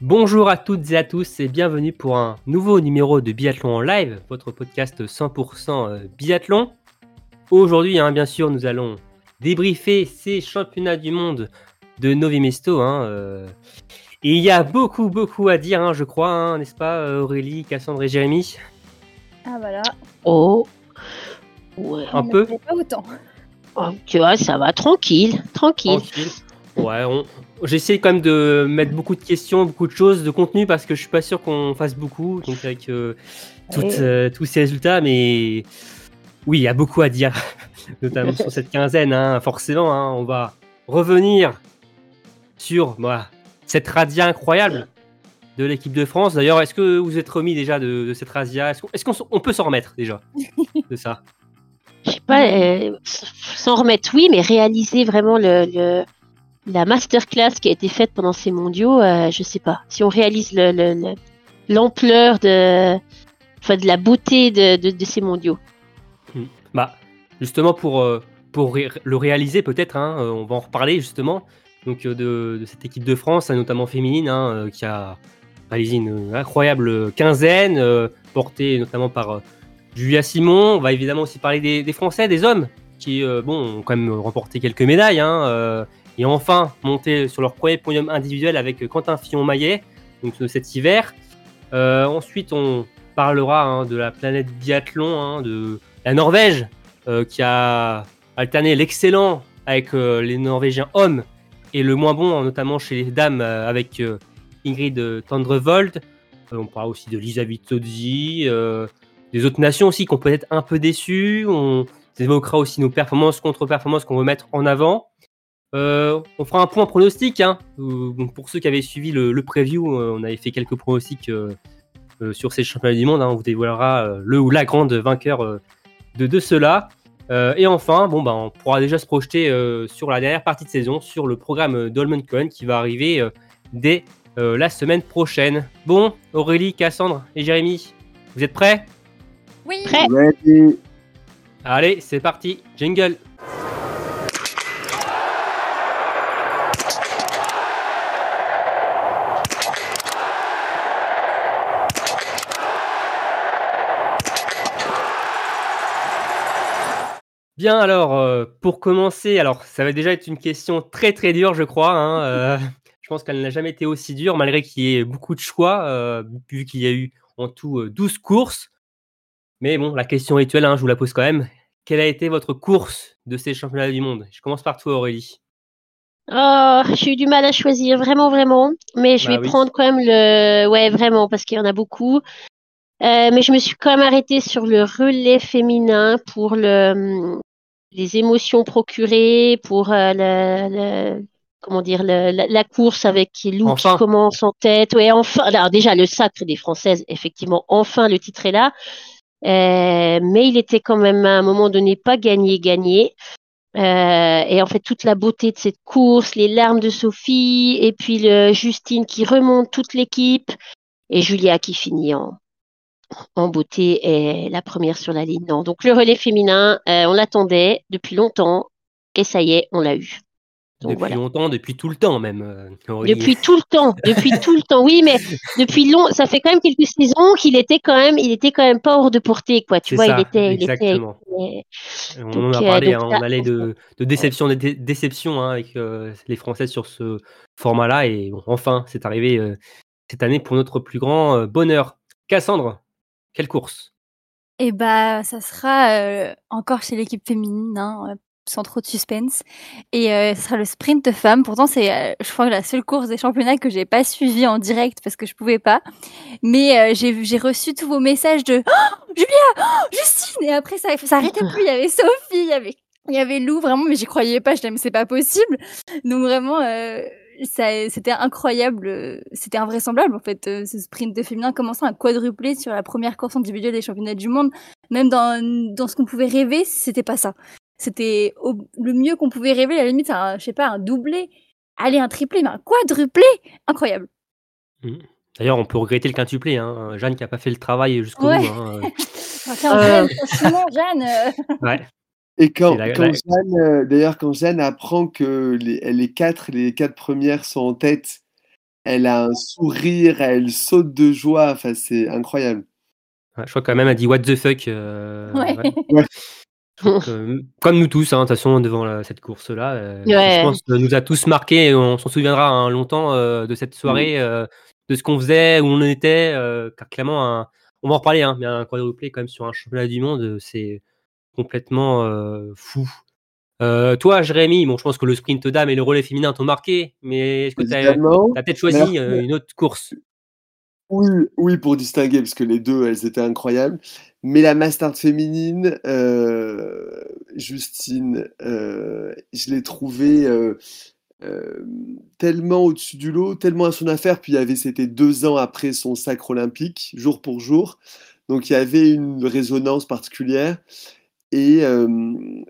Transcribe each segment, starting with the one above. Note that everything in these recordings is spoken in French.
Bonjour à toutes et à tous et bienvenue pour un nouveau numéro de Biathlon en live, votre podcast 100% euh, biathlon. Aujourd'hui, hein, bien sûr, nous allons débriefer ces championnats du monde de Novi Mesto. Hein, euh. Et il y a beaucoup, beaucoup à dire, hein, je crois, hein, n'est-ce pas, euh, Aurélie, Cassandre et Jérémy? Ah voilà. Oh. Ouais. Un peu Pas autant. Oh, tu vois, ça va tranquille, tranquille. Tranquille. Ouais, on... j'essaie quand même de mettre beaucoup de questions, beaucoup de choses, de contenu, parce que je suis pas sûr qu'on fasse beaucoup, donc avec euh, toutes, Ouais. euh, tous ces résultats, mais oui, il y a beaucoup à dire, notamment sur cette quinzaine, hein, forcément, hein, on va revenir sur voilà, cette radia incroyable de l'équipe de France. D'ailleurs, est-ce que vous êtes remis déjà de, de cette radia? Est-ce qu'on peut s'en remettre déjà de ça? Je sais pas, euh, s'en remettre, oui, mais réaliser vraiment le, le- la masterclass qui a été faite pendant ces mondiaux, euh, je sais pas. Si on réalise le- le- le- l'ampleur de, de la beauté de, ces mondiaux. Bah, justement, pour, euh, pour le réaliser, peut-être, hein, euh, on va en reparler justement, donc euh, de, de cette équipe de France, hein, notamment féminine, hein, qui a réalisé une incroyable quinzaine, portée notamment par Julia Simon. On va évidemment aussi parler des, des Français, des hommes, qui bon, ont quand même remporté quelques médailles, hein, et enfin monté sur leur premier podium individuel avec euh, Quentin Fillon-Maillet, donc cet hiver. Euh, ensuite, on parlera hein, de la planète biathlon, hein, de la Norvège, euh, qui a alterné l'excellent avec euh, les Norvégiens hommes et le moins bon, notamment chez les dames, euh, avec Ingrid Tendrevold. On parlera aussi de Lisa Vitozzi, des autres nations aussi qui ont peut-être un peu déçu. On évoquera aussi nos performances, contre-performances qu'on veut mettre en avant. Euh, on fera un point pronostic. Hein. Euh, donc pour ceux qui avaient suivi le, le preview, euh, on avait fait quelques pronostics euh, euh, sur ces championnats du monde. hein. On vous dévoilera euh, le ou la grande vainqueur euh, de, de cela. Euh, et enfin, bon, bah, on pourra déjà se projeter euh, sur la dernière partie de saison, sur le programme Dolman Cohen qui va arriver euh, dès euh, la semaine prochaine. Bon, Aurélie, Cassandre et Jérémy, vous êtes prêts? Oui. Prêt. Ready. Allez, c'est parti, jingle Bien alors, euh, pour commencer, alors ça va déjà être une question très très dure je crois. hein, euh, je pense qu'elle n'a jamais été aussi dure malgré qu'il y ait beaucoup de choix, euh, vu qu'il y a eu en tout euh, 12 courses. Mais bon, la question rituelle, hein, je vous la pose quand même. Quelle a été votre course de ces championnats du monde? Je commence par toi Aurélie. Oh, j'ai eu du mal à choisir, vraiment, vraiment. Mais je Bah vais oui. prendre quand même le, ouais, vraiment, parce qu'il y en a beaucoup. Euh, mais je me suis quand même arrêtée sur le relais féminin pour le, hum, les émotions procurées, pour euh, le, le- comment dire, le- la, la course avec Lou Enfin. qui commence en tête. Ouais, enfin. Alors déjà le sacre des Françaises, effectivement, enfin le titre est là. Euh, mais il était quand même à un moment donné pas gagné, gagné. Euh, et en fait, toute la beauté de cette course, les larmes de Sophie, et puis le Justine qui remonte toute l'équipe, et Julia qui finit en, en beauté est la première sur la ligne. Non, donc le relais féminin, euh, on l'attendait depuis longtemps, et ça y est, on l'a eu. Donc depuis voilà. longtemps, depuis tout le temps même. euh, Aurélie. Depuis tout le temps, depuis tout le temps. Oui, mais depuis long, ça fait quand même quelques saisons qu'il était quand même, il était quand même pas hors de portée, quoi. Tu vois, ça, il était, exactement. il était- On Donc, en a euh, parlé, donc hein, là, on allait de, de déception, de dé- déception hein, avec euh, les Français sur ce format-là. Et bon, enfin, c'est arrivé euh, cette année pour notre plus grand bonheur. Cassandre, quelle course? Et bah, ça sera euh, encore chez l'équipe féminine, hein, euh, sans trop de suspense. Et euh, ce sera le sprint de femmes. Pourtant, c'est, euh, je crois, la seule course des championnats que j'ai pas suivie en direct parce que je pouvais pas. Mais euh, j'ai j'ai reçu tous vos messages de oh, Julia, oh, Justine. Et après, ça, ça arrêtait plus. Il y avait Sophie, il y avait, il y avait Lou, vraiment. Mais j'y croyais pas. Je disais, mais c'est pas possible. Donc vraiment, euh, c'était incroyable, euh, c'était invraisemblable en fait, euh, ce sprint de féminin commençant à quadrupler sur la première course individuelle des championnats du monde. Même dans, dans ce qu'on pouvait rêver, c'était pas ça. C'était le mieux qu'on pouvait rêver, à la limite, un, je sais pas, un doublé. Allez, un triplé, mais un quadruplé Incroyable. D'ailleurs, on peut regretter le quintuplé. Hein. Jeanne qui a pas fait le travail jusqu'au Ouais. bout. hein. Enfin, Euh. Jeanne, Ouais. Et quand, Jeanne, euh, d'ailleurs, quand Jeanne apprend que les, les quatre, les quatre premières sont en tête, elle a un sourire, elle saute de joie. Enfin, c'est incroyable. Ouais, je crois quand même elle a dit what the fuck. euh, Ouais. ouais. Donc, euh, comme nous tous, hein, de toute façon, devant la- cette course-là, euh, Ouais. je pense que nous a tous marqué et on s'en souviendra hein, longtemps euh, de cette soirée, euh, de ce qu'on faisait, où on en était. euh, car clairement, un- on va en reparler, hein, mais un quadruplé quand même sur un championnat du monde, c'est complètement euh, fou. Euh, toi, Jérémy, bon, je pense que le sprint dame et le relais féminin t'ont marqué, mais est-ce que tu as, Évidemment. peut-être choisi euh, une autre course? Oui, oui, pour distinguer, parce que les deux, elles étaient incroyables. Mais la Mastart féminine, Justine, je l'ai trouvée tellement au-dessus du lot, tellement à son affaire. Puis il y avait, c'était deux ans après son sacre olympique, jour pour jour. Donc il y avait une résonance particulière. Et euh,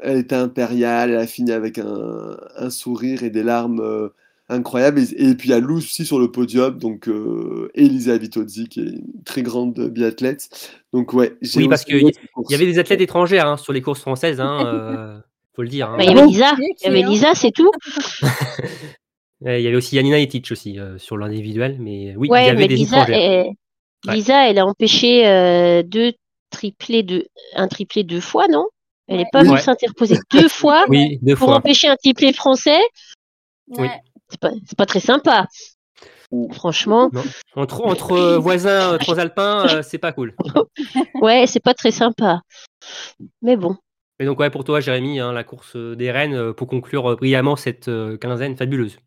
elle était impériale, elle a fini avec un, un sourire et des larmes euh, incroyables. Et, et puis il y a Luz aussi sur le podium, donc euh, Elisa Vitozzi, qui est une très grande biathlète. Donc ouais, Oui, parce aussi que aimé cette Il course. y avait des athlètes étrangères hein, sur les courses françaises, hein, euh, faut le dire. hein. Bah, il y avait Lisa, y hein Lisa, c'est tout. Il y avait aussi Yanina Etic aussi euh, sur l'individuel, mais oui, il y avait mais des Lisa, étrangères. Ouais. Lisa, elle a empêché euh, deux triplés de, un triplé deux fois, non? Elle n'est pas venue Ouais. s'interposer deux fois Oui, deux pour fois. empêcher un triplé français? Oui. C'est pas, c'est pas très sympa. Franchement, Entre, entre euh, voisins euh, transalpins, euh, c'est pas cool. ouais, c'est pas très sympa. Mais bon, Mais donc ouais, pour toi, Jérémy, hein, la course euh, des Rennes, pour conclure brillamment cette euh, quinzaine fabuleuse.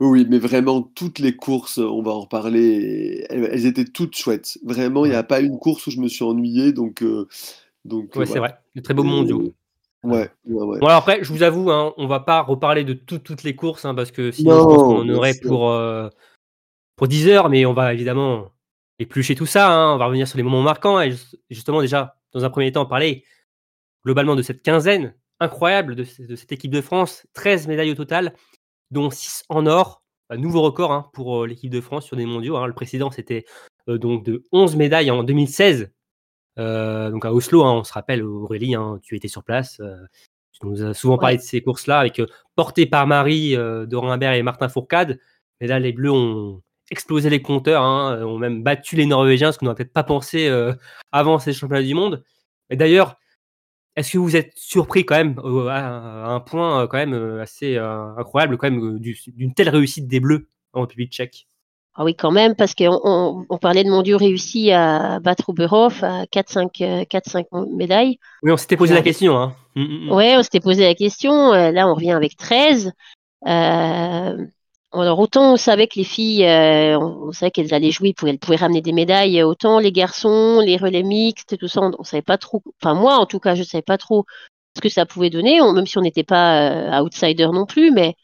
Oui, mais vraiment, toutes les courses, on va en reparler, elles, elles étaient toutes chouettes. Vraiment, il n'y a pas une course où je me suis ennuyé, donc... euh, donc Ouais, euh, c'est voilà. vrai. De très beaux mondiaux. Ouais, ouais, ouais. Bon alors après, je vous avoue, hein, on va pas reparler de tout- toutes les courses, hein, parce que sinon Non, je pense qu'on en bien aurait sûr. pour, euh, pour 10 heures, mais on va évidemment éplucher tout ça, hein, on va revenir sur les moments marquants, et just- justement déjà, dans un premier temps, parler globalement de cette quinzaine incroyable de cette équipe de France, 13 médailles au total, dont 6 en or, un nouveau record hein, pour l'équipe de France sur des mondiaux. hein. Le précédent, c'était euh, donc de 11 médailles en 2016, euh, donc à Oslo, hein, on se rappelle, Aurélie, tu étais sur place. euh, tu nous as souvent parlé de ces courses-là, avec portées par Marie, Dorin Imbert et Martin Fourcade. Mais là, les Bleus ont explosé les compteurs, ont même battu les Norvégiens, ce qu'on n'aurait peut-être pas pensé avant ces championnats du monde. Et d'ailleurs, est-ce que vous êtes surpris quand même euh, à, un point euh, quand même euh, assez incroyable quand même du- d'une telle réussite des Bleus en République tchèque? Ah oui, quand même, parce qu'on on, on parlait de mondiaux réussis à battre Oberhof à 4-5 4-5 médailles. Oui, on s'était posé Ouais. la question. Hein. Mm, mm, mm. Ouais, on s'était posé la question. Là, on revient avec 13. Euh, alors, autant on savait que les filles, euh, on, savait qu'elles allaient jouer, elles pouvaient ramener des médailles, autant les garçons, les relais mixtes, tout ça, on, on savait pas trop. Enfin, moi, en tout cas, je savais pas trop ce que ça pouvait donner, on- même si on n'était pas euh, outsider non plus, mais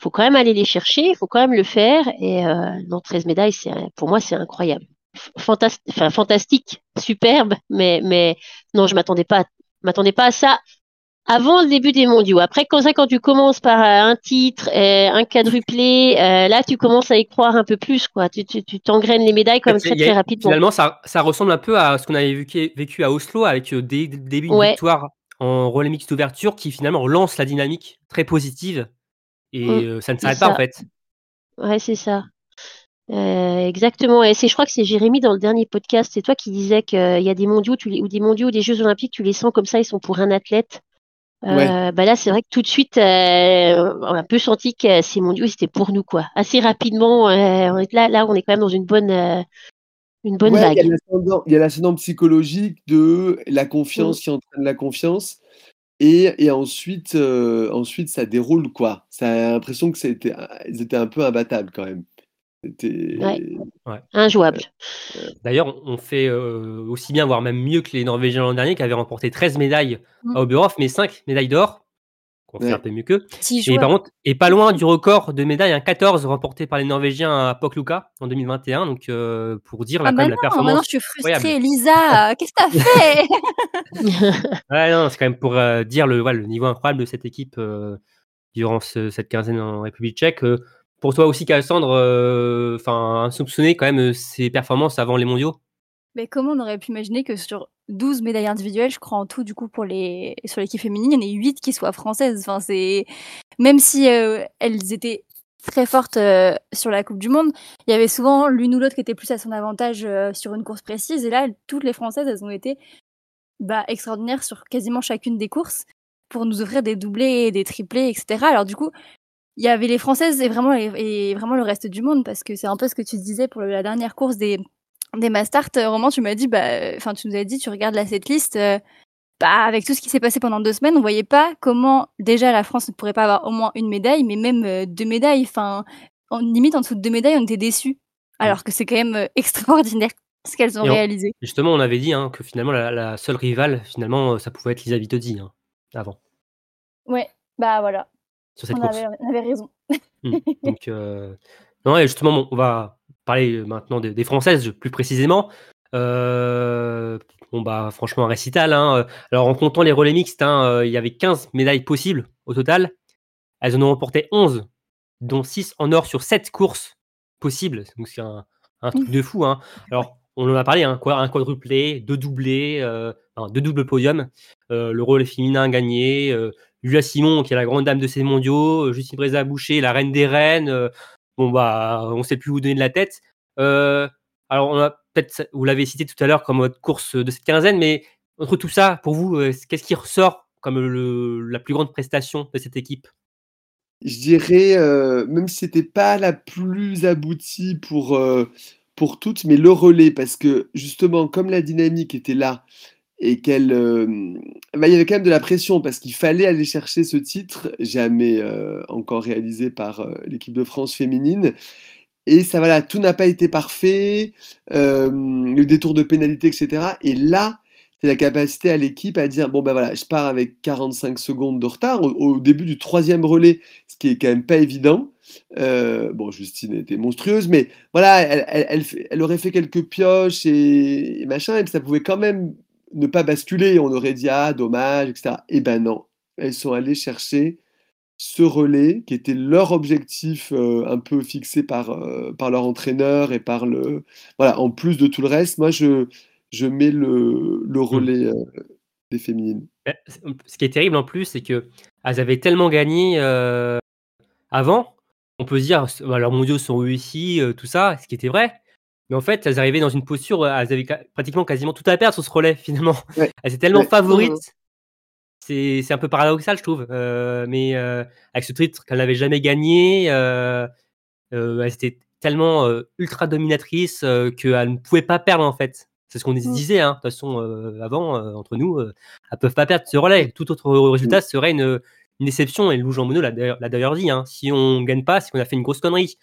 faut quand même aller les chercher, faut quand même le faire. Et euh, non, 13 médailles, c'est pour moi, c'est incroyable. Fantastique, enfin, fantastique, superbe, mais, mais non, je m'attendais pas, m'attendais pas à ça avant le début des mondiaux. Après, quand ça, quand tu commences par euh, un titre, euh, un quadruplé, euh, là, tu commences à y croire un peu plus, quoi. Tu, tu, tu t'engraines les médailles C'est- très, très rapidement. Finalement, ça, ça ressemble un peu à ce qu'on avait vécu, vécu à Oslo avec des, des débuts de Ouais. victoire en relais mixte ouverture qui finalement relance la dynamique très positive et Mm, euh, ça ne s'arrête pas en fait. Ouais, c'est ça. Euh, exactement. Et c'est, je crois que c'est Jérémy dans le dernier podcast. C'est toi qui disais qu'il y a des mondiaux, tu les, ou des mondiaux, ou des Jeux Olympiques, tu les sens comme ça, ils sont pour un athlète. Euh, bah là, c'est vrai que tout de suite, euh, on a un peu senti que ces mondiaux, c'était pour nous, quoi. Assez rapidement, euh, on est là, là, on est quand même dans une bonne, euh, une bonne Ouais, vague. il y a l'ascendant psychologique de la confiance Mm. qui entraîne la confiance. Et, et ensuite, euh, ensuite, ça déroule, quoi. Ça a l'impression que c'était, ils étaient un peu imbattables quand même. C'était... Ouais. Injouable. D'ailleurs, on- on fait euh, aussi bien, voire même mieux que les Norvégiens l'an dernier qui avaient remporté 13 médailles Mm. à Oberhof, mais 5 médailles d'or qu'on fait Ouais. un peu mieux qu'eux. Et par contre, et pas loin du record de médailles, un 14 remporté par les Norvégiens à Pokluka en 2021. Donc, euh, pour dire là, Ah quand bah même non, la performance. maintenant je suis frustrée. incroyable. Lisa, euh, qu'est-ce que t'as fait? Ouais, non, c'est quand même pour euh, dire le, ouais, le niveau incroyable de cette équipe euh, durant ce- cette quinzaine en République tchèque. Euh, pour toi aussi, Cassandre, euh, enfin, insoupçonné quand même euh, ses performances avant les mondiaux? Mais comment on aurait pu imaginer que sur 12 médailles individuelles, je crois en tout, du coup, pour les... sur l'équipe féminine, il y en ait 8 qui soient françaises? Enfin. Même si euh, elles étaient très fortes euh, sur la Coupe du Monde, il y avait souvent l'une ou l'autre qui était plus à son avantage euh, sur une course précise. Et là, toutes les Françaises, elles ont été bah, extraordinaires sur quasiment chacune des courses pour nous offrir des doublés, des triplés, etc. Alors du coup, il y avait les Françaises et vraiment, et vraiment le reste du monde, parce que c'est un peu ce que tu disais pour la dernière course des, des Mastart. Roman, tu m'as dit, bah, enfin, tu nous as dit, tu regardes la setlist, euh, bah, avec tout ce qui s'est passé pendant deux semaines, on voyait pas comment déjà la France ne pourrait pas avoir au moins une médaille, mais même euh, deux médailles. Enfin, en limite en dessous de deux médailles, on était déçus. Alors que c'est quand même euh, extraordinaire ce qu'elles ont on- réalisé. Justement, on avait dit hein, que finalement, la, la seule rivale, finalement, euh, ça pouvait être Lisa Vitozzi hein, avant, Ouais, bah voilà, sur cette on course. avait, on avait raison. Mm. Donc, euh, non, et justement, bon, on va parler maintenant des, des Françaises plus précisément. Euh, bon, bah, franchement, un récital. hein. Alors, en comptant les relais mixtes, hein, euh, il y avait 15 médailles possibles au total. Elles en ont remporté 11, dont 6 en or sur 7 courses possibles. Donc, c'est un, un truc de fou. Hein. Alors, on en a parlé, quoi, un quadruplé, deux doublés, euh, enfin, deux doubles podiums. Euh, le relais féminin gagné. Euh, Julia Simon, qui est la grande dame de ces mondiaux, euh, Justine Breza Boucher, la reine des reines. euh, bon, bah, on sait plus où donner de la tête. Euh, alors, on a peut-être, vous l'avez cité tout à l'heure comme votre course de cette quinzaine, mais entre tout ça, pour vous, qu'est-ce qui ressort comme la plus grande prestation de cette équipe? Je dirais, même si c'était pas la plus aboutie pour, pour toutes, mais le relais, parce que justement, comme la dynamique était là et qu'elle, euh, bah, il y avait quand même de la pression parce qu'il fallait aller chercher ce titre, jamais euh, encore réalisé par euh, l'équipe de France féminine. Et ça, voilà, tout n'a pas été parfait, le détour de pénalité, etc. Et là, c'est la capacité à l'équipe à dire bon ben voilà, je pars avec 45 secondes de retard au, début du troisième relais, ce qui est quand même pas évident. Bon, Justine était monstrueuse, mais voilà, elle, elle, elle aurait fait quelques pioches et, et machin, et ça pouvait quand même ne pas basculer. On aurait dit ah dommage, etc. Et ben non, elles sont allées chercher ce relais qui était leur objectif euh, un peu fixé par, euh, par leur entraîneur et par le voilà en plus de tout le reste moi je, je mets le, le relais euh, des féminines Ce qui est terrible en plus, c'est que elles avaient tellement gagné avant, on peut se dire bah, leurs mondiaux sont réussis, tout ça, ce qui était vrai. Mais en fait, elles arrivaient dans une posture, euh, elles avaient pratiquement quasiment tout à perdre sur ce relais finalement. Ouais. Elles étaient tellement Ouais. favorites. C'est c'est un peu paradoxal, je trouve. Euh, mais euh, avec ce titre qu'elles n'avaient jamais gagné, euh, elles étaient tellement ultra dominatrices qu'elles ne pouvaient pas perdre en fait. C'est ce qu'on Mm. disait, hein, de toute façon, avant, entre nous, elles peuvent pas perdre ce relais. Tout autre résultat serait une, une déception. Et Lou Jean Monod l'a d'ailleurs dit. Hein, si on gagne pas, c'est qu'on a fait une grosse connerie.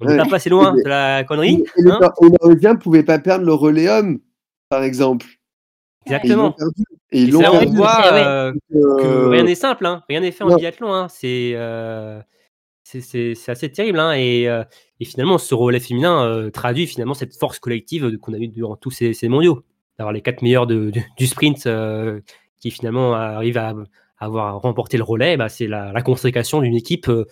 On n'est Ouais. pas passé loin de la connerie. et les, hein. Les Norvégiens ne pouvaient pas perdre le relais homme par exemple et ils l'ont Exactement. perdu et Et ils l'ont là on perdu voit Ouais, ouais. euh, Euh, que rien n'est simple, hein. rien n'est fait en non. biathlon. Hein. C'est euh, c'est- c'est c'est assez terrible. Hein. Et, euh, et finalement, ce relais féminin euh, traduit finalement cette force collective qu'on a eue durant tous ces, ces mondiaux. D'avoir les quatre meilleurs de, de- du sprint euh, qui finalement arrivent à, à avoir remporté le relais, bah, c'est la, la consécration d'une équipe euh,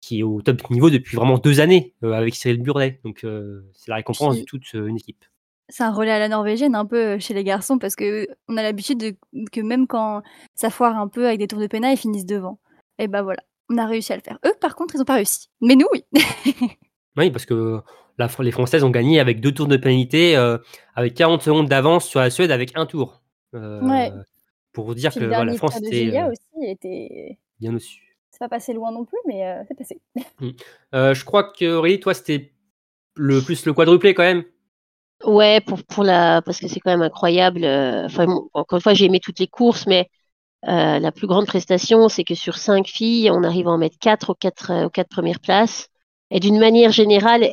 qui est au top niveau depuis vraiment deux années euh, avec Cyril Burdet. Donc euh, c'est la récompense de toute euh, une équipe. C'est un relais à la norvégienne un peu chez les garçons parce que on a l'habitude de, que même quand ça foire un peu avec des tours de pénal, ils finissent devant. Et bah voilà, on a réussi à le faire. Eux, par contre, ils ont pas réussi. Mais nous, oui. Oui, parce que la, les Françaises ont gagné avec deux tours de pénalité, avec 40 secondes d'avance sur la Suède avec un tour. Ouais. Pour vous dire Puis que voilà, la France était aussi était. bien au-dessus. C'est pas passé loin non plus, mais euh, c'est passé. Euh, je crois que Aurélie, toi, c'était le plus le quadruplé quand même. Ouais, pour, pour la, parce que c'est quand même incroyable. euh, Enfin, bon, encore une fois, j'ai aimé toutes les courses, mais euh, la plus grande prestation, c'est que sur cinq filles, on arrive à en mettre quatre aux quatre, aux quatre premières places. Et d'une manière générale,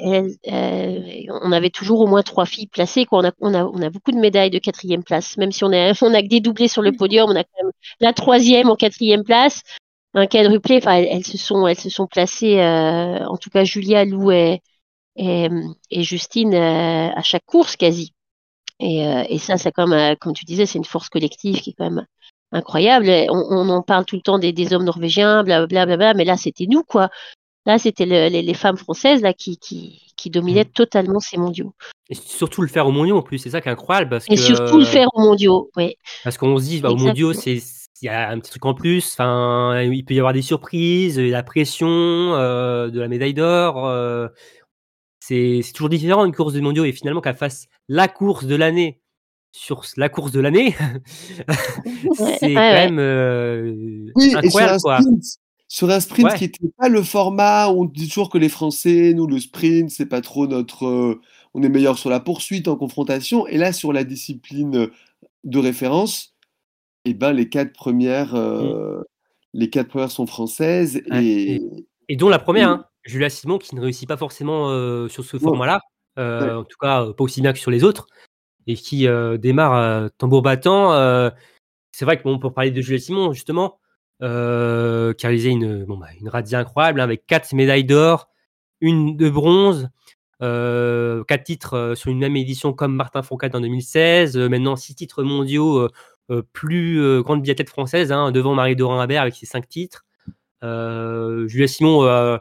on avait toujours au moins trois filles placées. Quoi. On, a, on, a, on a beaucoup de médailles de quatrième place. Même si on a, on a que des doublés sur le podium, on a quand même la troisième en quatrième place. Un quadruplé. Enfin, elles, elles se sont, elles se sont placées. euh, en tout cas, Julia, Lou et, et, et Justine euh, à chaque course quasi. Et, euh, et ça, c'est comme, euh, comme tu disais, c'est une force collective qui est quand même incroyable. On, on en parle tout le temps des, des hommes norvégiens, blablabla, bla, bla, mais là, c'était nous, quoi. Là, c'était le- les, les femmes françaises là qui, qui, qui dominaient totalement ces mondiaux. Et surtout le faire au mondiaux en plus, c'est ça qui est incroyable. Parce Et que, surtout le faire aux mondiaux, oui. Parce qu'on se dit, bah, au Exactement. mondiaux, c'est il y a un petit truc en plus. Enfin, il peut y avoir des surprises, la pression euh, de la médaille d'or. euh, c'est c'est toujours différent une course de mondiaux et finalement qu'elle fasse la course de l'année sur la course de l'année, c'est ouais, quand ouais. même euh, Oui, et sur incroyable un quoi. sprint, sur un sprint Ouais. qui n'était pas le format, on dit toujours que les Français, nous, le sprint, c'est pas trop notre. euh, on est meilleur sur la poursuite en confrontation. Et là, sur la discipline de référence, eh ben, les quatre premières, euh, les quatre premières sont françaises. Ouais, Et, Et dont la première, hein, Julia Simon, qui ne réussit pas forcément euh, sur ce format-là, euh, en tout cas pas aussi bien que sur les autres, et qui démarre tambour battant. c'est vrai que bon, pour parler de Julia Simon, justement, qui a réalisé une, bon, bah, une radia incroyable, hein, avec quatre médailles d'or, une de bronze, quatre titres sur une même édition comme Martin Fourcade en 2016, euh, maintenant six titres mondiaux, plus euh, grande biathlète française, hein, devant Marie Dorin Habert avec ses cinq titres. Euh, Julia Simon, euh,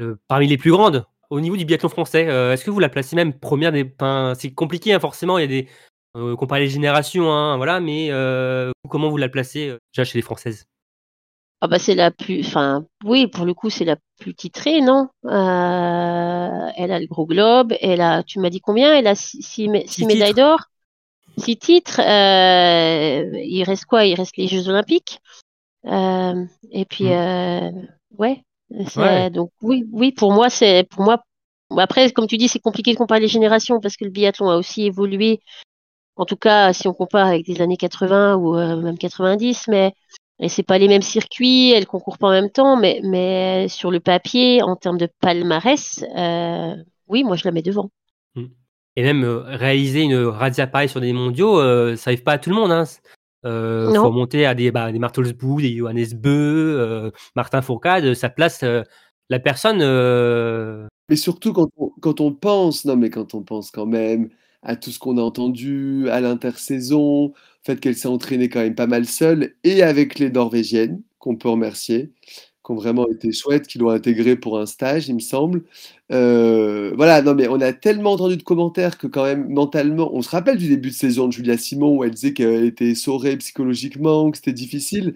euh, parmi les plus grandes au niveau du biathlon français, euh, est-ce que vous la placez même première des. enfin, c'est compliqué, hein, forcément, il y a des. Euh, comparer les générations, hein, voilà, mais euh, comment vous la placez euh, déjà chez les Françaises? Ah bah c'est la plus, enfin oui pour le coup c'est la plus titrée non? Euh, Elle a le gros globe, elle a, tu m'as dit combien? Elle a six, six mé- Six six médailles d'or, six titres. Euh, il reste quoi? Il reste les Jeux Olympiques. Euh, et puis Mm. euh, ouais, Ouais. donc oui oui pour moi c'est pour moi. Après comme tu dis c'est compliqué de comparer les générations parce que le biathlon a aussi évolué. En tout cas si on compare avec des années 80 ou même 90, mais et c'est pas les mêmes circuits, elles concourent pas en même temps, mais, mais sur le papier, en termes de palmarès, euh, oui, moi je la mets devant. Et même euh, réaliser une radia pareille sur des mondiaux, euh, ça arrive pas à tout le monde. Hein. Euh, faut monter à des, bah, des Martelsbou, des Johannes Beu, euh, Martin Fourcade, ça place euh, la personne. euh, Mais surtout quand on, quand on pense, non mais quand on pense quand même à tout ce qu'on a entendu, à l'intersaison, au fait qu'elle s'est entraînée quand même pas mal seule, et avec les Norvégiennes, qu'on peut remercier, qui ont vraiment été chouettes, qui l'ont intégrée pour un stage, il me semble. Euh, voilà, non mais on a tellement entendu de commentaires que quand même mentalement, on se rappelle du début de saison de Julia Simon où elle disait qu'elle était saurée psychologiquement, que c'était difficile.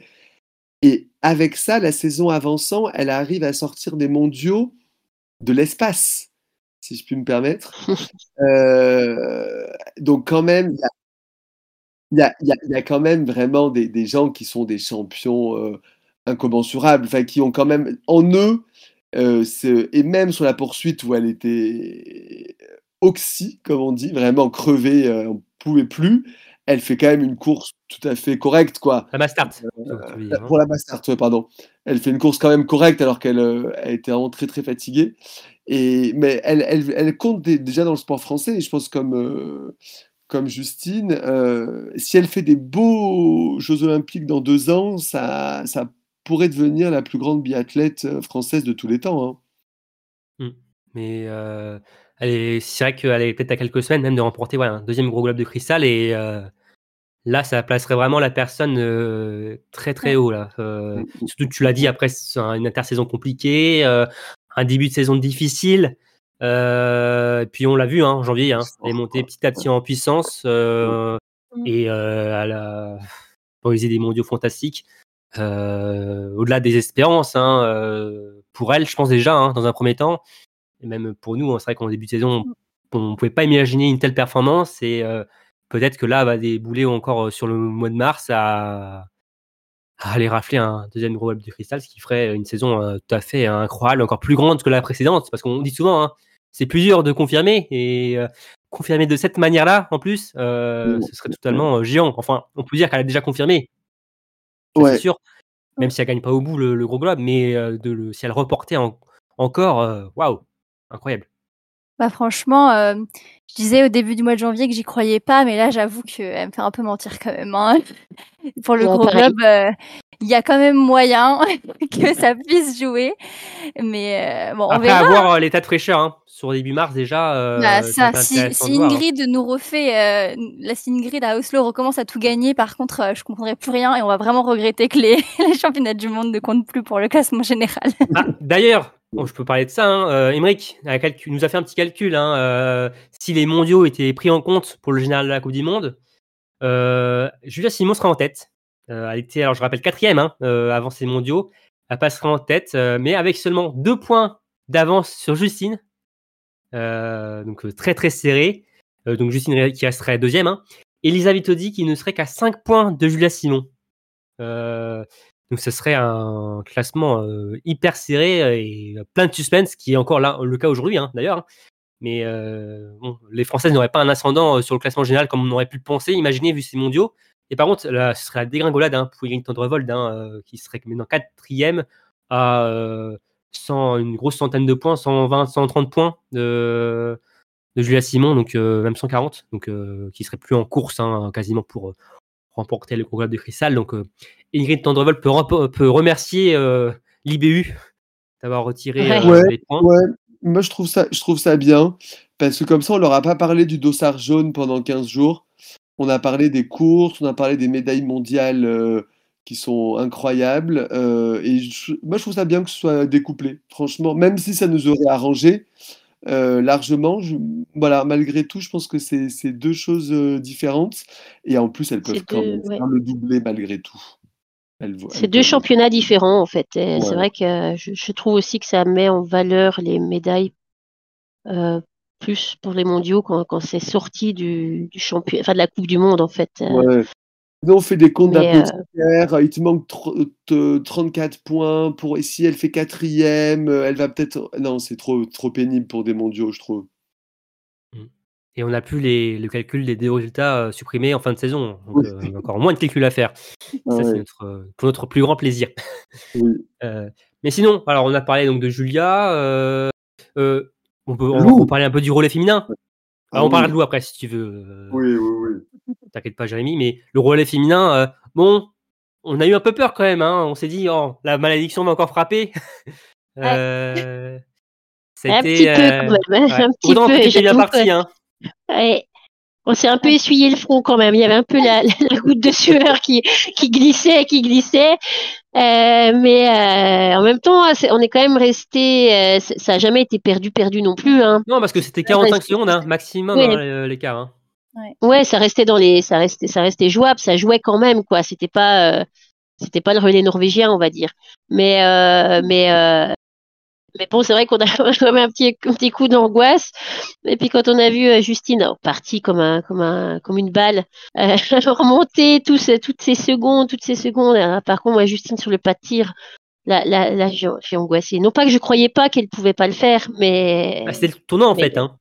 Et avec ça, la saison avançant, elle arrive à sortir des mondiaux de l'espace, si je puis me permettre. Euh, donc quand même, il y a, y y quand même vraiment des, des gens qui sont des champions euh, incommensurables, enfin qui ont quand même en eux, euh, et même sur la poursuite où elle était oxy, comme on dit, vraiment crevée, euh, on ne pouvait plus, elle fait quand même une course tout à fait correcte, quoi. la Mastart. Euh, hein. Pour la Mastart, ouais, pardon. Elle fait une course quand même correcte alors qu'elle euh, elle était vraiment très très fatiguée. Et, mais elle, elle, elle compte dé- déjà dans le sport français, et je pense comme, euh, comme Justine, euh, si elle fait des beaux Jeux Olympiques dans deux ans, ça, ça pourrait devenir la plus grande biathlète euh, française de tous les temps. hein. Mais euh, elle est- c'est vrai qu'elle est peut-être à quelques semaines même de remporter voilà, un deuxième gros globe de cristal et euh, là ça placerait vraiment la personne euh, très très haut là. Euh, surtout tu l'as dit après une intersaison compliquée, euh, un début de saison difficile. Euh, puis on l'a vu hein, en janvier, hein, elle est montée petit à petit en puissance euh, et euh, elle a réalisé des mondiaux fantastiques. Euh, au-delà des espérances, hein, euh, pour elle, je pense déjà, hein, dans un premier temps, et même pour nous, hein, c'est vrai qu'en début de saison, on ne pouvait pas imaginer une telle performance et euh, peut-être que là, va débouler encore sur le mois de mars à, à aller rafler un deuxième gros globe de cristal, ce qui ferait une saison euh, tout à fait incroyable, encore plus grande que la précédente, parce qu'on dit souvent, hein, c'est plus dur de confirmer et euh, confirmer de cette manière-là, en plus, euh, Mm. ce serait totalement euh, géant. Enfin, on peut dire qu'elle a déjà confirmé, Ouais. c'est sûr, même si elle gagne pas au bout le, le gros globe, mais euh, de le, si elle reportait en- encore, euh, waouh, incroyable. Bah franchement, euh, je disais au début du mois de janvier que j'y croyais pas, mais là j'avoue qu'elle me fait un peu mentir quand même. hein. Pour le Ouais, gros pareil. globe, euh, il y a quand même moyen que ça puisse jouer. Mais euh, bon, on Après verra. avoir euh, l'état de fraîcheur hein, sur début mars déjà. euh, Bah, ça si, hein. Ingrid nous refait, euh, la si Ingrid à Oslo recommence à tout gagner, par contre, je comprendrai plus rien et on va vraiment regretter que les, les championnats du monde ne comptent plus pour le classement général. Ah, D'ailleurs, bon, je peux parler de ça. Hein, Emmerich nous a fait un petit calcul. Hein, euh, si les mondiaux étaient pris en compte pour le général de la Coupe du Monde, euh, Julia Simon sera en tête. Euh, elle était, alors je rappelle, quatrième hein, euh, avant ces mondiaux. Elle passera en tête, euh, mais avec seulement deux points d'avance sur Justine. Donc très très serré. Donc Justine qui resterait deuxième. Hein. Elisa Vitodi qui ne serait qu'à 5 points de Julia Simon. Donc ce serait un classement hyper serré et plein de suspense, qui est encore là le cas aujourd'hui hein, d'ailleurs. hein. Mais les Françaises n'auraient pas un ascendant sur le classement général comme on aurait pu le penser, imaginez vu ces mondiaux. Et par contre, là, ce serait la dégringolade hein, pour Ingrid Tendrevold, hein, euh, qui serait maintenant quatrième à euh, 100, une grosse centaine de points, 120, 130 points de, de Julia Simon, donc euh, même 140, donc euh, qui serait plus en course hein, quasiment pour euh, remporter le Gros de Cristal. Donc Ingrid Tendrevold peut, remercier l'IBU d'avoir retiré Ouais, les points. Ouais, moi je trouve ça, je trouve ça bien, parce que comme ça on leur a pas parlé du dossard jaune pendant 15 jours. On a parlé des courses, on a parlé des médailles mondiales euh, qui sont incroyables. euh, et je- moi je trouve ça bien que ce soit découplé, franchement, même si ça nous aurait arrangé euh, largement. je- voilà, malgré tout, je pense que c'est c'est deux choses différentes. Et en plus, elles peuvent quand même ouais. faire le doublé malgré tout. C'est deux championnats différents en fait. Ouais. C'est vrai que je, je trouve aussi que ça met en valeur les médailles euh, plus pour les mondiaux quand, quand c'est sorti du, du champion, enfin de la Coupe du Monde en fait. Euh, Ouais. Sinon, on fait des comptes Mais, euh, il te manque tro- te- 34 points pour et si elle fait quatrième, euh, elle va peut-être. Non, c'est trop, trop pénible pour des mondiaux, je trouve. Et on n'a plus les, le calcul des deux résultats euh, supprimés en fin de saison. Donc, euh, il y a encore moins de calculs à faire. Ah Ça, c'est notre, pour notre plus grand plaisir. oui. Euh, mais sinon, alors on a parlé donc de Julia. euh, euh, on peut on, Lou. on parlait un peu du relais féminin. Ah Alors, on oui. parlera de Lou après si tu veux. euh, Oui, oui, oui. T'inquiète pas, Jérémy. Mais le relais féminin, euh, bon, on a eu un peu peur quand même. Hein. On s'est dit, oh, la malédiction va encore frapper. euh, ça a un petit peu euh, quand même, ouais. un petit peu. bien que- parti. Hein. Ouais. On s'est un peu essuyé le front quand même. Il y avait un peu la, la goutte de sueur qui, qui glissait, qui glissait. Euh, mais euh, en même temps, c'est- on est quand même resté. euh, ça a jamais été perdu, perdu non plus. Hein. Non, parce que c'était Ouais, 45 parce que- secondes hein, maximum Oui. hein, euh, l'écart. Hein. Ouais, ça restait dans les, ça restait, ça restait jouable. Ça jouait quand même, quoi. C'était pas, euh, c'était pas le relais norvégien, on va dire. Mais, euh, mais, euh, mais bon, c'est vrai qu'on a quand même un petit, un petit coup d'angoisse. Et puis quand on a vu euh, Justine oh, partie comme un, comme un, comme une balle, euh, remonter tous, ces- toutes ces secondes, toutes ces secondes. Par contre, moi, Justine sur le pas de tir, là, là, là, j'ai angoissé. Non pas que je croyais pas qu'elle pouvait pas le faire, mais Ah, c'était le tournant en mais- fait. Hein.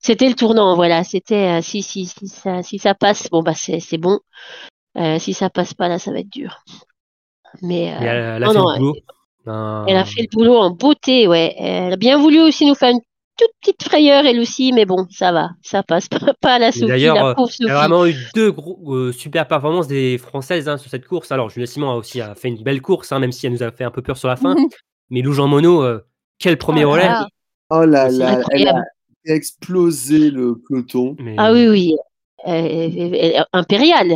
c'était le tournant, voilà. C'était euh, si si si ça si ça passe, bon bah c'est bon. Euh, si ça passe pas là, ça va être dur. Mais, euh, Mais elle, elle a non, fait non, le boulot. Un- elle a fait le boulot en beauté, ouais. Elle a bien voulu aussi nous faire une toute petite frayeur elle aussi, mais bon, ça va, ça passe pas, à la Sophie, d'ailleurs, euh, Il y Sophie. a vraiment eu deux gros, euh, super performances des Françaises hein, sur cette course. Alors, Julia Simon a aussi a fait une belle course, hein, même si elle nous a fait un peu peur sur la fin. Mais Lou Jean Monod, euh, quel premier Oh relais. là. Oh là Aussi là, elle a incroyable. explosé le peloton. Mais- Ah oui, oui. Euh, impérial.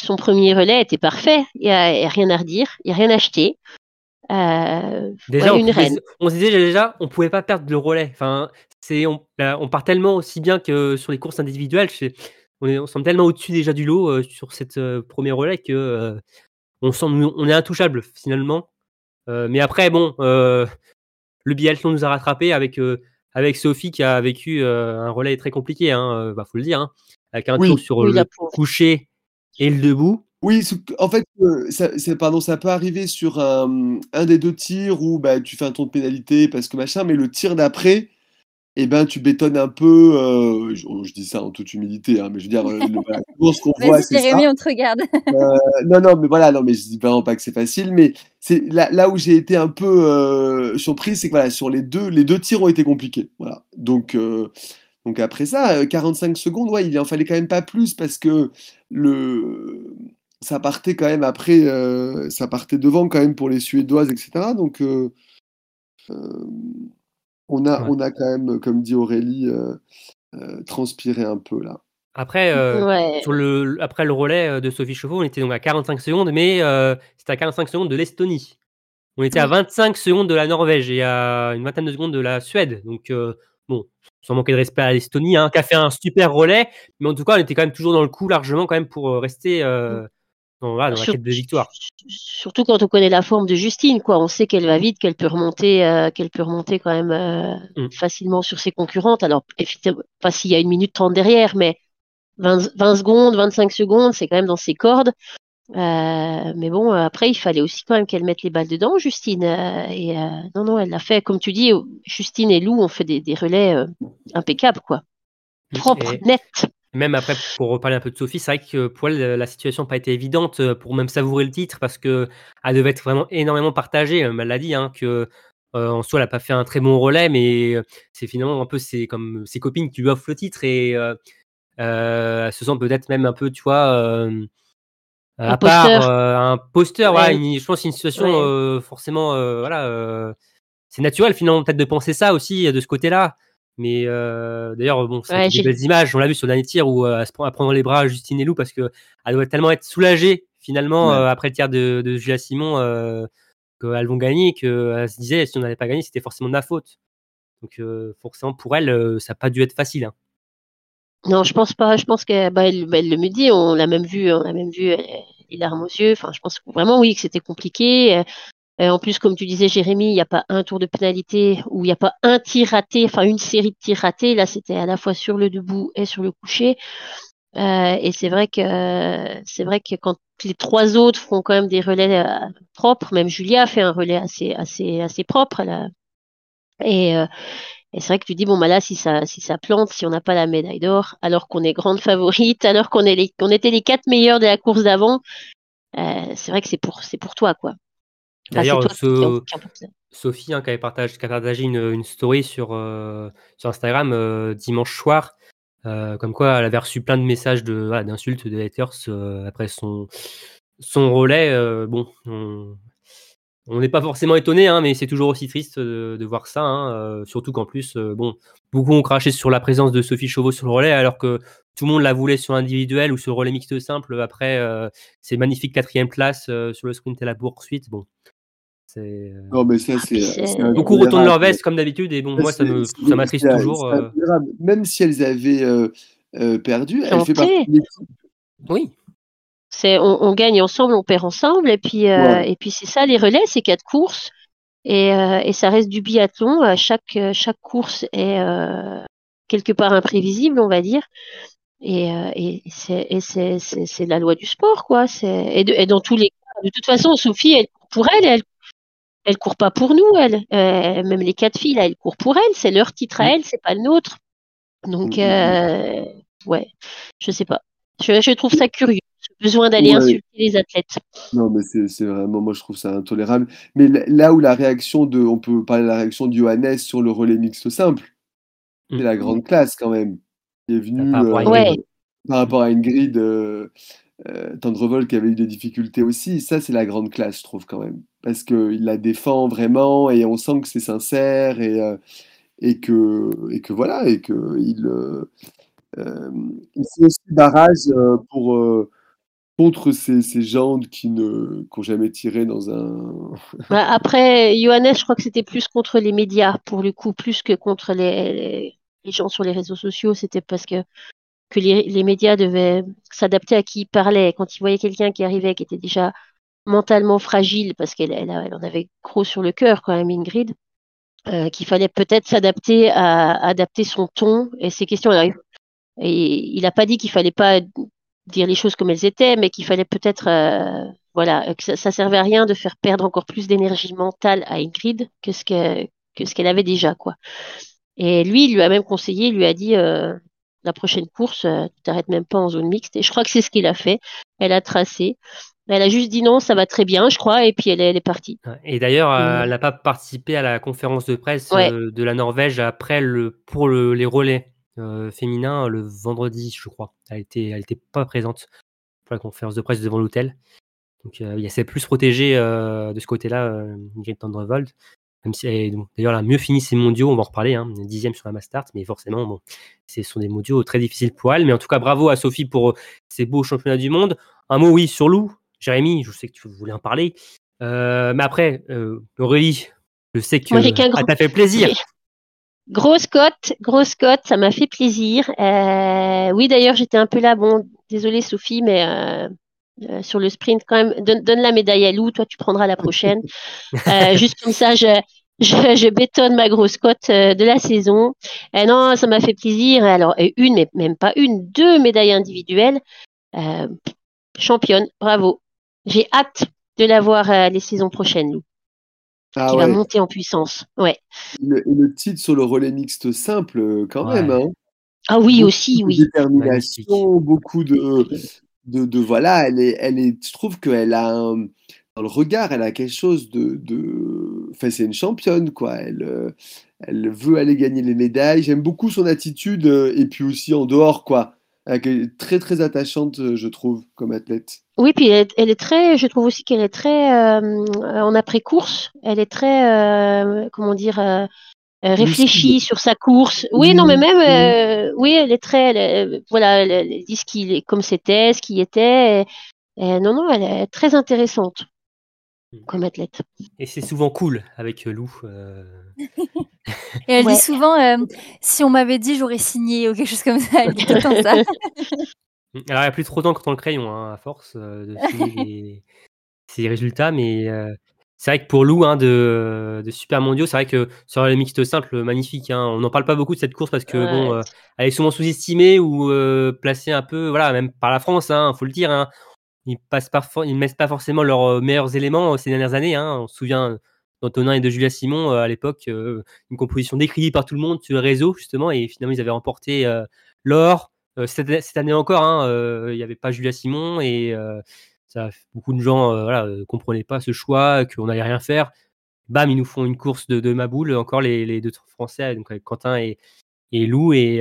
Son premier relais était parfait. Il n'y a rien à redire, il n'y a rien à acheter. Euh, Déjà, ouais, on, une pouvait- reine. on se disait déjà, on pouvait pas perdre le relais. Enfin, c'est, on, on part tellement aussi bien que sur les courses individuelles. on, est, on semble tellement au-dessus déjà du lot euh, sur cette euh, premier relais que on semble, on est intouchable finalement. Mais après, bon, le biathlon nous a rattrapé avec avec Sophie qui a vécu un relais très compliqué. Hein, bah, faut le dire, hein, avec un Oui. tour sur Oui, le coucher et le debout. Oui, en fait, euh, ça, c'est, pardon, ça peut arriver sur un, un des deux tirs où bah, tu fais un tour de pénalité parce que machin, mais le tir d'après, eh ben, tu bétonnes un peu. euh, je, je dis ça en toute humilité, hein, mais je veux dire, euh, le, voilà, souvent, ce qu'on voit, Vas-y, c'est ça. Jérémy, on te regarde. Euh, non, non, mais voilà, non, mais je dis vraiment pas que c'est facile, mais c'est là, là où j'ai été un peu euh, surpris, c'est que voilà, sur les deux, les deux tirs ont été compliqués. Voilà. Donc, euh, donc après ça, euh, 45 secondes, ouais, il en fallait quand même pas plus parce que le, ça partait quand même après, euh, ça partait devant quand même pour les Suédoises, etc. Donc, euh, euh, on, a, Ouais. on a quand même, comme dit Aurélie, euh, euh, transpiré un peu là. Après, euh, Ouais. sur le, après le relais de Sophie Chauveau, on était donc à 45 secondes, mais euh, c'était à 45 secondes de l'Estonie. On était à Oui. 25 secondes de la Norvège et à une vingtaine de secondes de la Suède. Donc, euh, bon, sans manquer de respect à l'Estonie, hein, qui a fait un super relais, mais en tout cas, on était quand même toujours dans le coup largement quand même pour rester euh, dans, voilà, dans la Sur- quête de victoire. Surtout quand on connaît la forme de Justine, quoi. On sait qu'elle va vite, qu'elle peut remonter, euh, qu'elle peut remonter quand même euh, Mm. facilement sur ses concurrentes. Alors, effectivement, pas s'il y a une minute trente derrière, mais 20, 20 secondes, 25 secondes, c'est quand même dans ses cordes. Euh, mais bon, après, il fallait aussi quand même qu'elle mette les balles dedans, Justine. euh, et euh, non, non, elle l'a fait. Comme tu dis, Justine et Lou ont fait des, des relais euh, impeccables, quoi. Propres, Et- nets. Même après, pour reparler un peu de Sophie, c'est vrai que pour elle, la situation n'a pas été évidente euh, pour même savourer le titre parce que elle devait être vraiment énormément partagée. Euh, Elle l'a dit, hein, que euh, en soi, elle n'a pas fait un très bon relais, mais c'est finalement un peu ses, comme ses copines qui lui offrent le titre et euh, euh, elle se sent peut-être même un peu, tu vois, à part un. Ouais. une- je pense que c'est une situation Ouais. forcément, voilà, c'est naturel finalement peut-être de penser ça aussi de ce côté-là. Mais euh, d'ailleurs, bon, c'est Ouais, des belles images. On l'a vu sur le dernier tir où euh, elle se prend à prendre les bras Justine et Lou parce que elle doit tellement être soulagée finalement Ouais. euh, après le tir de, de Julia Simon euh, qu'elles vont gagner qu'elle se disait si on n'avait pas gagné c'était forcément de ma faute. Donc euh, forcément pour elle euh, ça n'a pas dû être facile. hein. Non, je pense pas. Je pense qu'elle bah, elle, bah, elle le me dit. On l'a même vu. On l'a même vu. euh, les larmes aux yeux. Enfin, je pense vraiment oui que c'était compliqué. Euh, en plus, comme tu disais, Jérémy, il n'y a pas un tour de pénalité ou il n'y a pas un tir raté. Enfin, une série de tirs ratés. Là, c'était à la fois sur le debout et sur le coucher. Euh, et c'est vrai que c'est vrai que quand les trois autres font quand même des relais euh, propres, même Julia fait un relais assez assez assez propre. A- et euh, et c'est vrai que tu dis, bon, bah là, si ça, si ça plante, si on n'a pas la médaille d'or, alors qu'on est grande favorite, alors qu'on est les, qu'on était les quatre meilleurs de la course d'avant, euh, c'est vrai que c'est pour, c'est pour toi, quoi. Enfin, D'ailleurs, ce-. Sophie hein, qui avait partagé, qui a partagé une, une story sur, euh, sur Instagram euh, dimanche soir, euh, comme quoi elle avait reçu plein de messages de voilà, d'insultes de haters après son son relais. bon, on n'est pas forcément étonné, hein, mais c'est toujours aussi triste de, de voir ça, hein, surtout qu'en plus, bon, beaucoup ont craché sur la présence de Sophie Chauveau sur le relais, alors que tout le monde la voulait sur l'individuel ou sur le relais mixte simple. Après, ces magnifiques quatrième place sur le sprint et la poursuite, bon. C'est, euh, Non, mais ça, c'est. Beaucoup retournent leur veste comme d'habitude et bon, Ça, moi ça ça m'attriste c'est- toujours. c'est euh. Même si elles avaient euh, euh, perdu, elle fait partie de l'équipe. Oui, C'est, on, on gagne ensemble, on perd ensemble, et puis, euh, Ouais. et puis c'est ça, les relais, c'est quatre courses, et, euh, et ça reste du biathlon. Chaque, chaque course est euh, quelque part imprévisible, on va dire. Et, euh, et c'est, et c'est, c'est, c'est la loi du sport, quoi. C'est, et, de- et dans tous les cas, de toute façon, Sophie, elle pour elle, elle, elle court pas pour nous, elle. Euh, même les quatre filles, là, elles courent pour elle. C'est leur titre à elle, c'est pas le nôtre. Donc, Mm, mm, euh, ouais, je sais pas. Je, je trouve ça curieux, ce besoin d'aller Ouais. insulter les athlètes. Non, mais c'est vraiment, moi je trouve ça intolérable. Mais là où la réaction de, on peut parler de la réaction de Johannes sur le relais mixte simple, c'est Mm. la grande classe quand même. Il est venu Par rapport à euh, Ingrid. par rapport à Ingrid euh, euh, Tendrevol qui avait eu des difficultés aussi. Ça, c'est la grande classe, je trouve quand même. Parce qu'il la défend vraiment et on sent que c'est sincère et, euh, et, que, et que voilà, et que il, euh, euh, il fait aussi barrage pour. contre ces, ces gens qui ne qui ont jamais tiré dans un. Bah, Après, Johannes, je crois que c'était plus contre les médias, pour le coup, plus que contre les, les gens sur les réseaux sociaux. C'était parce que, que les, les médias devaient s'adapter à qui ils parlaient. Quand ils voyaient quelqu'un qui arrivait, qui était déjà mentalement fragile, parce qu'elle elle, elle en avait gros sur le cœur quand même, Ingrid, euh, qu'il fallait peut-être s'adapter à, adapter son ton et ses questions. Alors, il- et il n'a pas dit qu'il fallait pas dire les choses comme elles étaient, mais qu'il fallait peut-être, euh, voilà, que ça, ça servait à rien de faire perdre encore plus d'énergie mentale à Ingrid que ce que que ce qu'elle avait déjà, quoi. Et lui, il lui a même conseillé, il lui a dit, euh, la prochaine course, euh, tu t'arrêtes même pas en zone mixte. Et je crois que c'est ce qu'il a fait. Elle a tracé. Elle a juste dit non, ça va très bien, je crois, et puis elle est, elle est partie. Et d'ailleurs, euh, Mm. elle n'a pas participé à la conférence de presse Ouais. euh, de la Norvège après le pour le- les relais euh, féminins le vendredi, je crois. Elle était elle était pas présente pour la conférence de presse devant l'hôtel. Donc il y a plus protégé de ce côté-là, Ingrid Tendrevold. Même si d'ailleurs, elle a mieux fini ses mondiaux, on va en reparler, hein, dixième sur la Mastart, mais forcément, bon, ce sont des mondiaux très difficiles pour elle. Mais en tout cas, bravo à Sophie pour ses beaux championnats du monde. Un mot, oui, sur Lou. Jérémy, je sais que tu voulais en parler. mais après, Aurélie, je sais que ça t'a fait plaisir. Grosse cote, grosse cote, ça m'a fait plaisir. Euh, oui, d'ailleurs, j'étais un peu là. Bon, désolé Sophie, mais euh, euh, sur le sprint, quand même, donne, la médaille à Lou. Toi, tu prendras la prochaine. juste comme ça, je, je, bétonne ma grosse cote de la saison. Et non, ça m'a fait plaisir. Alors, une, mais même pas une, deux médailles individuelles. championne, bravo. J'ai hâte de la voir les saisons prochaines, Lou. Ah qui va monter en puissance. Ouais. Le, le, titre sur le relais mixte simple, euh, quand même. Hein. Ah oui, aussi, oui. Détermination, beaucoup de, de, de, voilà, elle est, elle est, je trouve qu'elle a un, dans le regard, elle a quelque chose de, de, enfin, c'est une championne, quoi. Elle, euh, elle veut aller gagner les médailles. J'aime beaucoup son attitude euh, et puis aussi en dehors, quoi. Elle est très très attachante, je trouve, comme athlète. Oui, puis elle, est très, je trouve aussi qu'elle est très, euh, en après-course, elle est très, euh, comment dire, euh, réfléchie sur sa course. Oui, non, mais même, oui, elle est très, voilà, elle, dit ce qu'il est, comme c'était, ce qui était. non, non, elle est très intéressante. Comme athlète. Et c'est souvent cool avec Lou. Et elle dit souvent, si on m'avait dit, j'aurais signé ou quelque chose comme ça. Elle dit tout le temps ça. Mmh, alors, il n'y a plus trop temps dans le crayon, hein, à force de suivre ces résultats, mais c'est vrai que pour Lou, hein, de, de, super mondiaux, c'est vrai que sur les mixtes simples, magnifique. Hein, on n'en parle pas beaucoup de cette course parce que bon, elle est souvent sous-estimée ou placée un peu, voilà, même par la France, il faut le dire. Hein, ils passent ils ne mettent pas forcément leurs meilleurs éléments ces dernières années. On se souvient d'Antonin et de Julia Simon à l'époque, une composition décriée par tout le monde sur le réseau justement, et finalement ils avaient remporté l'or. Euh, cette, année encore, hein, euh, il n'y avait pas Julia Simon et euh, beaucoup de gens ne comprenaient pas ce choix, qu'on n'allait rien faire. Bam, ils nous font une course de, de boule, encore les, deux Français, donc avec Quentin et, Lou, et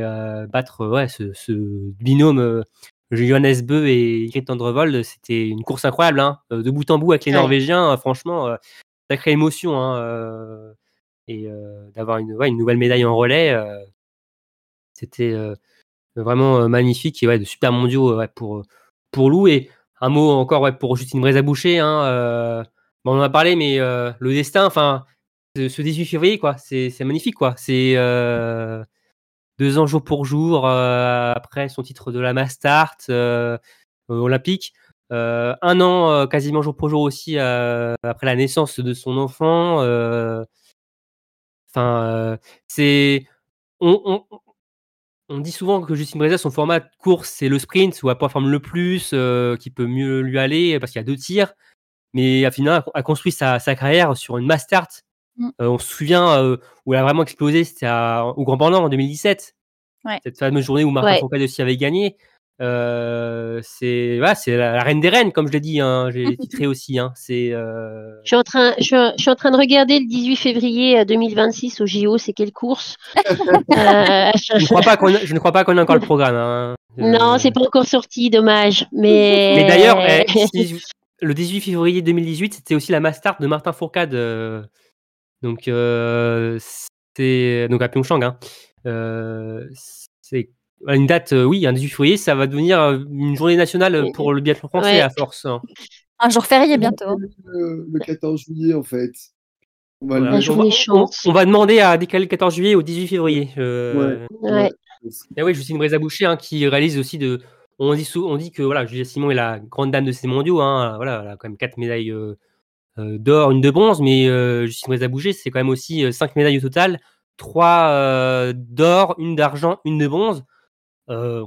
battre ouais, ce, binôme Johannes Beu et Ingrid Tendrevold, c'était une course incroyable, hein, de bout en bout avec les Norvégiens, franchement, sacrée émotion. Hein, et d'avoir une, une, nouvelle médaille en relais, c'était vraiment magnifique et ouais, de super mondiaux pour, pour Lou. Et un mot encore ouais, pour Justine Brézaboucher. Hein, bon, on en a parlé, mais le destin, enfin, ce 18 février, quoi, c'est magnifique, quoi. C'est deux ans jour pour jour après son titre de la Mastart olympique. un an quasiment jour pour jour aussi après la naissance de son enfant. Enfin, c'est on, dit souvent que Justine Breza, son format de course, c'est le sprint, où elle performe le plus, euh, qui peut mieux lui aller, parce qu'il y a deux tirs. Mais finalement, elle a construit sa, carrière sur une mass start. Mm. Euh, on se souvient euh, où elle a vraiment explosé, c'était au Grand Bornand en 2017. Cette fameuse journée où Martin ouais. aussi avait gagné. Euh, c'est voilà, c'est la, reine des reines, comme je l'ai dit. Hein, J'ai titré aussi. Hein, c'est. Euh... Je suis en train, je, suis en train de regarder le 18 février 2026 euh, au JO. C'est quelle course euh... je, ne crois pas qu'on, je ne crois pas qu'on ait encore le programme. Hein. Non, c'est pas encore sorti, dommage. Mais. Mais d'ailleurs, eh, le 18 février 2018, c'était aussi la Mastart de Martin Fourcade. Donc c'est donc à Pyeongchang. Hein. c'est une date, euh, oui, un 18 février, ça va devenir euh, une journée nationale pour le biathlon français à force. Hein. Un jour férié bientôt. Le, 14 juillet, en fait. On va, on, va, demander à décaler le 14 juillet au 18 février. Euh, ouais. Et oui, Justine hein, qui réalise aussi de. On dit, on dit que voilà, Julia Simon est la grande dame de ces mondiaux. Hein, voilà, elle a quand même quatre médailles d'or, une de bronze, mais Justine Brézaboucher, c'est quand même aussi cinq médailles au total. Trois d'or, une d'argent, une de bronze. Euh,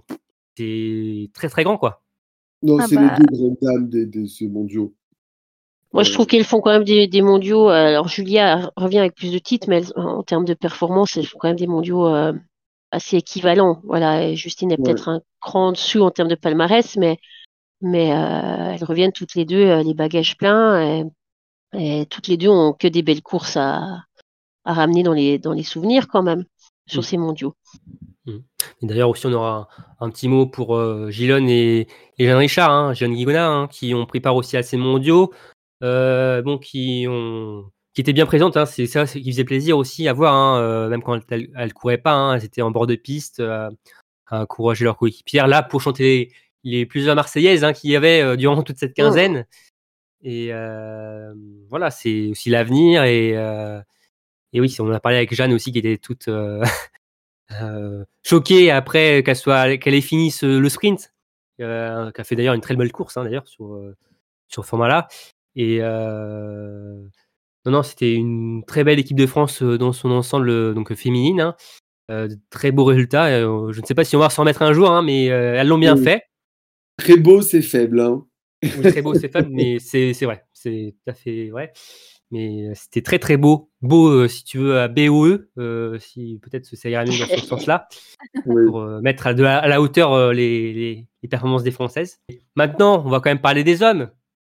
c'est très très grand quoi. Non, ah c'est les bah deux grandes dames de, ces mondiaux. Moi, je trouve qu'elles font quand même des, mondiaux. Euh, alors, Julia revient avec plus de titres, mais en termes de performance, elles font quand même des mondiaux euh, assez équivalents. Voilà, Justine est peut-être un cran en dessous en termes de palmarès, mais, mais elles reviennent toutes les deux les bagages pleins. Et, toutes les deux ont que des belles courses à, à ramener dans les, dans les souvenirs quand même sur mmh. ces mondiaux. Et d'ailleurs aussi on aura un, petit mot pour euh, Gilon et, et Jeanne Richard, hein, Jeanne Guigona, hein, qui ont pris part aussi à ces mondiaux, euh, bon, qui ont qui étaient bien présentes, hein, c'est ça qui faisait plaisir aussi à voir, euh, même quand elles, elles couraient pas, elles étaient en bord de piste euh, à encourager leurs coéquipières là pour chanter les, les plusieurs Marseillaises qu'il y avait durant toute cette quinzaine. Et voilà, c'est aussi l'avenir et et oui, on a parlé avec Jeanne aussi qui était toute choquée après qu'elle soit qu'elle ait fini ce- le sprint, qui a fait d'ailleurs une très belle course hein, d'ailleurs sur sur ce format-là. Et non, non, c'était une très belle équipe de France dans son ensemble, donc féminine. hein. Euh, très beaux résultats. euh, je ne sais pas si on va s'en remettre un jour, hein, mais euh, elles l'ont bien Oui. fait. Très beau, c'est faible. Hein. Oui, très beau, c'est faible, mais c'est c'est vrai. C'est tout à fait vrai. Mais euh, c'était très très beau. Beau, euh, si tu veux, à BOE, euh, si peut-être ça ira mieux dans ce sens-là, Oui. pour euh, mettre à, de la, à la hauteur euh, les, les, les performances des Françaises. Maintenant, on va quand même parler des hommes.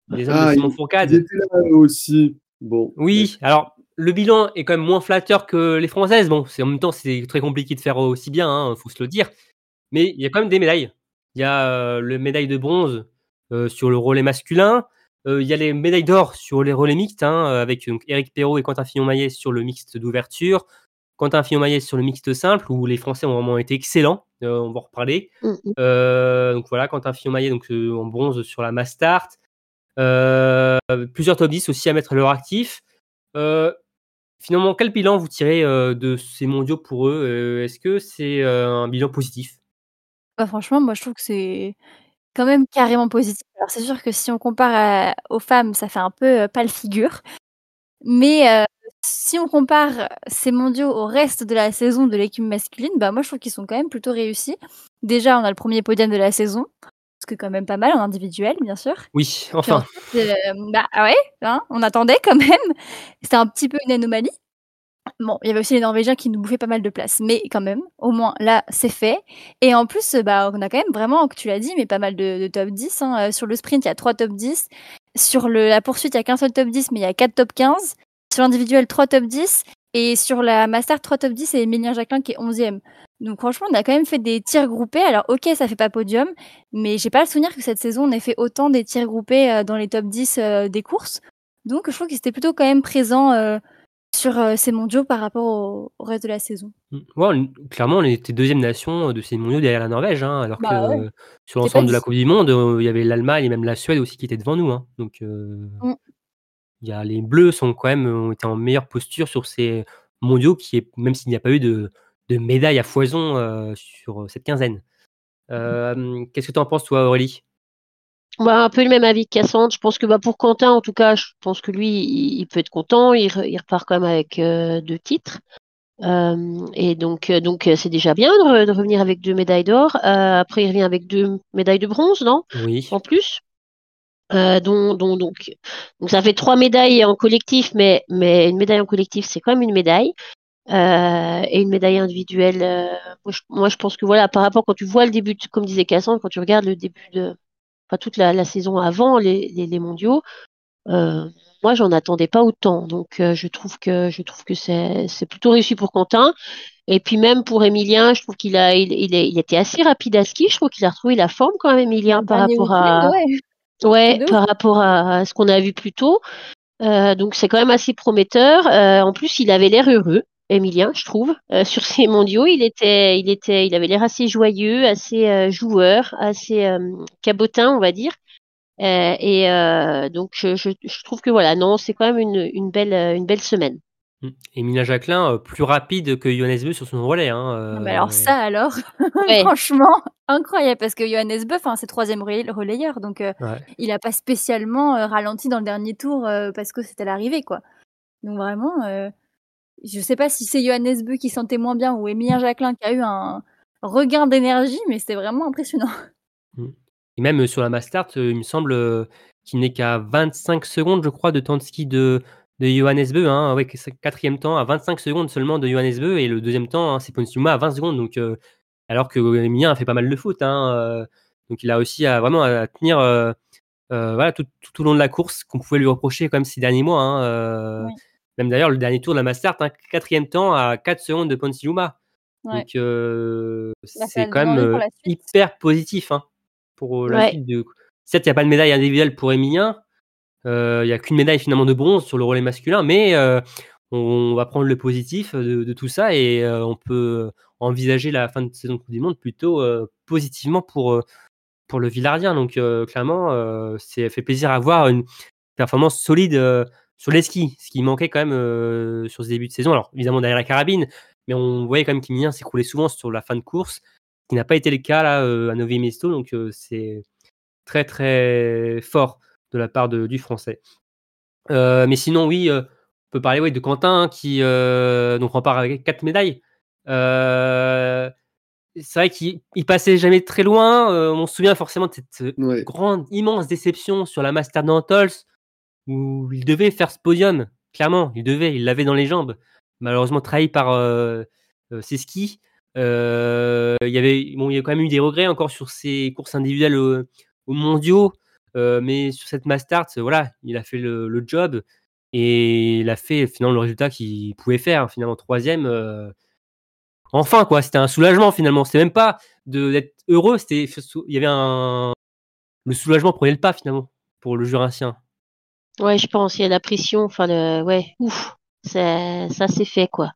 Des hommes Ah, de Simon Fourcade. Ils étaient là eux aussi. Bon. Oui, alors le bilan est quand même moins flatteur que les Françaises. Bon, c'est en même temps, c'est très compliqué de faire aussi bien, hein, faut se le dire. Mais il y a quand même des médailles. Il y a euh, le médaille de bronze sur le relais masculin. Euh, il y a les médailles d'or sur les relais mixtes, hein, avec donc, Eric Perrault et Quentin Fillon-Maillet sur le mixte d'ouverture. Quentin Fillon-Maillet sur le mixte simple, où les Français ont vraiment été excellents. Euh, on va en reparler. Mm, mm. Euh, donc voilà, Quentin Fillon-Maillet donc, euh, en bronze sur la Mastart. Euh, plusieurs top 10 aussi à mettre à leur actif. Euh, finalement, quel bilan vous tirez euh, de ces mondiaux pour eux? Euh, Est-ce que c'est euh, un bilan positif? Bah, franchement, moi, je trouve que c'est quand même carrément positif. Alors, c'est sûr que si on compare à- aux femmes, ça fait un peu euh, pâle figure. Mais euh, si on compare ces mondiaux au reste de la saison de l'équipe masculine, bah, moi, je trouve qu'ils sont quand même plutôt réussis. Déjà, on a le premier podium de la saison, ce qui est quand même pas mal en individuel, bien sûr. Oui, enfin. ensuite, euh, bah ah ouais, hein, on attendait quand même. C'était un petit peu une anomalie. Bon, il y avait aussi les Norvégiens qui nous bouffaient pas mal de place, mais quand même, au moins là, c'est fait. Et en plus, euh, bah, on a quand même vraiment, que tu l'as dit, mais pas mal de, top 10. hein. Euh, Sur le sprint, il y a 3 top 10. Sur le, la poursuite, il y a qu'un seul top 10, mais il y a 4 top 15. Sur l'individuel, 3 top 10. Et sur la Master, 3 top 10 et Emilien Jacquelin qui est 11e. Donc franchement, on a quand même fait des tirs groupés. Alors ok, ça fait pas podium, mais j'ai pas le souvenir que cette saison on ait fait autant des tirs groupés euh, dans les top 10 euh, des courses. Donc je trouve qu'ils étaient plutôt quand même présents sur euh, ces mondiaux par rapport au, au reste de la saison. Mm. Ouais, clairement, on était deuxième nation euh, de ces mondiaux derrière la Norvège, hein, alors Bah que ouais. euh, sur l'ensemble de la. Coupe du Monde, euh, il y avait l'Allemagne et même la Suède aussi qui étaient devant nous. hein. Donc, euh, Mm. il y a, les Bleus sont quand même ont été en meilleure posture sur ces mondiaux, qui est, même s'il n'y a pas eu de, de médailles à foison sur cette quinzaine. Euh, Qu'est-ce que tu en penses, toi, Aurélie? Bah, un peu le même avis que Cassandre. Je pense que bah, pour Quentin, en tout cas, je pense que lui, il, il peut être content. Il, re- il repart quand même avec euh, deux titres. Euh, et donc, euh, donc c'est déjà bien de, re- de revenir avec deux médailles d'or. Euh, après, il revient avec deux médailles de bronze, non? Oui. En plus. Euh, dont, dont, donc, donc, ça fait trois médailles en collectif, mais, mais une médaille en collectif, c'est quand même une médaille. Euh, et une médaille individuelle. euh, moi, je, moi, je pense que voilà, par rapport quand tu vois le début, de- comme disait Cassandre, quand tu regardes le début de, enfin toute la, la saison avant les, les, les mondiaux, euh, moi, j'en attendais pas autant. Donc, euh, je trouve que je trouve que c'est c'est plutôt réussi pour Quentin. Et puis même pour Emilien, je trouve qu'il a il, il, est- il était assez rapide à ski. Je trouve qu'il a retrouvé la forme quand même, Emilien, par rapport à ouais. par rapport à, ce qu'on a vu plus tôt. Euh, donc c'est quand même assez prometteur. En plus, il avait l'air heureux, Emilien, je trouve, euh, sur ces mondiaux. Il était, il était, il avait l'air assez joyeux, assez euh, joueur, assez euh, cabotin, on va dire. Euh, et euh, donc je, trouve que voilà, non, c'est quand même une, une belle, une belle semaine. Mm. Emilien Jacquelin, plus rapide que Johannes Beu sur son relais. Hein, Non, mais alors ça, alors, Ouais. franchement, incroyable, parce que Johannes Bœuf, hein, c'est troisième relay- relayeur, donc euh, ouais. il a pas spécialement euh, ralenti dans le dernier tour euh, parce que c'était l'arrivée, quoi. Donc vraiment, euh, je sais pas si c'est Johannes Beu qui sentait moins bien ou Emilien Jacquelin qui a eu un regain d'énergie, mais c'était vraiment impressionnant. Et même euh, sur la Mastart, euh, il me semble euh, qu'il n'est qu'à 25 secondes, je crois, de temps de ski de, de Johannes Beu. Hein, ouais, c'est quatrième temps à 25 secondes seulement de Johannes Beu. Et le deuxième temps, hein, c'est Ponsuma à 20 secondes. Donc, euh, alors que Emilien a fait pas mal de foot. Hein, euh, donc, il a aussi à, vraiment à tenir euh, voilà, tout, tout au long de la course qu'on pouvait lui reprocher quand même ces derniers mois. Hein. Même d'ailleurs, le dernier tour de la Mastart, hein, quatrième temps à 4 secondes de Ponsiluma. Ouais. Donc euh, c'est quand même pour euh, hyper positif hein, pour euh, la Ouais. suite de. Certes, il n'y a pas de médaille individuelle pour Emilien. Euh, Il n'y a qu'une médaille finalement de bronze sur le relais masculin, mais euh, on va prendre le positif de, de tout ça et euh, on peut envisager la fin de saison de Coupe du Monde plutôt euh, positivement pour, euh, pour le Villardien. Donc euh, clairement, euh, c'est fait plaisir à voir une performance solide euh, sur les skis, ce qui manquait quand même euh, sur ce début de saison. Alors évidemment derrière la carabine, mais on voyait quand même qu'Emilien s'écroulait souvent sur la fin de course, ce qui n'a pas été le cas là euh, à Novi Mesto. Donc euh, c'est très très fort de la part de- du français. Mais sinon, oui, on peut parler ouais, de Quentin hein, qui donc repart avec quatre médailles. Euh, c'est vrai qu'il il passait jamais très loin. euh, on se souvient forcément de cette Ouais. grande, immense déception sur la Master d'Antols où il devait faire ce podium. Clairement, il devait, il l'avait dans les jambes. Malheureusement trahi par euh, euh, ses skis. Euh, il y avait, bon, il y a quand même eu des regrets encore sur ses courses individuelles au- aux mondiaux. Euh, mais sur cette Mastart, voilà, il a fait le, job et il a fait finalement le résultat qu'il pouvait faire. Finalement, troisième. enfin, quoi, c'était un soulagement finalement. C'était même pas d'être heureux, c'était il y avait le soulagement prenait le pas finalement pour le Jurassien. Ouais, je pense, il y a la pression, enfin, le, ouais, ouf, ça, ça c'est fait, quoi.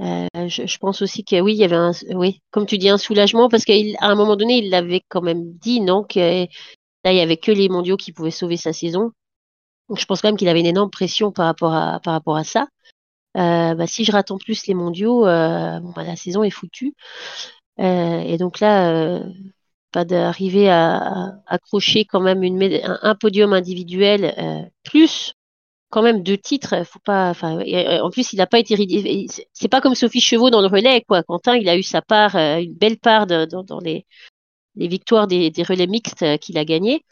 Euh, je, je pense aussi que oui, il y avait un, oui, comme tu dis, un soulagement parce qu'à un moment donné, il l'avait quand même dit, non, que là, il y avait que les mondiaux qui pouvaient sauver sa saison. Donc, je pense quand même qu'il avait une énorme pression par rapport à, par rapport à ça. Euh, bah, si je rate en plus les mondiaux, euh, bon, bah, la saison est foutue. Euh, et donc là, euh, d'arriver à, à accrocher quand même une, un, un podium individuel, euh, plus quand même deux titres. Faut pas, enfin, euh, en plus, il n'a pas été ridicule. C'est pas comme Sophie Chevaux dans le relais, quoi. Quentin, il a eu sa part, euh, une belle part de- dans, dans les, les victoires des, des relais mixtes euh, qu'il a gagné.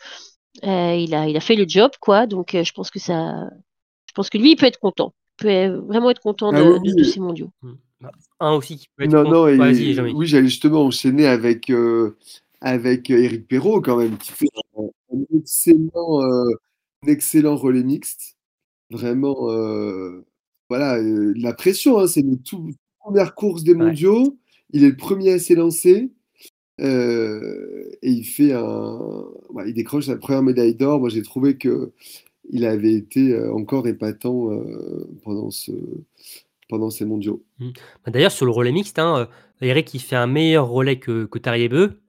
Euh, il a, il a fait le job, quoi. Donc, euh, je pense que ça, je pense que lui, il peut être content. Il peut euh, vraiment être content Ah de, oui, de, oui. de ces mondiaux. Un aussi qui peut être Non, non, et- oui, j'allais justement enchaîner avec, euh, avec euh, Eric Perrault, quand même, qui fait un, un excellent, euh, un excellent relais mixte. Vraiment, euh, voilà, euh, de la pression, hein, c'est une toute première course des Ouais. mondiaux. Il est le premier à s'élancer. et il fait un, ouais, il décroche sa première médaille d'or. Moi, j'ai trouvé que il avait été encore épatant pendant ce, pendant ces mondiaux. Bah, D'ailleurs, sur le relais mixte, hein, Eric qui fait un meilleur relais que, que Tarier-Beu,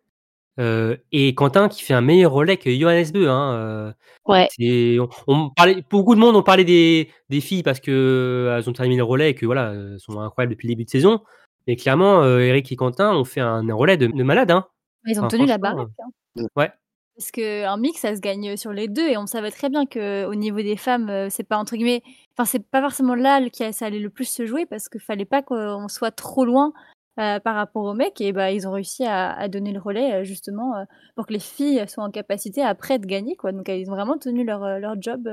euh, et Quentin qui fait un meilleur relais que Johannes Beu. Hein, euh, Ouais. c'est- on, on parlait, beaucoup de monde ont parlé des, des filles parce que euh, elles ont terminé le relais et que voilà, elles sont incroyables depuis le début de saison. Mais clairement, euh, Eric et Quentin ont fait un relais de, de malade. Hein. Ils ont Enfin, tenu la baraque. hein. Ouais. Parce qu'un mix, ça se gagne sur les deux. Et on savait très bien qu'au niveau des femmes, c'est pas entre guillemets. Enfin, c'est pas forcément là qui a- ça allait le plus se jouer parce qu'il fallait pas qu'on soit trop loin euh, par rapport aux mecs. Et bah, ils ont réussi à, à donner le relais euh, justement euh, pour que les filles soient en capacité après de gagner. Quoi. Donc, ils ont vraiment tenu leur, leur job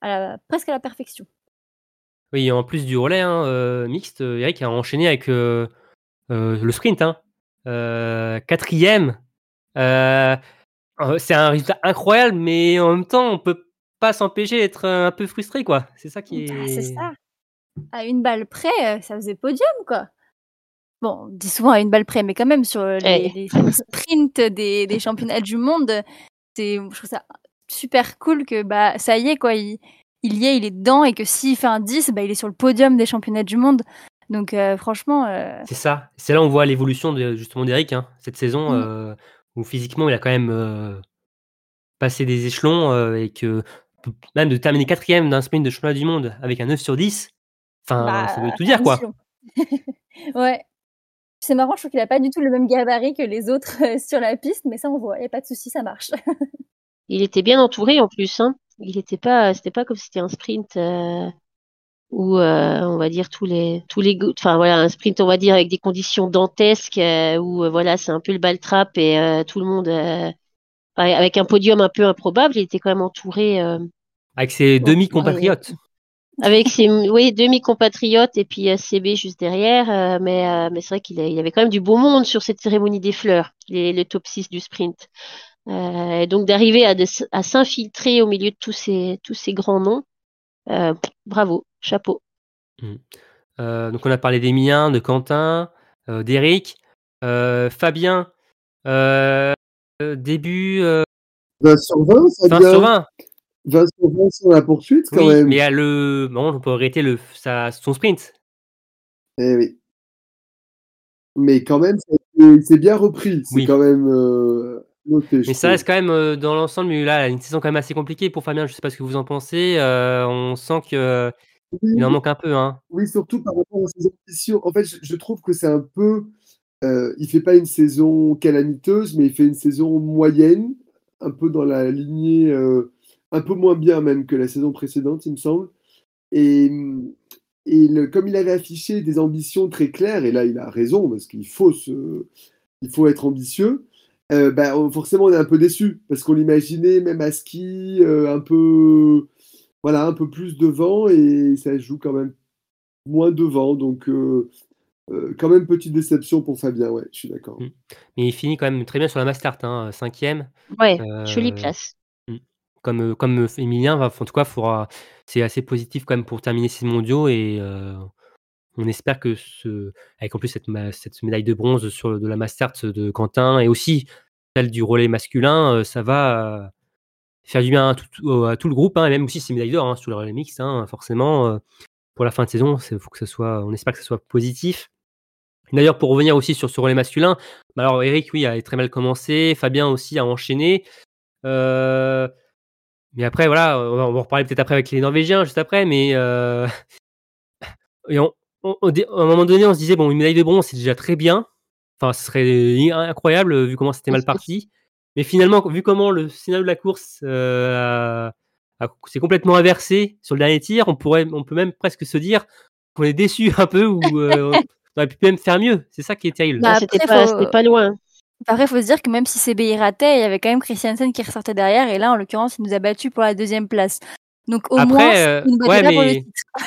à la- presque à la perfection. Oui, et en plus du relais hein, mixte, Eric a enchaîné avec le sprint. Hein. Quatrième. C'est un résultat incroyable, mais en même temps, on peut pas s'empêcher d'être un peu frustré, quoi. C'est ça qui est. Ah, c'est ça. À une balle près, ça faisait podium, quoi. Bon, on dit souvent à une balle près, mais quand même, sur les, Eh. les sprints des, des championnats du monde, c'est, je trouve ça super cool que bah, ça y est, quoi. Il, il y est, il est dedans, et que s'il fait un 10, bah, il est sur le podium des championnats du monde. Donc, euh, franchement, euh, C'est ça. C'est là où on voit l'évolution de, justement d'Eric hein, cette saison, Mm. euh, où physiquement il a quand même euh, passé des échelons euh, et que même de terminer quatrième d'un sprint de championnat du monde avec un 9 sur 10, enfin bah, ça veut tout dire quoi. ouais. C'est marrant, je trouve qu'il a pas du tout le même gabarit que les autres euh, sur la piste, mais ça, on voit. Il n'y a pas de souci, ça marche. Il était bien entouré en plus, hein. Il était pas, c'était pas comme si c'était un sprint euh, où euh, on va dire tous les tous les enfin voilà un sprint on va dire avec des conditions dantesques euh, où euh, voilà c'est un peu le bal trap et euh, tout le monde euh, avec un podium un peu improbable. Il était quand même entouré euh, Avec ses demi-compatriotes. Avec ses oui demi compatriotes et puis euh, CB juste derrière. euh, mais euh, mais c'est vrai qu'il y avait quand même du beau monde sur cette cérémonie des fleurs, les, le top 6 du sprint. Euh, et donc d'arriver à, s'infiltrer au milieu de tous ces tous ces grands noms, euh, bravo, chapeau. Euh, donc on a parlé d'Emilien, de Quentin. euh, d'Eric. Euh, Fabien, début euh, 20 sur 20, ça 20 vient. sur 20. 20 sur 20 sur la poursuite, quand Oui, même. mais à le, bon, on peut arrêter le, sa, son sprint. Eh oui. Mais quand même, c'est bien repris. C'est Oui. quand même euh, noté. Mais ça reste quand même euh, dans l'ensemble, mais là, une saison quand même assez compliquée pour Fabien. Je sais pas ce que vous en pensez. euh, on sent que Oui, il en manque un peu. Hein. oui, surtout par rapport aux saisons ambitions. En fait, je, je trouve que c'est un peu. il fait pas une saison calamiteuse, mais il fait une saison moyenne, un peu dans la lignée, un peu moins bien même que la saison précédente, il me semble. Et, et le- comme il avait affiché des ambitions très claires, et là il a raison, parce qu'il faut, se, il faut être ambitieux, euh, bah, on- forcément on est un peu déçu, parce qu'on l'imaginait même à ski, euh, un peu, voilà, un peu plus devant, et ça joue quand même moins devant, donc euh, euh, quand même petite déception pour Fabien, ouais, je suis d'accord. Mm. Mais il finit quand même très bien sur la Mastart, hein, cinquième. Ouais, Euh, jolie place. Comme, euh, comme euh, Emilien, va, en tout cas, c'est assez positif quand même pour terminer ces mondiaux et euh, on espère que ce, avec en plus cette, médaille de bronze sur de la Mastart de Quentin et aussi celle du relais masculin, ça va faire du bien à tout, tout- le groupe, hein, et même aussi ces médailles d'or hein, sur le relais mixte, hein, forcément. pour la fin de saison, faut que ce soit, on espère que ce soit positif. D'ailleurs, pour revenir aussi sur ce relais masculin, bah alors Eric, oui, a très mal commencé, Fabien aussi a enchaîné. Euh, mais après, voilà, on va, on va en reparler peut-être après avec les Norvégiens, juste après, mais euh, et on- on- au dé- à un moment donné, on se disait, bon, une médaille de bronze, c'est déjà très bien. Enfin, ce serait incroyable vu comment c'était mal parti. Mais finalement, vu comment le scénario de la course euh, s'est complètement inversé sur le dernier tir, on, pourrait, on peut même presque se dire qu'on est déçu un peu ou euh, on aurait pu même faire mieux. C'est ça qui est terrible. Bah, Ah, c'était après, pas, faut- c'était pas loin. Après, il faut se dire que même si CBI ratait, il y avait quand même Christiansen qui ressortait derrière. Et là, en l'occurrence, il nous a battus pour la deuxième place. Donc, au Après, moins, euh, battait ouais, pas pour le mais- titre.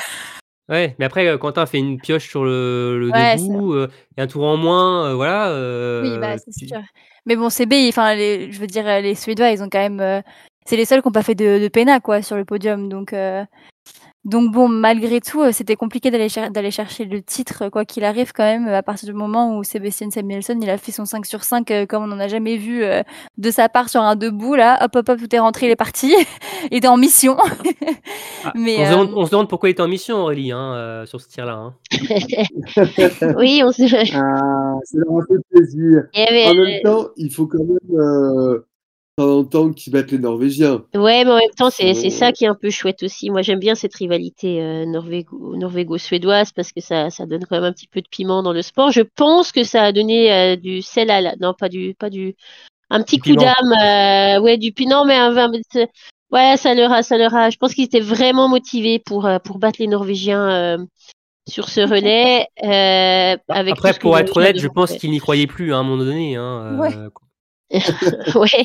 Ouais, mais après, euh, Quentin fait une pioche sur le, le Ouais, debout, euh, et un tour en moins, euh, voilà. Oui, bah, c'est tu- sûr. Mais bon, CBI, enfin, je veux dire, les Suédois, ils ont quand même. c'est les seuls qui n'ont pas fait de, de pena, quoi, sur le podium. Donc, donc bon, malgré tout, euh, c'était compliqué d'aller cher- d'aller chercher le titre, quoi qu'il arrive, quand même, à partir du moment où Sébastien Samuelson, il a fait son 5 sur 5, euh, comme on n'en a jamais vu euh, de sa part sur un debout, là. Hop, hop, hop, tout est rentré, il est parti. il était en mission. Ah, Mais, on, se euh, demande, on se demande pourquoi il était en mission, Aurélie, hein, euh, sur ce tir-là. hein. oui, on s'est. Ah, ça leur a fait plaisir. Avait- En même temps, il faut quand même euh, temps en temps qu'ils battent les Norvégiens. Ouais, mais en même temps, c'est c'est Euh, ça qui est un peu chouette aussi. Moi, j'aime bien cette rivalité euh, norvégo- norvégo-suédoise parce que ça, ça donne quand même un petit peu de piment dans le sport. Je pense que ça a donné euh, du sel à la... Non, pas du... Pas du... Un petit Du coup piment. d'âme. euh, Ouais, du piment, mais un... c'est- Ouais, ça leur a... Ça leur a... Je pense qu'ils étaient vraiment motivés pour, pour battre les Norvégiens euh, sur ce relais. euh, avec Après, pour être honnête, je pense faire. qu'il n'y croyait plus hein, à un moment donné. Hein, Ouais. euh, Ouais.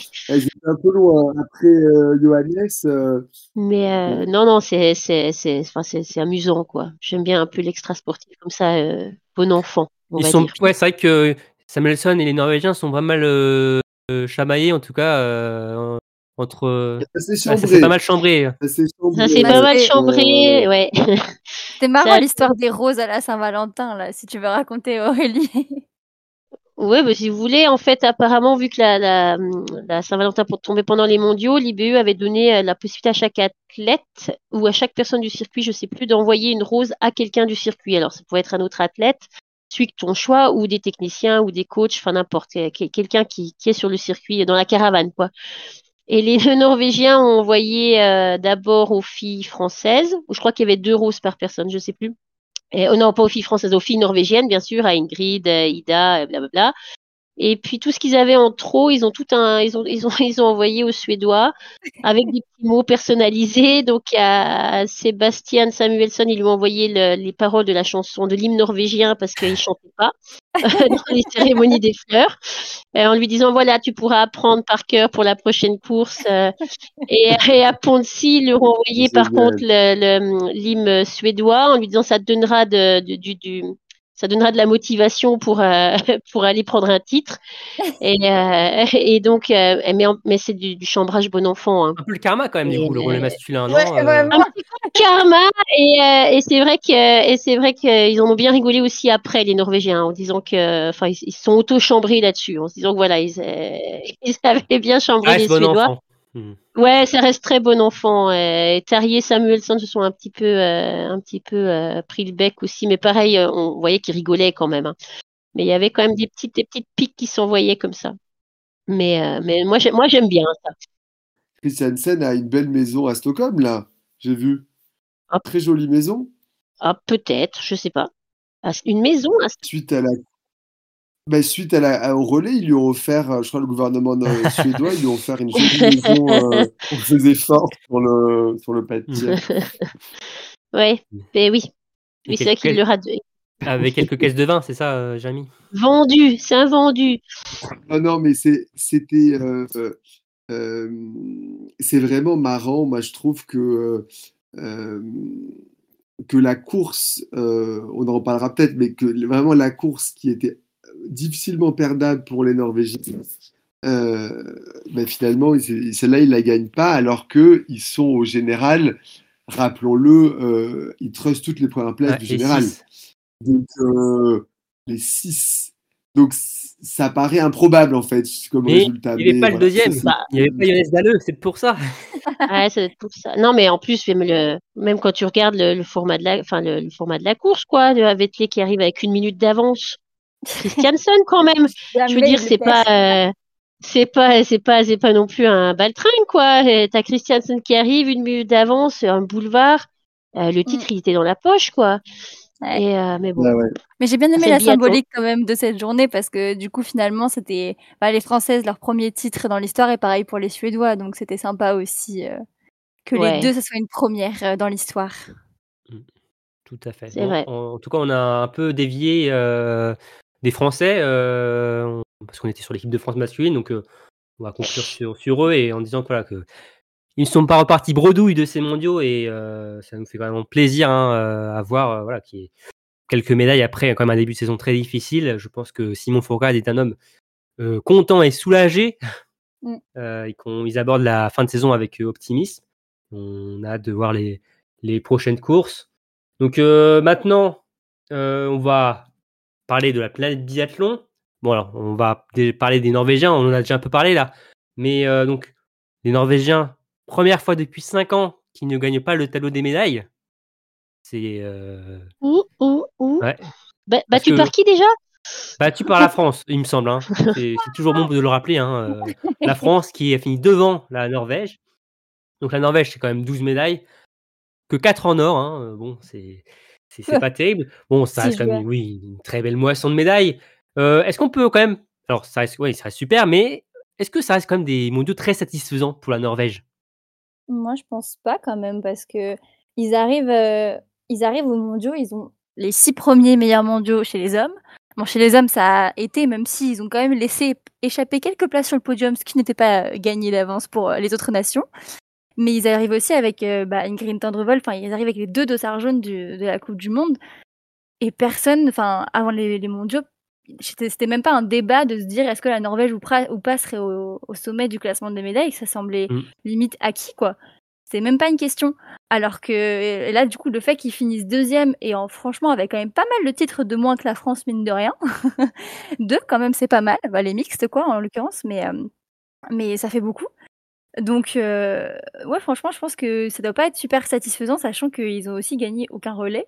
Un peu loin. Après euh, Johannes, euh, Mais euh, non, non, c'est c'est c'est enfin c'est c'est amusant quoi. J'aime bien un peu l'extra sportif comme ça, euh, bon enfant, on Ils va sont, dire. ouais, c'est vrai que Samuelson et les Norvégiens sont vraiment mal chamaillés, en tout cas, euh, entre. ouais, s'est pas mal chambré. Ouais, pas mal c'est- chambré, Euh, ouais. C'est marrant l'histoire des roses à la Saint-Valentin, là, si tu veux raconter, Aurélie. Ouais, bah, si vous voulez, en fait, apparemment, vu que la, la, la Saint-Valentin tomber pendant les mondiaux, l'IBU avait donné euh, la possibilité à chaque athlète ou à chaque personne du circuit, je sais plus, d'envoyer une rose à quelqu'un du circuit. Alors, ça pouvait être un autre athlète, celui que ton choix, ou des techniciens, ou des coachs, enfin n'importe, quel- quelqu'un qui, qui est sur le circuit, dans la caravane, quoi. Et les Norvégiens ont envoyé euh, d'abord aux filles françaises, où je crois qu'il y avait deux roses par personne, je sais plus. Et, oh non, pas aux filles françaises, aux filles norvégiennes, bien sûr, à Ingrid, Ida, blablabla. Et puis tout ce qu'ils avaient en trop, ils ont tout un, ils ont, ils ont, ils ont envoyé aux Suédois avec des petits mots personnalisés. Donc à Sébastien Samuelsson, ils lui ont envoyé le- les paroles de la chanson de l'hymne norvégien parce qu'il chantait pas dans les cérémonies des fleurs, Euh, en lui disant voilà, tu pourras apprendre par cœur pour la prochaine course. euh. et, et à Ponsi, ils leur ont envoyé par contre l'hymne suédois en lui disant ça te donnera de, de- du, du ça donnera de la motivation pour euh, pour aller prendre un titre. Et, euh, et donc, euh, mais, mais c'est du, du, chambrage bon enfant. Hein. Un peu le karma quand même du coup, le relais masculin, non Ouais, vraiment. Un petit peu le karma et, et c'est vrai que et c'est vrai qu'ils en ont bien rigolé aussi après les Norvégiens en disant que enfin ils, sont auto chambrés là-dessus en se disant que voilà ils, ils avaient bien chambré Ah, les bon Suédois. enfant. Hmm. Ouais, ça reste très bon enfant. Euh, Terrier et Samuelson se sont un petit peu, euh, un petit peu euh, pris le bec aussi, mais pareil, euh, on voyait qu'ils rigolaient quand même. hein. Mais il y avait quand même des petites, des petites piques qui s'envoyaient comme ça. Mais, euh, mais moi, j'aime, moi, j'aime bien ça. Christiansen a une belle maison à Stockholm, là. J'ai vu. Ah. Très jolie maison. Ah, peut-être, je sais pas. Ah, une maison. c'est- Suite à la. Ben, suite à la, à- au relais, ils lui ont offert, euh, je crois, le gouvernement euh, suédois, ils lui ont offert une jolie maison. Euh, on faisait fort sur le, sur le tir. ouais, mais oui. Oui, c'est vrai qu'il leur a Avec quelques caisses de vin, c'est ça, euh, Jamy vendu. C'est un vendu. Non, non, mais c'est- c'était. euh, euh, euh, c'est vraiment marrant. Moi, je trouve que, euh, que la course, euh, on en reparlera peut-être, mais que vraiment la course qui était difficilement perdable pour les Norvégiens, euh, ben finalement, celle-là, ils la gagnent pas, alors qu'ils sont au général, rappelons-le, euh, ils trustent toutes les premières places du général. six. Donc, euh, les 6. Donc, ça paraît improbable, en fait, comme Mais résultat. Il n'y avait mais pas le deuxième, c'est- Bah, il n'y avait pas Jonas Dalleux, c'est pour ça. Ouais, être pour ça. Non, mais en plus, même, le, même quand tu regardes le, le format de la, enfin, le, le format de la course, quoi, de Vettel qui arrive avec une minute d'avance. Christiansen, quand même. Je veux dire, c'est pas, euh, c'est pas, c'est pas, c'est pas non plus un baltringue, quoi. Euh, T'as Christiansen qui arrive, une minute d'avance, un boulevard. Euh, le titre, il était dans la poche, quoi. Ouais. Et, euh, mais bon. Ouais, ouais. Mais j'ai bien aimé la symbolique quand même de cette journée parce que du coup finalement c'était bah, les Françaises leur premier titre dans l'histoire et pareil pour les Suédois donc c'était sympa aussi euh, que Ouais. les deux ça soit une première euh, dans l'histoire. Tout à fait. Vrai. En, en tout cas, on a un peu dévié euh, des Français, euh, parce qu'on était sur l'équipe de France masculine, donc euh, on va conclure sur, sur eux et en disant que, voilà, que ils ne sont pas repartis bredouilles de ces mondiaux et euh, ça nous fait vraiment plaisir hein, à voir voilà, qu'il y ait quelques médailles après quand même un début de saison très difficile. Je pense que Simon Fourcade est un homme content et soulagé Mm. et qu'ils abordent la fin de saison avec optimisme. On a hâte de voir les, les prochaines courses. Donc maintenant, on va parler de la planète biathlon. Bon alors, on va parler des Norvégiens, on en a déjà un peu parlé là. Mais euh, donc, les Norvégiens, première fois depuis 5 ans qu'ils ne gagnent pas le tableau des médailles. C'est euh, Ouh, ouh, ouh. Ouais. Battu que- par qui déjà? Battu par la France, il me semble. hein. C'est c'est toujours bon de le rappeler. hein, euh, la France qui a fini devant la Norvège. Donc la Norvège, c'est quand même 12 médailles. Que 4 en or. hein, euh, Bon, c'est c'est pas terrible. Bon, ça reste quand même, oui, une très belle moisson de médailles. Euh, est-ce qu'on peut quand même. Alors, ça reste, ouais, ça reste super, mais est-ce que ça reste quand même des mondiaux très satisfaisants pour la Norvège? Moi je pense pas quand même parce que ils arrivent euh, ils arrivent aux mondiaux ils ont les six premiers meilleurs mondiaux chez les hommes. Bon chez les hommes ça a été même s'ils ont quand même laissé échapper quelques places sur le podium ce qui n'était pas gagné d'avance pour euh, les autres nations. Mais ils arrivent aussi avec euh, bah, Ingrid Tendrevol, enfin ils arrivent avec les deux dossards jaunes du- de la Coupe du Monde. Et personne, enfin avant les, les mondiaux, c'était même pas un débat de se dire est-ce que la Norvège ou, ou pas serait au, au sommet du classement des médailles, ça semblait Mm. limite acquis quoi. C'est même pas une question. Alors que et là du coup le fait qu'ils finissent deuxième et en franchement avec quand même pas mal de titres de moins que la France mine de rien, deux quand même c'est pas mal, bah, les mixtes quoi en l'occurrence, mais euh, mais ça fait beaucoup. Donc, euh, ouais, franchement, je pense que ça doit pas être super satisfaisant, sachant qu'ils ont aussi gagné aucun relais.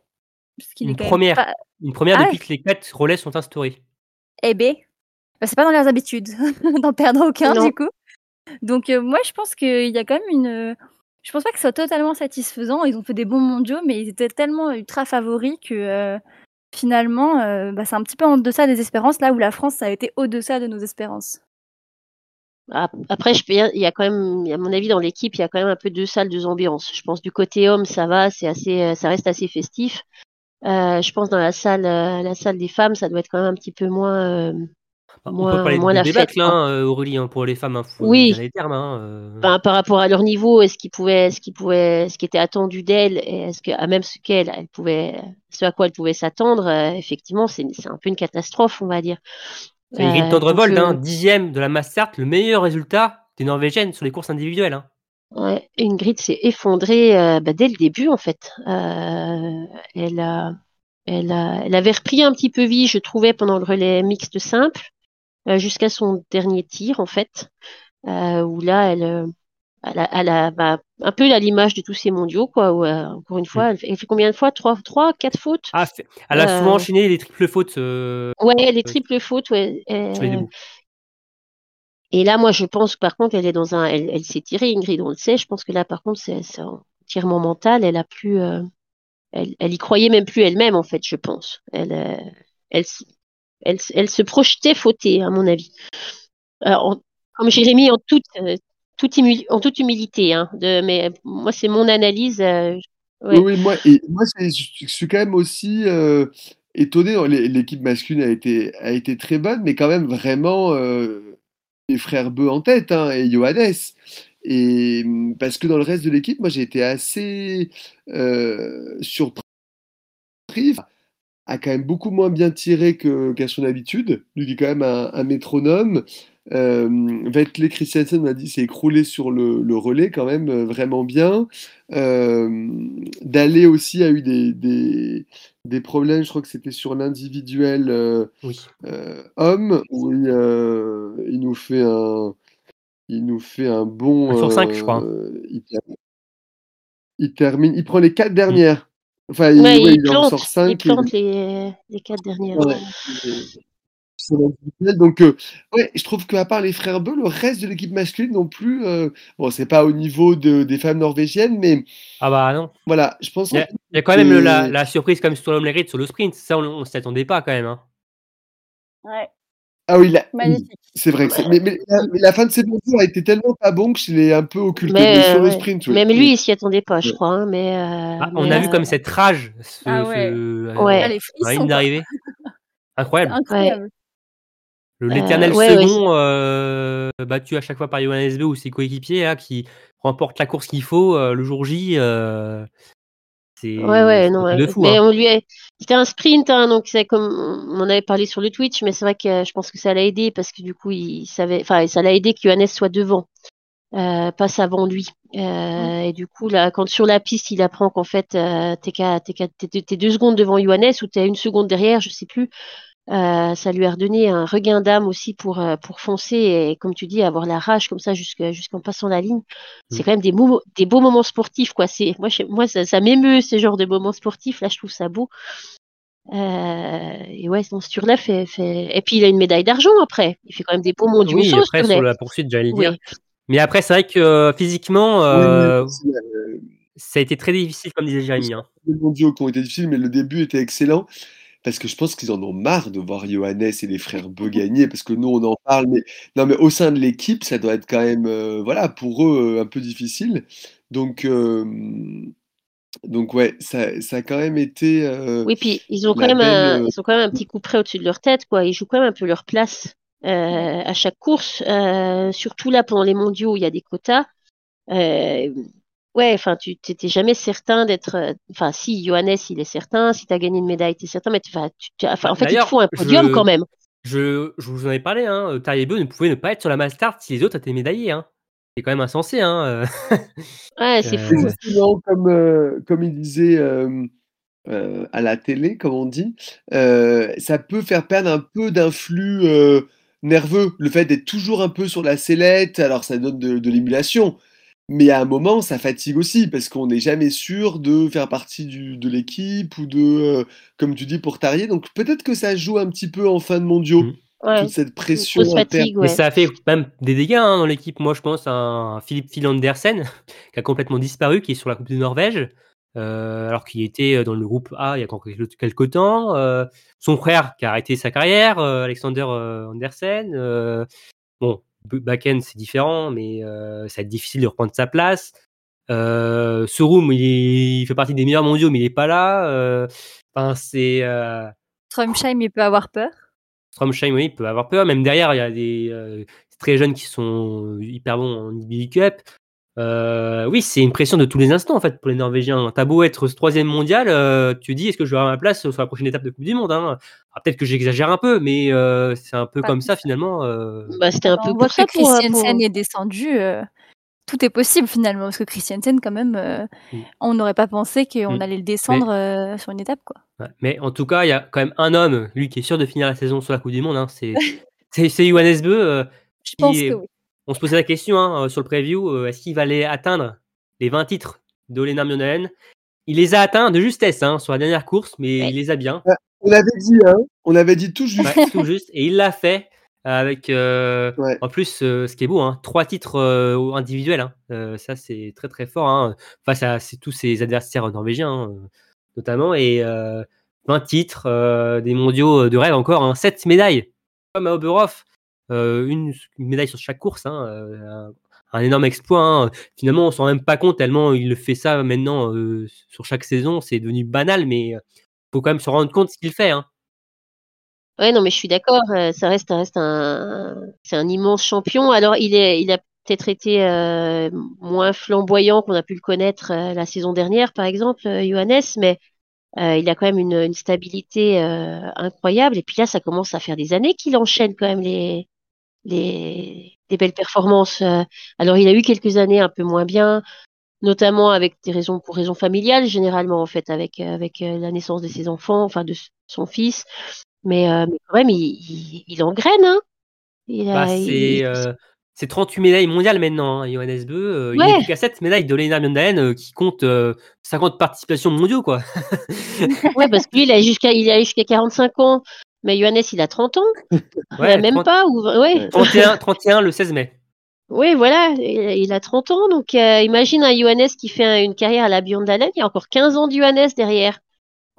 Une n'est quand même première. pas- Une première Ah depuis que les 4 relais sont instaurés. Eh ben, bah, c'est pas dans leurs habitudes d'en perdre aucun, Non. du coup. Donc, euh, moi, je pense qu'il y a quand même une. Je pense pas que ce soit totalement satisfaisant. Ils ont fait des bons mondiaux, mais ils étaient tellement ultra favoris que euh, finalement, euh, bah, c'est un petit peu en deçà des espérances, là où la France, ça a été au-deçà de nos espérances. Ap- Après, je peux il y a quand même, à mon avis, dans l'équipe, il y a quand même un peu deux salles, deux ambiances. Je pense du côté homme, ça va, c'est assez, euh, ça reste assez festif. Euh, je pense dans la salle, euh, la salle des femmes, ça doit être quand même un petit peu moins, euh, Bah, on moins, peut moins la fête. quoi. hein, euh, Aurélie, hein, pour les femmes, hein, faut Oui. les termes. Hein, euh. Enfin, par rapport à leur niveau, est-ce qu'ils pouvaient, ce qui pouvait, ce qui était attendu d'elle, et est-ce que, à même ce qu'elle, elle pouvait, ce à quoi elle pouvait s'attendre, effectivement, c'est, c'est un peu une catastrophe, on va dire. C'est Ingrid donc, euh, hein, dixième de la Mastart, le meilleur résultat des Norvégiennes sur les courses individuelles. Hein. Ouais, Ingrid s'est effondrée euh, bah, dès le début en fait. Euh, elle a, elle a, elle avait repris un petit peu vie, je trouvais, pendant le relais mixte simple, jusqu'à son dernier tir en fait, où là, elle, euh, elle a, elle a bah, un peu à l'image de tous ces mondiaux quoi. Où, euh, encore une fois, elle fait, elle fait combien de fois? Trois, trois, quatre fautes? Ah, elle a Euh, souvent enchaîné les triples fautes. euh, Ouais, les triples fautes, ouais. euh. Et là, moi, je pense par contre, elle est dans un, elle, elle s'est tirée, Ingrid, on le sait. Je pense que là, par contre, c'est entièrement mental. Elle a plus, euh, elle, elle y croyait même plus elle-même, en fait, je pense. Elle, euh, elle, elle, elle se projetait fautée, à mon avis. Euh, en- comme Jérémy, en toute, euh, en toute humilité, hein. Mais moi, c'est mon analyse. euh. Oui, moi, moi je suis quand même aussi euh, étonné. L'é- L'équipe masculine a été, a été très bonne, mais quand même vraiment euh, les frères Beu en tête hein, et Johannes. Et hum, parce que dans le reste de l'équipe, moi j'ai été assez surpris. A quand même beaucoup moins bien tiré qu'à son habitude. Lui qui est quand même un métronome. Euh, Vettel Christiansen m'a dit s'est écroulé sur le, le relais quand même euh, vraiment bien. Euh, Dallé aussi a eu des, des, des problèmes, je crois que c'était sur l'individuel euh, Oui. euh, homme, où il, euh, il nous fait un, il nous fait un bon. Sur cinq, je crois. il, il termine, il prend les quatre dernières. Enfin, il, Ouais, ouais, il il en plante, sort il cinq. et- plante les, les quatre dernières. Ouais. Donc, euh, ouais, je trouve qu'à part les frères Beu, le reste de l'équipe masculine non plus. euh, bon, c'est pas au niveau de, des femmes norvégiennes, mais Ah bah non. voilà, je pense. Il y a, il y a quand même le- la, surprise comme sur l'homme sur le sprint. Ça, on, on s'y attendait pas quand même. Hein. Ouais, Ah oui, la- c'est vrai que. Mais, mais la, mais la fin de ses mondiaux a été tellement pas bon que je l'ai un peu occulté. Mais, Mais, sur le ouais. sprint, oui. Même lui, il s'y attendait pas, je Ouais. crois. hein, mais, euh, Ah, on a vu euh, comme cette rage se, Ah ouais. Ouais. Ah, les frissons, d'arrivée. Incroyable. incroyable. Le- Euh, L'éternel ouais, second euh, battu à chaque fois par Johannes B ou ses coéquipiers là, qui remporte la course qu'il faut euh, le jour J. c'est Ouais, ouais, non, de fou. mais hein. on lui a... C'était un sprint, hein, donc c'est comme on avait parlé sur le Twitch, mais c'est vrai que je pense que ça l'a aidé parce que du coup, il savait, enfin, ça l'a aidé que Johannes soit devant, euh, passe avant lui. Euh, Et du coup, là, quand sur la piste, il apprend qu'en fait, euh, t'es t'es, t'es deux secondes devant Johannes ou t'es une seconde derrière, je sais plus. Euh, ça lui a redonné un regain d'âme aussi pour euh, pour foncer et comme tu dis avoir la rage comme ça jusqu'en passant la ligne c'est Mm. quand même des beaux des beaux moments sportifs quoi c'est moi je- moi ça, ça m'émeut ce genre de moments sportifs là je trouve ça beau euh, et ouais son Sturla fait, fait et puis il a une médaille d'argent après il fait quand même des beaux mondiaux Oui, après sur la poursuite, j'allais Oui. dire. Mais après, c'est vrai que euh, physiquement, euh, oui, c'est, euh, ça a été très difficile, comme disait Jérémy. hein. les mondiaux qui ont été difficiles, mais le début était excellent. Parce que je pense qu'ils en ont marre de voir Johannes et les frères Beu gagner, parce que nous on en parle, mais non, mais au sein de l'équipe, ça doit être quand même, euh, voilà, pour eux euh, un peu difficile. Donc, euh, donc ouais, ça, ça a quand même été. euh, oui puis ils ont quand même un, belle, ils ont quand même un petit coup près au-dessus de leur tête quoi ils jouent quand même un peu leur place à chaque course surtout là pendant les mondiaux où il y a des quotas euh, Ouais, enfin, tu t'étais jamais certain d'être. euh, Enfin, si Johannes, il est certain. Si tu as gagné une médaille, tu es certain. Mais tu- enfin, en fait, il te faut un podium je- quand même. Je, je vous en ai parlé, hein, euh, Beu ne pouvait ne pas être sur la Mastart si les autres étaient médaillés. Hein. C'est quand même insensé. Hein. euh. Ouais, c'est Euh, fou. Justement, comme, euh, comme il disait euh, euh, à la télé, comme on dit, euh, ça peut faire perdre un peu d'influx euh, nerveux. Le fait d'être toujours un peu sur la sellette, alors ça donne de, de l'émulation. Mais à un moment, ça fatigue aussi, parce qu'on n'est jamais sûr de faire partie du, de l'équipe ou de, euh, comme tu dis, pour Tarier. Donc peut-être que ça joue un petit peu en fin de mondiaux, Mm. Ouais, toute cette pression fatigue, Mais ça a fait même des dégâts hein, dans l'équipe. Moi, je pense à un Philippe Phil Andersen qui a complètement disparu, qui est sur la Coupe de Norvège, euh, alors qu'il était dans le groupe A il y a encore quelques- temps. Euh, son frère qui a arrêté sa carrière, euh, Alexander euh, Andersen. Euh, bon, B- Bakken, c'est différent, mais euh, ça va être difficile de reprendre sa place. Euh, il, est- il fait partie des meilleurs mondiaux, mais il est pas là. Euh, Enfin, c'est. Euh, il peut avoir peur? Stromsheim, oui, il peut avoir peur. Même derrière, il y a des euh, très jeunes qui sont hyper bons en IBU Cup. Euh, oui, c'est une pression de tous les instants en fait pour les Norvégiens. T'as beau être ce troisième mondial, euh, tu dis est-ce que je vais avoir ma place sur la prochaine étape de Coupe du Monde hein? Ah, Peut-être que j'exagère un peu, mais euh, c'est un peu Pas comme ça ça. finalement. euh. Bah, c'était un peu pour ça que Christiansen pour- est descendu. euh, tout est possible finalement, parce que Christiansen, quand même, euh, Mm. on n'aurait pas pensé qu'on Mm. allait le descendre euh, sur une étape. quoi. Ouais. Mais en tout cas, il y a quand même un homme, lui, qui est sûr de finir la saison sur la Coupe du Monde. Hein, c'est Johannes Beu. euh, Je pense qui- que oui. On se posait la question hein, euh, sur le preview euh, est-ce qu'il va aller atteindre les 20 titres de Lena Mionaen Il les a atteints de justesse hein, sur la dernière course, mais Ouais. il les a bien. On avait dit, hein, on avait dit tout juste. Ouais, tout juste. Et il l'a fait avec, euh, Ouais. en plus, euh, ce qui est beau, hein, trois titres euh, individuels. hein. Euh, ça, c'est très très fort hein, face à tous ses adversaires norvégiens, hein, euh, notamment. Et euh, 20 titres, euh, des mondiaux de rêve encore, hein, 7 médailles, comme à Oberhof. Euh, une, médaille sur chaque course, hein, euh, un, énorme exploit. hein. Finalement, on s'en rend même pas compte tellement il fait ça maintenant euh, sur chaque saison. C'est devenu banal, mais euh, faut quand même se rendre compte ce qu'il fait. Hein. Ouais, non, mais je suis d'accord. ça reste, reste un, c'est un immense champion. Alors, il est, il a peut-être été moins flamboyant qu'on a pu le connaître la saison dernière, par exemple, Johannes, mais il a quand même une, stabilité incroyable. Et puis là, ça commence à faire des années qu'il enchaîne quand même les, les, des belles performances. euh. Alors, il a eu quelques années un peu moins bien, notamment avec des raisons pour raisons familiales, généralement en fait, avec euh, avec euh, la naissance de ses enfants, enfin de son fils. Mais, euh, mais quand même, il, il, il engraine, hein. Bah, c'est il- euh, c'est 38 médailles mondiales maintenant, hein, Johannes Beu. Euh, Il n'est plus qu'à 7 médailles de Lena Mjøndalen qui compte euh, 50 participations mondiaux, quoi. Ouais, parce que lui, il a jusqu'à il a jusqu'à 45 ans. Mais Johannes, il a 30 ans. Ouais, même 30 pas. Ou, ouais. 31, 31 le 16 mai. Oui, voilà, il a 30 ans, donc euh, imagine un Johannes qui fait un- une carrière à la Biondalen, il y a encore 15 ans de Johannes derrière.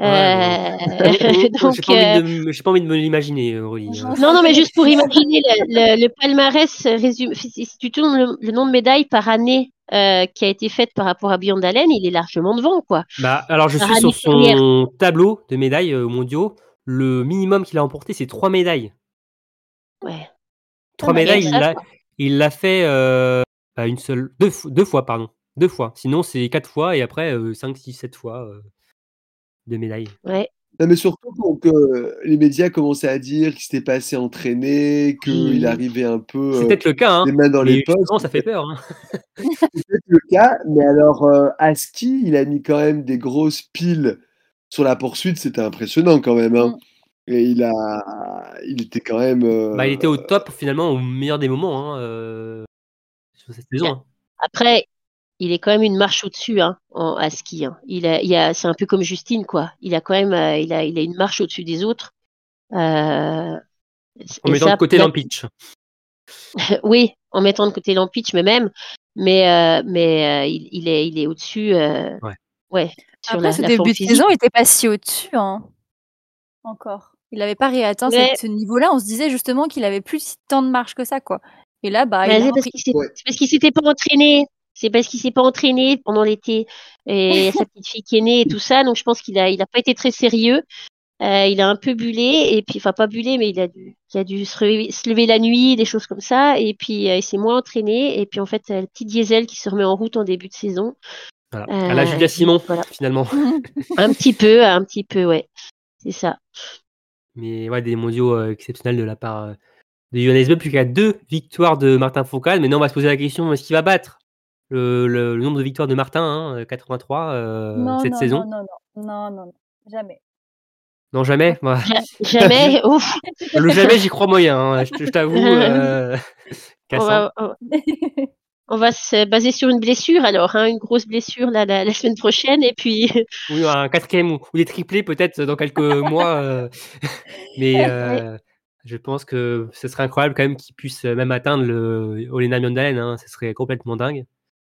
Ouais, Euh, donc, J'ai pas, envie euh, de me- j'ai pas envie de me l'imaginer, Aurélie. hein. non, non, mais juste pour imaginer le, le, le palmarès résume, si tu tournes le, le nombre de médailles par année euh, qui a été faite par rapport à Biondalen, il est largement devant, quoi. Bah, alors, je Par suis sur son tableau de médailles euh, mondiaux. Le minimum qu'il a emporté, c'est 3 médailles. Ouais. 3 bah, médailles, il l'a quoi. il l'a fait euh, bah, une seule, deux, fo- deux fois, pardon. Deux fois. Sinon, c'est 4 fois et après 5, 6, 7 fois euh, de médailles. Ouais. Non, mais surtout donc, euh, les médias commençaient à dire qu'il s'était pas assez entraîné, qu'il arrivait un peu C'est euh, peut-être le cas, hein. les mains dans Mais les poches. ça fait peur. hein. C'est peut-être le cas, mais alors euh, à ski, il a mis quand même des grosses piles sur la poursuite, c'était impressionnant quand même. hein. Et il a, il était quand même. euh, Bah, il était au top finalement, au meilleur des moments hein, euh, sur cette saison. hein. Après, il est quand même une marche au-dessus hein, en, à ski. Hein. Il a, il a, c'est un peu comme Justine, quoi. Il a quand même, euh, il a, il a une marche au-dessus des autres. Euh, En et mettant ça, de côté l'Ampitch. oui, en mettant de côté l'Ampitch, mais même, mais, euh, mais euh, il, il est, il est au-dessus. euh, Ouais. Ouais, sur Après, la, ce la début de saison, il était pas si au-dessus. Hein. Encore. Il n'avait pas réatteint ce niveau-là. On se disait justement qu'il avait plus tant de marche que ça, quoi. Et là, bah, a c'est parce qu'il s'est- Ouais. c'est parce qu'il s'était pas entraîné. C'est parce qu'il s'est pas entraîné pendant l'été. Et sa petite fille qui est née et tout ça. Donc je pense qu'il a, il a pas été très sérieux. Euh, il a un peu bullé et puis, enfin pas bullé, mais il a dû, il a dû se, lever, se lever la nuit, des choses comme ça. Et puis euh, il s'est moins entraîné. Et puis en fait, euh, le petit diesel qui se remet en route en début de saison. Voilà. Euh, à la Julia Simon, voilà. finalement. Un petit peu, un petit peu, ouais. C'est ça. Mais ouais, des mondiaux euh, exceptionnels de la part euh, de Johannes Beu, plus qu'à deux victoires de Martin Fourcade. Maintenant, on va se poser la question est-ce qu'il va battre le, le- le nombre de victoires de Martin, hein, 83, euh, non, cette non, saison? non, non, non, non, non, non, jamais. Non, jamais? Jamais? Ouf. le jamais, j'y crois moyen. hein, je, je t'avoue. euh, On va, se baser sur une blessure alors, hein, une grosse blessure la, la, la semaine prochaine. Et puis, Oui, un quatrième ou, ou des triplés peut-être dans quelques mois. euh, mais euh, je pense que ce serait incroyable quand même qu'il puisse même atteindre le Olena Mjøndalen. Hein, ce serait complètement dingue.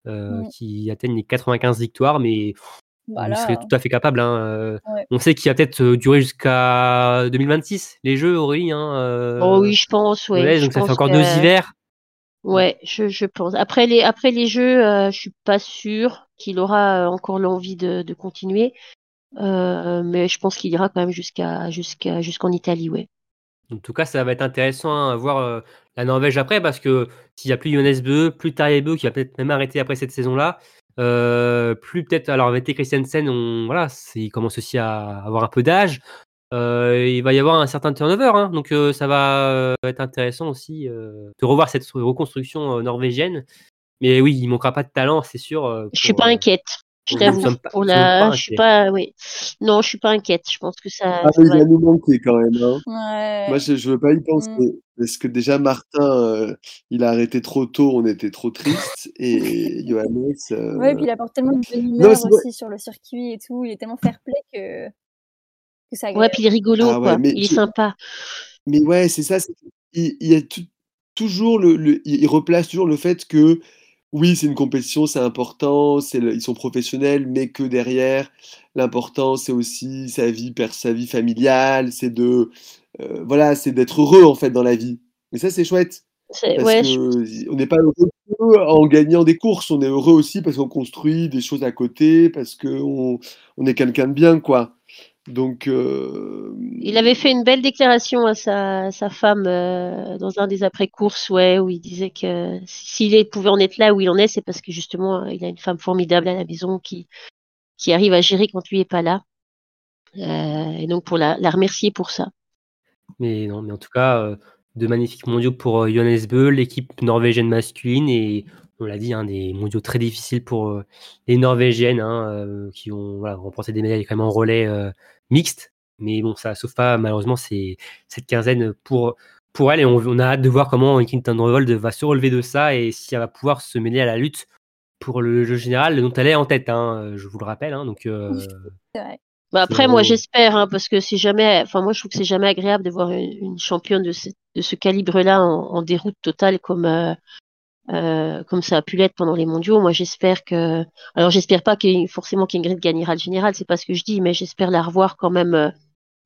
Euh, Mm. Qui atteigne les 95 victoires, mais Voilà. il serait tout à fait capable. Hein. euh, Ouais. On sait qu'il va peut-être durer jusqu'à 2026, les Jeux, Aurélie. Hein, oh oui, je pense, ouais. ouais, donc ça fait encore que- deux hivers. Ouais, je, je pense. Après les, après les jeux, euh, je suis pas sûre qu'il aura euh, encore l'envie de, de continuer. Euh, mais je pense qu'il ira quand même jusqu'à, jusqu'à, jusqu'en Italie, ouais. En tout cas, ça va être intéressant hein, à voir euh, la Norvège après, parce que s'il n'y a plus Jonas Bö, plus Bö, qui va peut-être même arrêter après cette saison-là, euh, plus peut-être, alors avec Christiansen, on, voilà, il commence aussi à avoir un peu d'âge. Euh, il va y avoir un certain turnover, hein, donc ça va être intéressant aussi de revoir cette reconstruction norvégienne. Mais oui, il manquera pas de talent, c'est sûr. Je suis pas inquiète. Je t'avoue, pour la, je suis pas, oui. Non, je suis pas inquiète. Je pense que ça. Ah, il va nous manquer quand même. Hein. Ouais. Moi, je, je veux pas y penser. Mm. Parce que déjà, Martin, euh, il a arrêté trop tôt, on était trop tristes. Et Johannes. Euh... Ouais, et puis il apporte tellement de bonne humeur aussi sur le circuit et tout. Il est tellement fair play que, que ça Ouais, puis il est rigolo, ah, quoi. il est sympa. Mais ouais, c'est ça. Il, il, y a toujours le, le, il replace toujours le fait que oui, c'est une compétition, c'est important, c'est ils sont professionnels, mais que derrière, l'important, c'est aussi sa vie, sa vie familiale, c'est de, euh, voilà, c'est d'être heureux en fait dans la vie. Et ça, c'est chouette. Parce on n'est pas heureux en gagnant des courses, on est heureux aussi parce qu'on construit des choses à côté, parce qu'on on est quelqu'un de bien, quoi. Donc, euh... il avait fait une belle déclaration à sa, sa femme euh, dans un des après-courses, ouais, où il disait que s'il pouvait en être là où il en est, c'est parce que justement, il a une femme formidable à la maison qui, qui arrive à gérer quand lui est pas là. Euh, et donc pour la, la, remercier pour ça. Mais non, mais en tout cas, euh, de magnifiques mondiaux pour Johannes Bö, l'équipe norvégienne masculine et on l'a dit, hein, des mondiaux très difficiles pour euh, les Norvégiennes, hein, euh, qui ont voilà, remporté des médailles quand même en relais euh, mixte. Mais bon, ça sauve pas malheureusement c'est cette quinzaine pour pour elle et on, a hâte de voir comment Quinton Revold va se relever de ça et si elle va pouvoir se mêler à la lutte pour le jeu général dont elle est en tête. Hein, je vous le rappelle. Hein, donc bah après, moi, j'espère, hein, parce que c'est jamais, enfin, moi, je trouve que c'est jamais agréable de voir une, championne de ce, de ce calibre-là en, en, déroute totale comme, euh, comme ça a pu l'être pendant les mondiaux. Moi, j'espère que, alors j'espère pas qu'il forcément qu'Ingrid gagnera le général, c'est pas ce que je dis, mais j'espère la revoir quand même euh,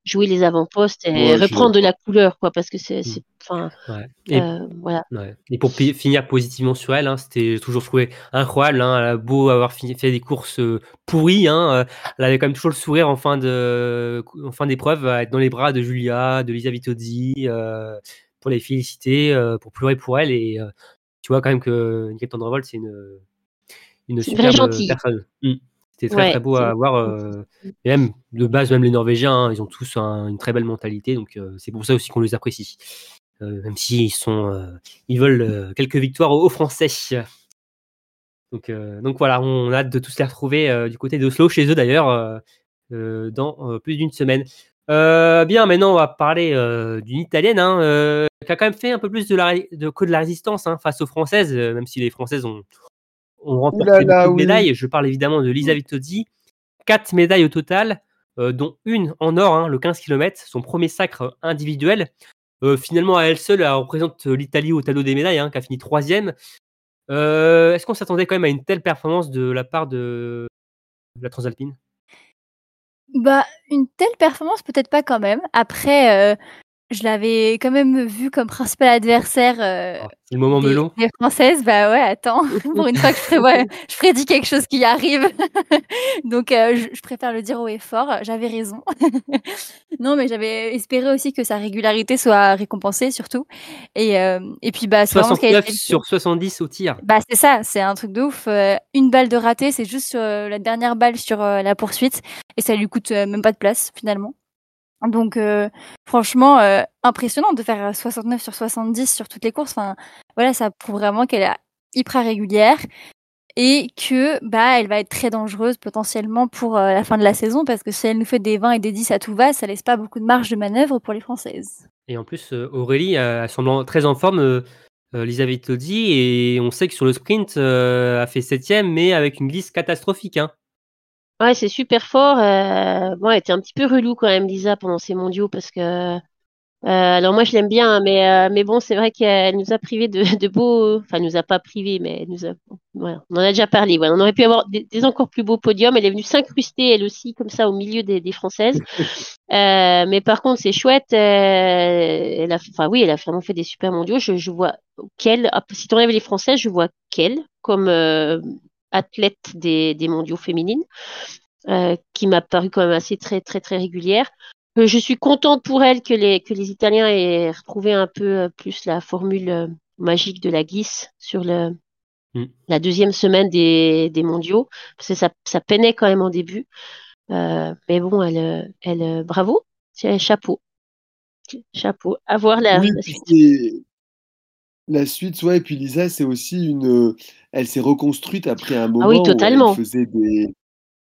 jouer les avant-postes et reprendre de la couleur, quoi, parce que c'est, mm. enfin, ouais. et, euh, voilà. Ouais. Et pour finir positivement sur elle, hein, c'était toujours trouvé incroyable. Hein, elle a beau avoir fini, fait des courses euh, pourries, hein, elle avait quand même toujours le sourire en fin de, en fin d'épreuve, à être dans les bras de Julia, de Lisa Vitozzi. pour les féliciter, pour pleurer pour elle et tu vois quand même que Nickel Tendrevold, c'est une, une super personne. Mmh. C'était très très beau à voir. Euh, et même de base, même les Norvégiens, hein, ils ont tous une très belle mentalité, donc euh, c'est pour ça aussi qu'on les apprécie. Euh, même s'ils sont, ils veulent quelques victoires aux, Français. Donc, donc voilà, on a hâte de tous les retrouver du côté d'Oslo, chez eux d'ailleurs, dans plus d'une semaine. Bien, maintenant on va parler d'une italienne hein, qui a quand même fait un peu plus de, la, de que de la résistance hein, face aux Françaises, euh, même si les Françaises ont, ont remporté beaucoup de médailles. Je parle évidemment de Lisa Vitozzi. Quatre médailles au total, euh, dont une en or, hein, le 15 km, son premier sacre individuel. Euh, finalement, à elle seule, elle représente l'Italie au tableau des médailles, qui a fini troisième. Est-ce qu'on s'attendait quand même à une telle performance de la part de, la Transalpine? Bah, une telle performance, peut-être pas quand même. Après, je l'avais quand même vu comme principal adversaire. Euh, ah, le moment des, melon. Des françaises, bah ouais, attends, pour une fois que je, prévois, je prédis quelque chose qui arrive. Donc, euh, je, préfère le dire haut et fort. J'avais raison. non, mais j'avais espéré aussi que sa régularité soit récompensée, surtout. Et, euh, et puis, bah, 69 sur 70 au tir. Bah, c'est ça, c'est un truc de ouf. Euh, une balle de raté, c'est juste la dernière balle sur la poursuite. Et ça lui coûte même pas de place, finalement. Donc euh, franchement, euh, impressionnant de faire 69 sur 70 sur toutes les courses. Enfin, voilà, ça prouve vraiment qu'elle est hyper régulière et que bah elle va être très dangereuse potentiellement pour euh, la fin de la saison parce que si elle nous fait des 20 et des 10 à tout va, ça laisse pas beaucoup de marge de manœuvre pour les Françaises. Et en plus, Aurélie, semblant très en forme, Elisabeth Todi, et on sait que sur le sprint, a fait septième, mais avec une glisse catastrophique. Hein. Ouais, c'est super fort. Euh, bon, elle était un petit peu relou quand même, Lisa, pendant ces mondiaux, parce que. Euh, alors moi, je l'aime bien, hein, mais euh, mais bon, c'est vrai qu'elle nous a privé de, de beaux. Enfin, elle nous a pas privé, mais elle nous a. Voilà, on en a déjà parlé. Ouais, on aurait pu avoir des, encore plus beaux podiums. Elle est venue s'incruster elle aussi, comme ça, au milieu des, des françaises. Euh, mais par contre, c'est chouette. Euh, elle a, enfin oui, elle a vraiment fait des super mondiaux. Je, je vois quelle. Si tu enlèves les françaises, je vois quelle comme euh, athlète des, des mondiaux féminines, euh, qui m'a paru quand même assez très très très régulière. que je suis contente pour elle que les, que les Italiens aient retrouvé un peu euh, plus la formule euh, magique de la glisse sur le, Mm. la deuxième semaine des, des mondiaux. Parce que ça, ça peinait quand même en début. Euh, mais bon, elle, euh, elle, euh, bravo, C'est- chapeau. Chapeau. À voir la, Oui, la suite. ouais, et puis Lisa, c'est aussi une. Elle s'est reconstruite après un moment Ah oui, où elle faisait des,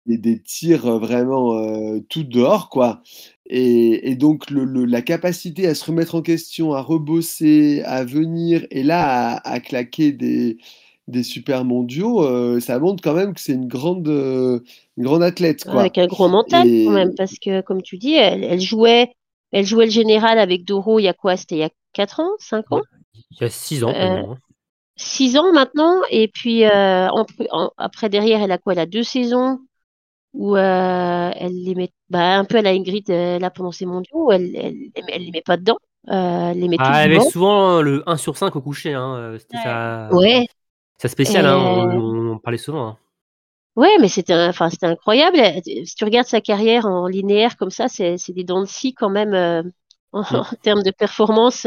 des, des tirs euh, vraiment euh, tout dehors, quoi. Et, et donc, le, le- la capacité à se remettre en question, à rebosser, à venir, et là, à, à claquer des, des super mondiaux, euh, ça montre quand même que c'est une grande, euh, une grande athlète, quoi. Avec un gros mental Et- quand même, parce que comme tu dis, elle, elle jouait, elle jouait le général avec Doro il y a quoi? C'était il y a 4 ans, 5 ans? Il y a 6 ans Euh, maintenant. hein. 6 ans maintenant, et puis euh, en- en- après derrière, elle a quoi? Elle a deux saisons où euh, elle les met, bah, un peu à la Ingrid euh, là pendant ses mondiaux, où elle, elle, elle, elle les met pas dedans, euh, elle les met Ah, elle souvent le 1 sur 5 au coucher. Hein. C'était Ouais. sa, Ouais, sa spéciale. Hein. On, on en parlait souvent. hein. ouais, mais c'était, un- enfin, c'était incroyable. Si tu regardes sa carrière en linéaire comme ça, c'est, c'est des dents de scie quand même euh, en, Mm. en termes de performance.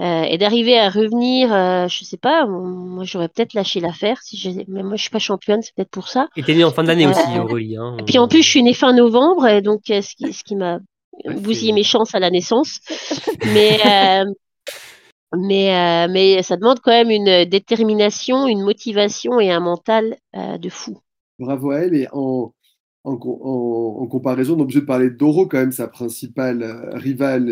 Euh, et d'arriver à revenir, euh, je sais pas, moi j'aurais peut-être lâché l'affaire si j'ai, mais moi je suis pas championne, c'est peut-être pour ça. Et t'es né en fin d'année aussi, Euh, Aurélie. Hein. Et puis en plus, je suis née fin novembre, et donc euh, ce qui, ce qui m'a Ouais, bousillé mes chances à la naissance. Mais, euh, mais, euh, mais ça demande quand même une détermination, une motivation et un mental euh, de fou. Bravo à elle. Et en, en, en- en comparaison, on est obligé de parler Doro, quand même, sa principale euh, rivale,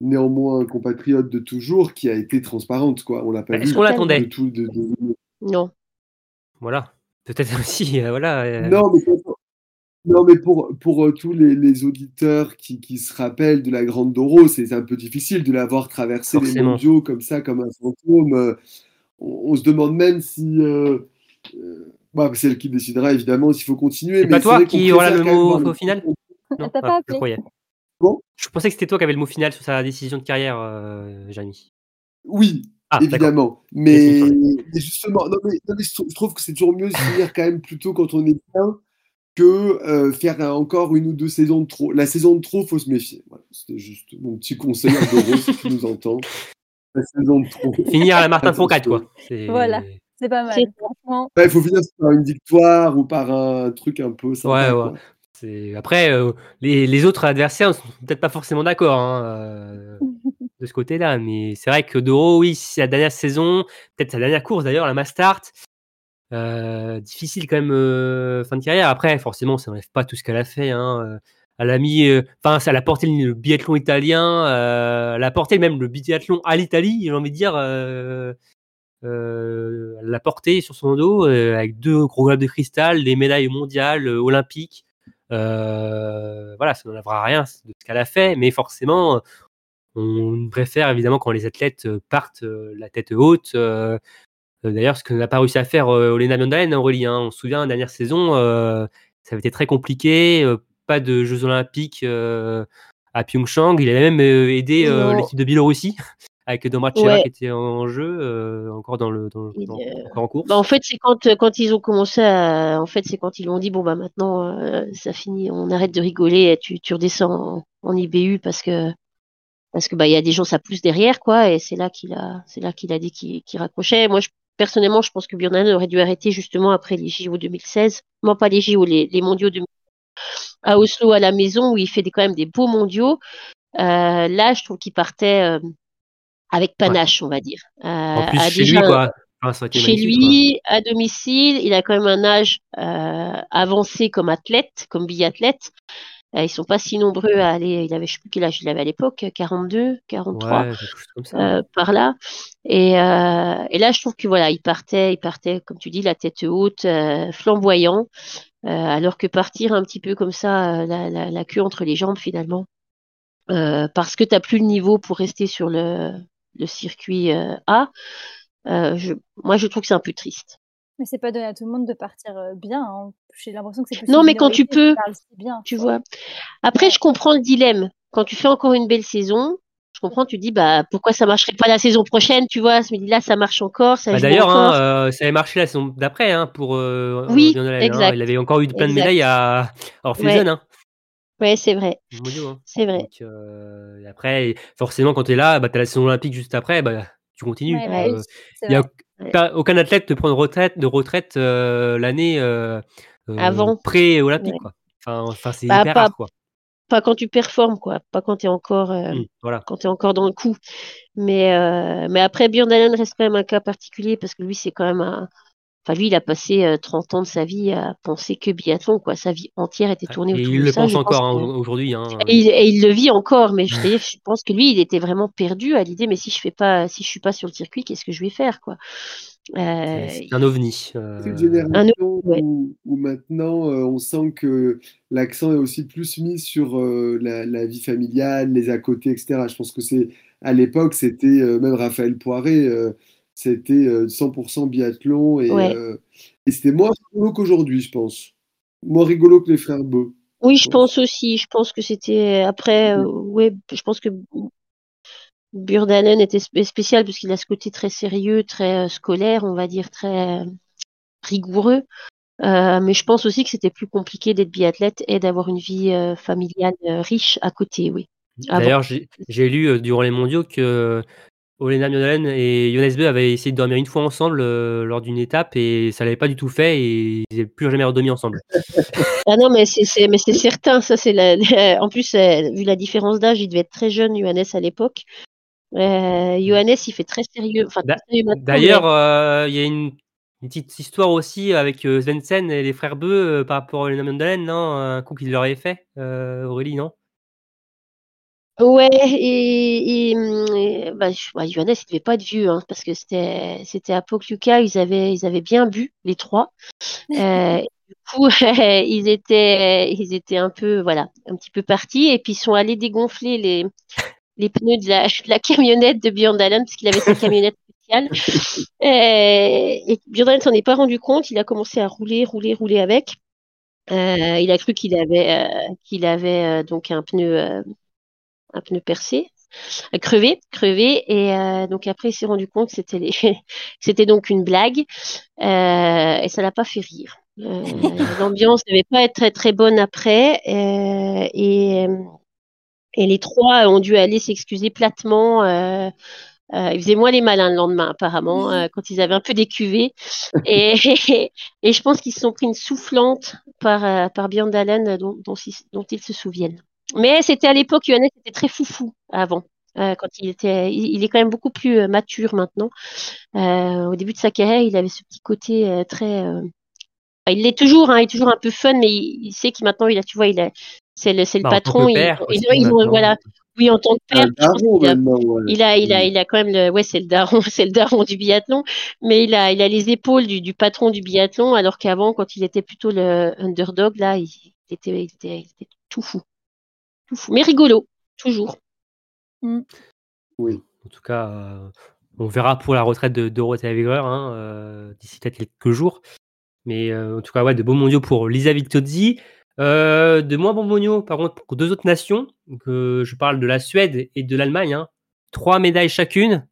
néanmoins compatriote de toujours, qui a été transparente, quoi. On l'a pas Est-ce vu qu'on l'attendait du tout. De, de- Non. Voilà. Peut-être aussi. euh, voilà. euh, Non, mais, pour- non, mais pour, pour euh, tous les, les auditeurs qui, qui se rappellent de la Grande Doro, c'est un peu difficile de l'avoir traversé les Forcément. mondiaux comme ça, comme un fantôme. Euh, On, on se demande même si. euh, euh, bah, c'est elle qui décidera évidemment s'il faut continuer. C'est mais pas toi qui aura le mot au les- final Non, T'as pas Ah, je appelé croyais. Bon. Je pensais que c'était toi qui avais le mot final sur sa décision de carrière, euh. Oui, Ah, évidemment. Mais, mais justement, non, mais, non, mais je, trou- je trouve que c'est toujours mieux de finir quand même plutôt quand on est bien que euh, faire un- encore une ou deux saisons de trop. La saison de trop, faut se méfier. Voilà, C'était juste mon petit conseil à Doro, si tu nous entends. La saison de trop. Finir à la Martin Fourcade, quoi. Voilà. C'est pas mal. Ouais, Il faut finir par une victoire ou par un truc un peu sympa. Ouais, quoi. ouais. Après, euh, les, autres adversaires ne sont peut-être pas forcément d'accord hein, euh, de ce côté-là, mais c'est vrai que Doro, oui, la dernière saison, peut-être sa dernière course d'ailleurs, la Mastart. Euh, difficile quand même euh, fin de carrière. Après, forcément, ça n'enlève pas tout ce qu'elle a fait. Hein. Elle a mis, a porté le, biathlon italien, elle a porté même le biathlon à l'Italie. J'ai envie de dire, elle l'a porté sur son dos avec deux gros globes de cristal, des médailles mondiales, olympiques. Euh, voilà, ça n'enlèvera rien de ce qu'elle a fait, mais forcément, on préfère évidemment quand les athlètes euh, partent euh, la tête haute. D'ailleurs, ce que n'a pas réussi à faire Olena Mondalen, Aurélie, hein, on se souvient, la dernière saison, ça avait été très compliqué, pas de Jeux Olympiques à Pyeongchang. Il avait même aidé l'équipe de Biélorussie avec Ouais. qui était en jeu, euh, encore dans le dans, dans- euh, encore en course. Bah, en fait, c'est quand, euh, quand ils ont commencé à, en fait, c'est quand ils ont dit, bon, bah, maintenant, euh, ça finit, on arrête de rigoler, tu, tu redescends en, en IBU parce que, parce que, bah, il y a des gens, ça pousse derrière, quoi, et c'est là qu'il a, c'est là qu'il a dit qu'il qu'il raccrochait. Moi, je, personnellement, je pense que Björn aurait dû arrêter justement après les JO 2016. Non, pas les JO, les, les mondiaux de, à Oslo, à la maison, où il fait des, quand même des beaux mondiaux. Euh, là, je trouve qu'il partait, euh, avec panache, on va dire. Euh, en plus, chez lui, déjà quoi. Chez quoi. à domicile, il a quand même un âge euh, avancé comme athlète, comme biathlète. Euh, ils sont pas si nombreux à aller. Il avait, je sais plus quel âge il avait à l'époque, 42, 43 Ouais, quelque chose comme ça. euh, par là. Et, euh, et là, je trouve que voilà, il partait, il partait, comme tu dis, la tête haute, euh, flamboyant, euh, alors que partir un petit peu comme ça, euh, la, la, la queue entre les jambes finalement, euh, parce que t'as plus le niveau pour rester sur le, le circuit euh, A. euh, je, moi, je trouve que c'est un peu triste. mais c'est pas donné à tout le monde de partir euh, bien. hein. J'ai l'impression que c'est plus Non, mais quand tu peux, bien. Tu quoi. vois. Après, Ouais. je comprends le dilemme. Quand tu fais encore une belle saison, je comprends, tu dis, bah, pourquoi ça marcherait pas la saison prochaine, tu vois? Je me dis, là, ça marche encore, ça Bah, D'ailleurs, hein, euh, ça avait marché la saison d'après hein, pour euh, Oui, hein. exact. Il avait encore eu plein de médailles à, Ouais. Ouais, c'est vrai. hein. C'est vrai. Donc, euh, après, forcément, quand tu es là, bah, tu as la saison olympique juste après, bah, tu continues. Ouais, bah Euh, oui, il a. Ouais. pas- aucun athlète ne prend de retraite, de retraite euh, l'année euh, Avant. pré-olympique. Enfin, enfin c'est Bah, hyper pas- rare. Quoi. Pas quand tu performes, quoi. Pas quand tu es encore. voilà. quand tu es encore dans le coup. Mais, mais après, Björn Allen reste quand même un cas particulier parce que lui, c'est quand même un. Enfin, lui, il a passé euh, 30 ans de sa vie à penser que biathlon, quoi. Sa vie entière était tournée Et autour il de le ça. pense Je pense encore hein, aujourd'hui. hein. Et il, et il le vit encore, mais je, pense que lui, il était vraiment perdu à l'idée, mais si je fais pas, si je suis pas sur le circuit, qu'est-ce que je vais faire, quoi? Euh, C'est c'est un ovni. euh, C'est une génération ouais. où, où maintenant euh, on sent que l'accent est aussi plus mis sur euh, la, la vie familiale, les à côté, etc. Je pense que c'est à l'époque, c'était euh, même Raphaël Poiré, euh, c'était euh, 100% biathlon et, Ouais. euh, et c'était moins rigolo qu'aujourd'hui, je pense. Moins rigolo que les frères Beau. Oui, je pense aussi. Je pense que c'était après, euh, ouais, je pense que Burdanen était spé- spécial parce qu'il a ce côté très sérieux, très euh, scolaire, on va dire, très euh, rigoureux. Euh, mais je pense aussi que c'était plus compliqué d'être biathlète et d'avoir une vie euh, familiale euh, riche à côté, oui. D'ailleurs, j'ai lu euh, durant les mondiaux que Olena Mjolnir et Jonas Bö avaient essayé de dormir une fois ensemble euh, lors d'une étape et ça l'avait pas du tout fait et ils n'avaient plus jamais redormi ensemble. Ah non, mais c'est, c'est- mais c'est certain, ça c'est la, en plus, euh, vu la différence d'âge, il devait être très jeune, Johannes, à l'époque. Euh, Johannes, il fait très sérieux. D'ailleurs, euh, il y a une, une petite histoire aussi avec Svensson et les frères Bö euh, par rapport à Olena Mjolnir, non? Un coup qu'ils leur avaient fait, Aurélie, non? Ouais, et, et, hum, et, bah, je- bah, Johannes, il devait pas être vieux, hein, parce que c'était, c'était à Pokljuka, ils avaient, ils avaient bien bu, les trois. Euh, du coup, ils étaient, ils étaient un peu, voilà, un petit peu partis, et puis ils sont allés dégonfler les, les pneus de la, de la camionnette de Björn Dahlen, parce qu'il avait sa camionnette spéciale. Et, et Björn Dahlen s'en est pas rendu compte, il a commencé à rouler, rouler, rouler avec. Euh, il a cru qu'il avait, euh, qu'il avait euh, donc un pneu, euh, un pneu percé, crevé, crevé, et euh, donc après il s'est rendu compte que c'était les, c'était donc une blague, euh, et ça l'a pas fait rire. Euh, L'ambiance devait pas être très très bonne après, euh, et et les trois ont dû aller s'excuser platement. Euh, euh, ils faisaient moins les malins le lendemain, apparemment, euh, quand ils avaient un peu décuvé. Et, et, et je pense qu'ils se sont pris une soufflante par, euh, par Björn Dahlen dont, dont ils se souviennent. Mais c'était à l'époque, Johannes était très foufou avant. euh, quand il était, il, il est quand même beaucoup plus euh, mature maintenant. Euh, au début de sa carrière, il avait ce petit côté euh, très. euh, enfin, il l'est toujours, hein, il est toujours un peu fun, mais il, il sait qu'il maintenant, il a, tu vois, il a, c'est le, c'est le Bah, patron. que il- père voilà, oui, en tant que Un père, daron a- ouais. il a, il a, il a quand même le, ouais, c'est le daron, c'est le daron du biathlon, mais il a, il a les épaules du, du patron du biathlon, alors qu'avant, quand il était plutôt le underdog, là, il était, il était, il était tout fou, tout fou, mais rigolo, toujours. Oui. En tout cas, euh, on verra pour la retraite de Dorothée Avegreur hein, euh, d'ici peut-être quelques jours. Mais euh, en tout cas, ouais, de beaux mondiaux pour Lisa Vitozzi. Euh, de moins bons mondiaux, par contre, pour deux autres nations. Donc, euh, je parle de la Suède et de l'Allemagne. hein. Trois médailles chacune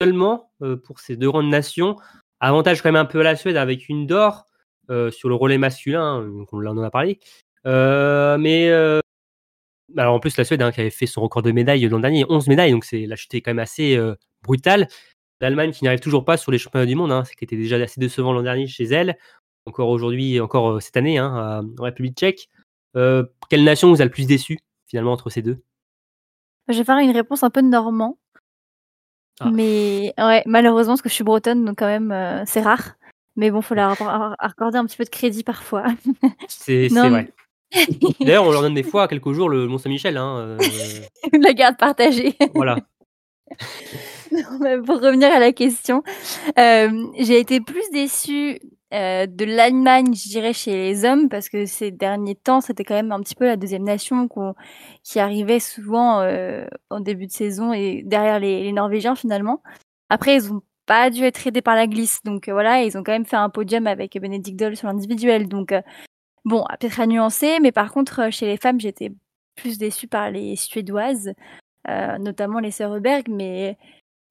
seulement euh, pour ces deux grandes nations. Avantage quand même un peu à la Suède avec une d'or euh, sur le relais masculin, donc on en a parlé. Euh, mais euh, alors en plus la Suède hein, qui avait fait son record de médailles l'an dernier, 11 médailles, donc c'est la chute est quand même assez euh, brutale. L'Allemagne qui n'arrive toujours pas sur les championnats du monde, hein, ce qui était déjà assez décevant l'an dernier chez elle, encore aujourd'hui, encore euh, cette année hein, en République tchèque. Euh, quelle nation vous a le plus déçu finalement entre ces deux? Je vais faire une réponse un peu normand. Ah. Mais ouais, malheureusement, parce que je suis bretonne, donc quand même, c'est rare. Mais bon, faut leur accorder un petit peu de crédit parfois. C'est vrai. D'ailleurs, on leur donne des fois quelques jours le Mont Saint-Michel. Hein, euh, la garde partagée. voilà. Non, mais pour revenir à la question, euh, j'ai été plus déçue euh, de l'Allemagne, je dirais, chez les hommes, parce que ces derniers temps, c'était quand même un petit peu la deuxième nation qui arrivait souvent euh, en début de saison et derrière les, les Norvégiens finalement. Après, ils ont pas dû être aidés par la glisse, donc voilà, ils ont quand même fait un podium avec Benedict Doll sur l'individuel, donc bon, peut-être à nuancer, mais par contre, euh, chez les femmes, j'étais plus déçue par les Suédoises, euh, notamment les Sörberg, mais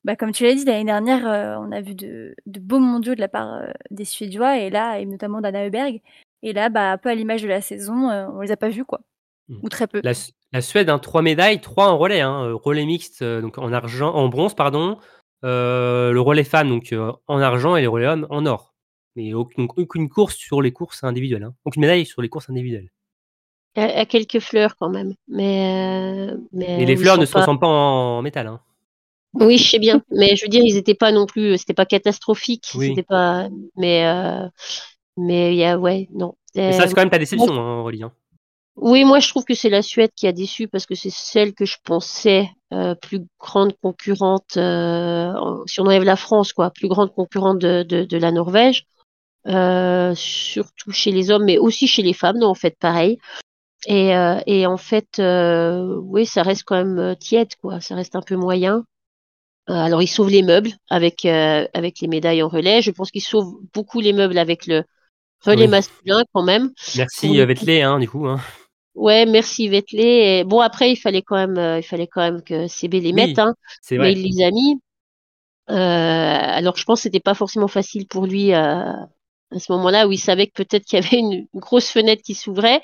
bah, comme tu l'as dit, l'année dernière, euh, on a vu de, de beaux mondiaux de la part euh, des Suédois, et là, et notamment d'Anna Heuberg. Et là, bah, un peu à l'image de la saison, on les a pas vus, quoi. Mm. Ou très peu. La, Su- la Suède, hein, trois médailles, trois en relais, hein, relais mixte, donc en argent, en bronze, pardon. le relais femme, donc en argent, et le relais homme en or. Mais aucune, aucune course sur les courses individuelles. Hein. Aucune médaille sur les courses individuelles. À, à quelques fleurs quand même. Mais, euh, mais Et les fleurs ne se ressemblent pas en, métal. Hein. Oui, je sais bien. Mais je veux dire, ils n'étaient pas non plus. C'était pas catastrophique. Oui. C'était pas. Mais euh, mais il y a ouais non. Mais ça, Euh, c'est quand même ta déception, hein, Aurélie. hein. Oui, moi je trouve que c'est la Suède qui a déçu parce que c'est celle que je pensais euh, plus grande concurrente, euh, en- si on enlève la France, quoi, plus grande concurrente de, de, de la Norvège, euh, surtout chez les hommes, mais aussi chez les femmes, non, en fait, pareil. Et, euh, et en fait, euh, oui, ça reste quand même euh, tiède, quoi, ça reste un peu moyen. Euh, alors ils sauvent les meubles avec euh, avec les médailles en relais. Je pense qu'ils sauvent beaucoup les meubles avec le relais Oui. masculin quand même. Merci le Vettelé, hein, du coup. Hein. Ouais, merci Vettelé. Et bon, après, il fallait quand même, euh, il fallait quand même que CB les Oui, mette, hein, C'est mais vrai. il les a mis. Euh, alors, je pense que c'était pas forcément facile pour lui euh, à ce moment-là où il savait que peut-être qu'il y avait une, une grosse fenêtre qui s'ouvrait.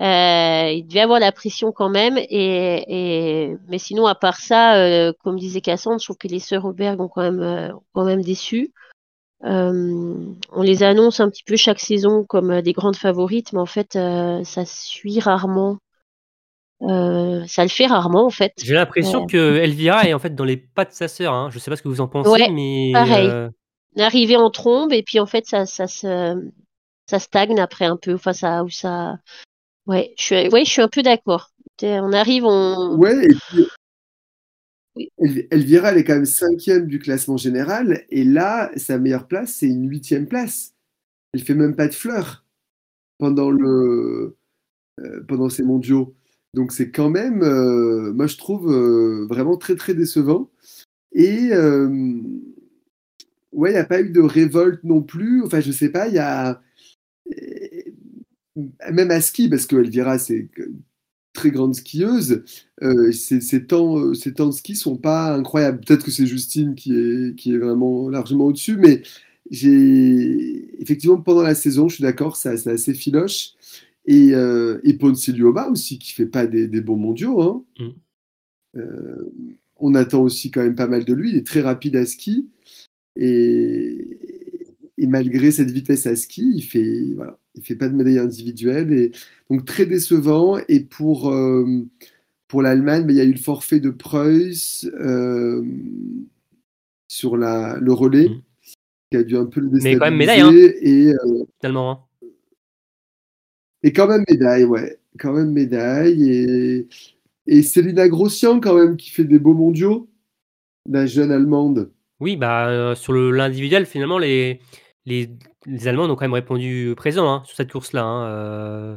Euh, il devait avoir la pression quand même. Et, et mais sinon, à part ça, euh, comme disait Cassandre, je trouve que les sœurs Auberg ont quand même, euh, quand même déçu. On les annonce un petit peu chaque saison comme des grandes favorites, mais en fait, ça suit rarement. Ça le fait rarement, en fait. J'ai l'impression que Elvira est en fait dans les pas de sa sœur. Hein. Je sais pas ce que vous en pensez, Ouais, mais pareil. Euh, Arrivé en trombe, et puis en fait, ça, ça se, ça stagne après un peu. Enfin, ça, ou ça. Ouais, je suis, ouais, je suis un peu d'accord. On arrive, on. Ouais, et puis Oui. El- Elvira, elle est quand même cinquième du classement général, et là, sa meilleure place, c'est une huitième place. Elle fait même pas de fleurs pendant le euh, pendant ces mondiaux. Donc c'est quand même, euh, moi je trouve euh, vraiment très très décevant. Et ouais, il n'y a pas eu de révolte non plus. Enfin, je sais pas, il y a euh, même à ski, parce que Elvira, c'est très grande skieuse, euh, temps, euh, temps de ski sont pas incroyables. Peut-être que c'est Justine qui est, qui est vraiment largement au-dessus, mais j'ai effectivement pendant la saison, je suis d'accord, c'est assez filoche. Et, euh, et Ponce aussi, qui fait pas des, des bons mondiaux. Hein. Mm. Euh, on attend aussi quand même pas mal de lui. Il est très rapide à ski. Et, et malgré cette vitesse à ski, il fait, voilà, il fait pas de médaille individuelle. Et, donc très décevant. Et pour, euh, pour l'Allemagne, ben, il y a eu le forfait de Preuss euh, sur la, le relais, Mm. qui a dû un peu le Mais déstabiliser. quand même médaille, hein. Et, euh, finalement. hein. et quand même médaille, ouais. Quand même médaille. Et, et Célina Grossian, quand même, qui fait des beaux mondiaux, la jeune Allemande. Oui, bah euh, sur le l'individuel, finalement, les, les, les Allemands ont quand même répondu présent hein, sur cette course-là. hein, euh,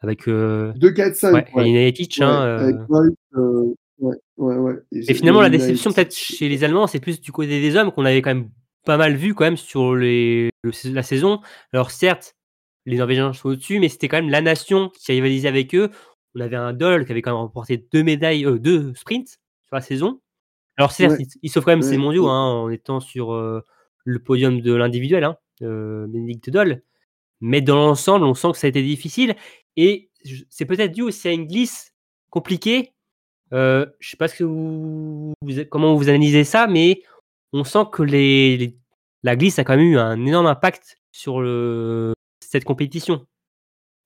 avec euh, 2, 4, 5. ouais, ouais. Elina Jekic, Ouais, hein, avec euh, euh, ouais, ouais, ouais. Et finalement, la déception, peut-être chez les Allemands, c'est plus du côté des hommes qu'on avait quand même pas mal vu quand même sur les, le- la saison. Alors certes, les Norvégiens sont au-dessus, mais c'était quand même la nation qui a rivalisé avec eux. On avait un Doll qui avait quand même remporté deux médailles, euh, deux sprints sur la saison. Alors certes, Ouais. il, il sauve quand même Ouais, ses mondiaux hein, en étant sur euh, le podium de l'individuel, hein, euh, Doll. Mais dans l'ensemble, on sent que ça a été difficile. Et c'est peut-être dû aussi à une glisse compliquée. Euh, je sais pas ce que vous, vous- comment vous analysez ça, mais on sent que les, les- la glisse a quand même eu un énorme impact sur le, cette compétition.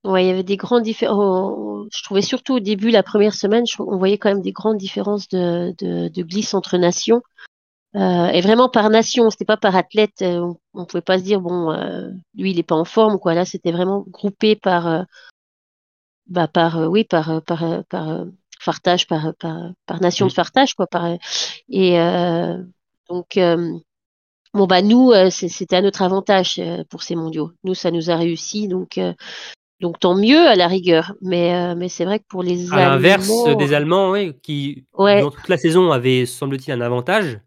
Ouais, il y avait des grandes différences. Je trouvais surtout au début, la première semaine, je- on voyait quand même des grandes différences de, de, de glisse entre nations. Euh, et vraiment par nation, c'était pas par athlète. euh, On, on pouvait pas se dire bon, euh, lui il est pas en forme quoi. Là, c'était vraiment groupé par, euh, bah par, oui, par, par, par fartage, par, par, par nation Mm. de fartage quoi. Par, et donc bon bah nous, c'était à notre avantage pour ces mondiaux. Nous, ça nous a réussi donc. Euh, donc tant mieux à la rigueur, mais euh, mais c'est vrai que pour les À l'inverse Allemands, des Allemands, oui, qui, Ouais. durant toute la saison, avaient, semble-t-il, un avantage.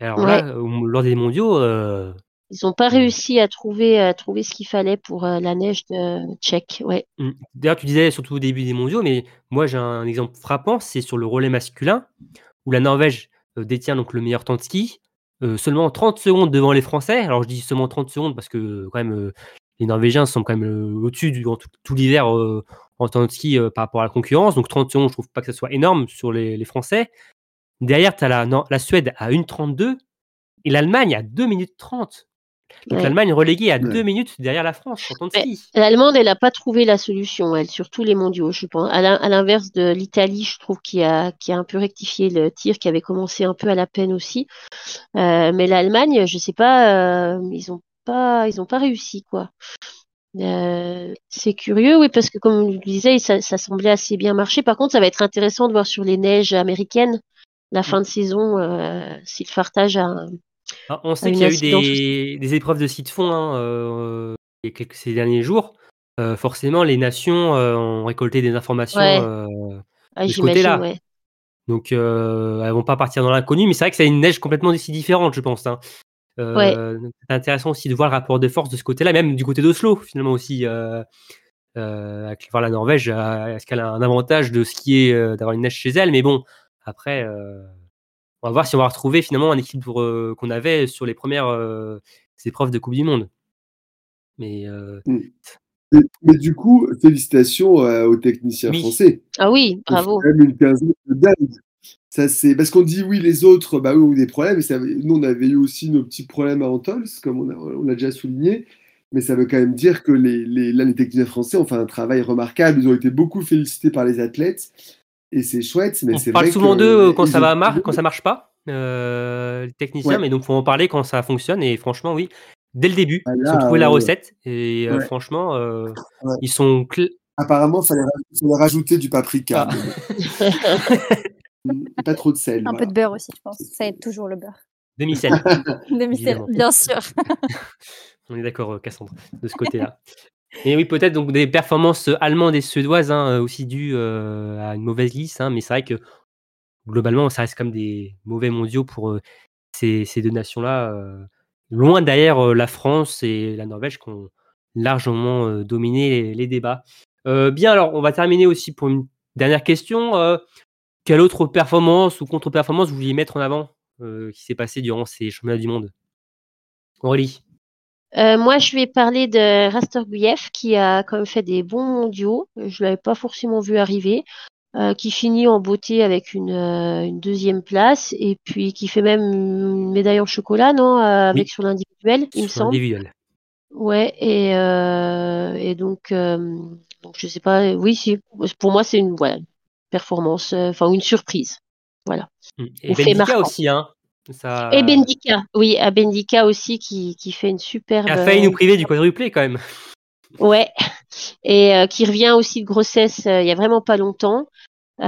Alors Ouais. là, lors des mondiaux, euh, ils n'ont pas réussi à trouver à trouver ce qu'il fallait pour euh, la neige de tchèque. Ouais. Mm. D'ailleurs, tu disais surtout au début des mondiaux, mais moi j'ai un exemple frappant, c'est sur le relais masculin, où la Norvège euh, détient donc le meilleur temps de ski, euh, seulement 30 secondes devant les Français. Alors je dis seulement 30 secondes parce que quand même euh, les Norvégiens sont quand même euh, au-dessus durant tout, tout l'hiver euh, en temps de ski euh, par rapport à la concurrence. Donc 30 secondes, je trouve pas que ça soit énorme sur les, les Français. Derrière, tu as la, non, la Suède à 1,32 et l'Allemagne à 2 minutes 30. Donc Ouais. l'Allemagne reléguée à Ouais. 2 minutes derrière la France en temps de Mais- ski. L'Allemande, elle n'a pas trouvé la solution, elle, sur tous les mondiaux, je pense. À l'in- à l'inverse de l'Italie, je trouve qu'il a, qui a un peu rectifié le tir, qui avait commencé un peu à la peine aussi. Euh, mais l'Allemagne, je sais pas, euh, ils ont pas, ils ont pas réussi, quoi. Euh, c'est curieux, oui, parce que comme je le disais, ça, ça semblait assez bien marcher. Par contre, ça va être intéressant de voir sur les neiges américaines la fin de saison euh, si le fartage a un- Ah, on sait qu'il y a eu des, des épreuves de ski de fond hein, euh, quelques, ces derniers jours. Euh, forcément, les nations ont récolté des informations Ouais. Ah, de ce côté-là. ouais. Donc, euh, elles vont pas partir dans l'inconnu, mais c'est vrai que c'est une neige complètement différente, je pense. Hein. Euh, C'est intéressant aussi de voir le rapport de force de ce côté-là, même du côté d'Oslo, finalement aussi. Euh, euh, avec voir la Norvège, est-ce qu'elle a un avantage de skier, euh, d'avoir une neige chez elle Mais bon, après, euh, on va voir si on va retrouver finalement un équilibre euh, qu'on avait sur les premières euh, épreuves de Coupe du Monde. Mais euh, Mais, mais du coup, félicitations euh, aux techniciens Oui. français. Ah oui, bravo. quand même une quinzaine de dingue. Ça, c'est parce qu'on dit oui, les autres, bah ont eu des problèmes. Et ça, nous, on avait eu aussi nos petits problèmes à Antols, comme on l'a déjà souligné. Mais ça veut quand même dire que les, les, là, les techniciens français ont fait un travail remarquable. Ils ont été beaucoup félicités par les athlètes. Et c'est chouette. Mais on parle vrai souvent d'eux euh, quand ça va mar- quand ça marche pas, euh, les techniciens, Ouais. mais donc faut en parler quand ça fonctionne. Et franchement, oui, dès le début, Ah, ils ont trouvé la euh, recette. Et euh, franchement, Ouais. ils sont Apparemment, il fallait, fallait rajouter du paprika. Ah. pas trop de sel. Un voilà. peu de beurre aussi, je pense. Ça aide toujours le beurre. demi-sel. Demi-sel, bien sûr. On est d'accord, euh, Cassandre, de ce côté-là. Et oui, peut-être donc des performances allemandes et suédoises hein, euh, aussi dues euh, à une mauvaise lisse, hein, mais c'est vrai que globalement, ça reste comme des mauvais mondiaux pour euh, ces, ces deux nations-là. euh, loin derrière euh, la France et la Norvège qui ont largement euh, dominé les, les débats. Euh, bien, alors, on va terminer aussi pour une dernière question. Quelle autre performance ou contre-performance vous vouliez mettre en avant euh, qui s'est passé durant ces championnats du monde? Aurélie Euh, moi, je vais parler de Rastorguyev qui a quand même fait des bons mondiaux. Je l'avais pas forcément vu arriver, euh, qui finit en beauté avec une, euh, une deuxième place et puis qui fait même une médaille en chocolat, non, avec Oui. sur l'individuel, il me semble. Ouais, et et donc donc je sais pas. Oui, si. Pour moi, c'est une voilà, performance, euh, enfin une surprise. Voilà. Mm. Et Bendica aussi, hein. Ça... Et Bendica, oui, à Bendica aussi qui qui fait une superbe. a failli nous priver du quadruplé quand même. Ouais, et euh, qui revient aussi de grossesse euh, il y a vraiment pas longtemps. Euh,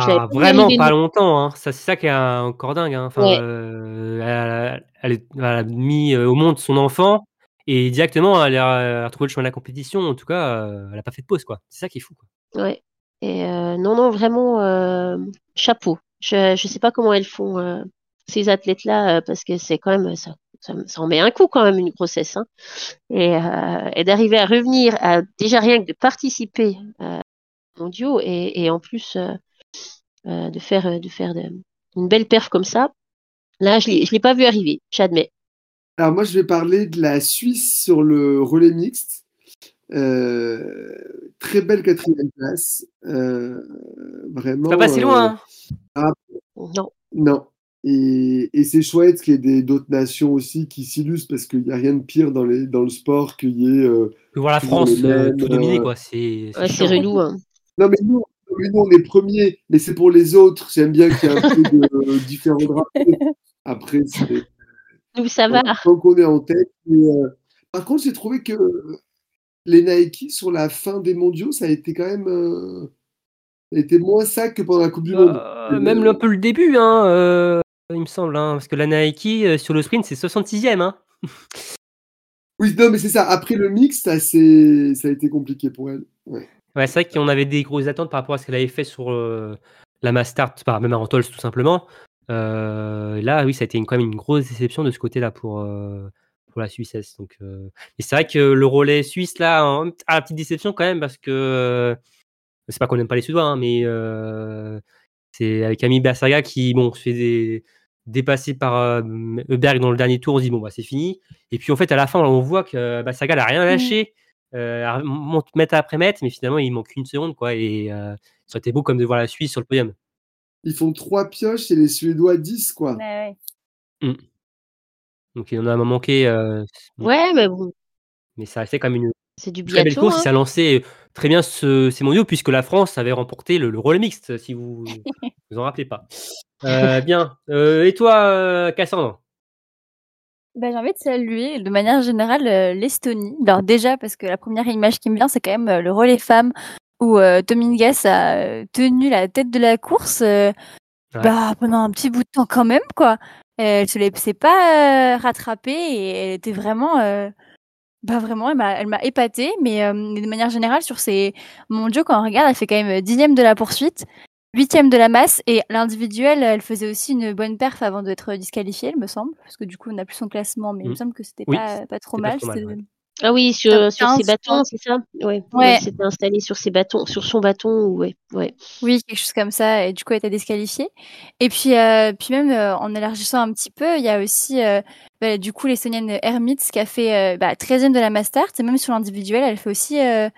Ah, vraiment pas longtemps. Hein. Ça, c'est ça qui est encore dingue. Hein. Enfin, Ouais. euh, elle, a- elle est- elle a mis euh, au monde son enfant et directement elle a, retrouvé le chemin de la compétition. En tout cas, euh, elle a pas fait de pause. quoi. C'est ça qui est fou. Quoi. Ouais. Et euh, non, non, vraiment euh, chapeau. Je je sais pas comment elles font euh, ces athlètes-là parce que c'est quand même ça, ça, en met un coup quand même une grossesse. Hein. Et, euh, et d'arriver à revenir à déjà rien que de participer euh, aux mondiaux et, et en plus euh, de faire de faire de- une belle perf comme ça. Là, je je l'ai pas vu arriver. J'admets. Alors moi, je vais parler de la Suisse sur le relais mixte. Euh, très belle quatrième place. Euh, vraiment. Pas passé euh, loin. hein. Non. Non. Et, et c'est chouette qu'il y ait d'autres nations aussi qui s'illustrent parce qu'il n'y a rien de pire dans, les, dans le sport qu'il y ait. euh, Que voir la France euh, mêmes, tout dominer. euh, quoi. C'est Ouais, relou. Hein. Non, mais nous, mais nous, on est premiers, mais c'est pour les autres. J'aime bien qu'il y ait un peu de différents drapeaux. Après, c'est. Nous, ça va. Tant qu'on est en tête. mais, euh, Par contre, j'ai trouvé que les Nike sur la fin des mondiaux, ça a été quand même. euh, Ça a été moins ça que pendant la Coupe du Monde. Euh, même un peu le début, hein, euh, il me semble. Hein, parce que la Nike sur le sprint, c'est 66ème. Hein. Oui, non, mais c'est ça. Après le mix, ça, c'est- ça a été compliqué pour elle. Ouais. Ouais, c'est vrai qu'on avait des grosses attentes par rapport à ce qu'elle avait fait sur la Mastart, enfin, même à Antols tout simplement. Là, oui, ça a été une- quand même une grosse déception de ce côté-là pour, pour la Suissesse. Donc, euh, Et c'est vrai que le relais suisse, là, en- a la petite déception quand même parce que euh, c'est pas qu'on n'aime pas les Suédois, hein, mais euh, c'est avec Ami Bersaga qui bon, fait des, dépassé par euh, Heuberg dans le dernier tour, on se dit bon bah c'est fini. Et puis en fait à la fin on voit que bah, Saga n'a rien lâché, euh, monte mètre après mètre, mais finalement il manque une seconde quoi. Et euh, ça aurait été beau comme de voir la Suisse sur le podium. Ils font trois pioches et les Suédois 10 quoi. Ouais, ouais. Donc il en a manqué. euh, Ouais, mais bon, mais ça restait quand même une c'est du très belle course. hein. Ça a lancé très bien ce, ces mondiaux puisque la France avait remporté le, le relais mixte, si vous vous en rappelez pas. Euh, bien. Euh, et toi, euh, Cassandre? Ben, j'ai envie de saluer de manière générale euh, l'Estonie. Alors déjà parce que la première image qui me vient c'est quand même euh, le relais femmes où euh, Tomingas a euh, tenu la tête de la course euh, Ouais. bah, pendant un petit bout de temps quand même quoi. Euh, Elle se laissait pas euh, rattraper et elle était vraiment euh, bah vraiment elle m'a elle m'a épatée mais euh, de manière générale sur ces mondiaux quand on regarde elle fait quand même dixième de la poursuite huitième de la masse et l'individuel elle faisait aussi une bonne perf avant d'être disqualifiée il me semble parce que du coup on n'a plus son classement mais il me Mm. semble que c'était Oui, pas, pas trop pas mal, trop mal, c'était- ouais. Ah oui, sur, Top sur 15, ses bâtons, c'est ça? Ouais. Ouais. C'était installé sur ses bâtons, sur son bâton, ouais. ouais. Oui, quelque chose comme ça, et du coup, elle était disqualifiée. Et puis, euh, puis même euh, en élargissant un petit peu, il y a aussi, euh, bah, du coup, l'Estonienne Hermits qui a fait euh, bah, 13e de la Mastart, et même sur l'individuel, elle fait aussi, euh,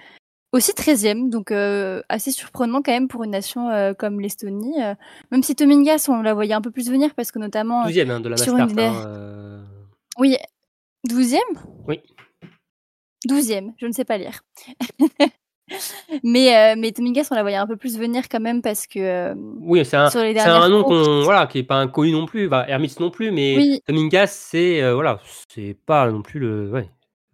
aussi 13e, donc euh, assez surprenant quand même pour une nation euh, comme l'Estonie. euh. même si Tomingas, on la voyait un peu plus venir, parce que notamment, 12e hein, de la sur Mastart. une hein, euh, oui, 12e Oui. 12e, je ne sais pas lire. mais, euh, mais Tomingas, on la voyait un peu plus venir quand même, parce que... euh, Oui, c'est un, un nom courses. qu'on voilà, qui est pas inconnu non plus. Bah, Hermits non plus, mais Oui. Tomingas, c'est euh, voilà, c'est pas non plus le. Ouais,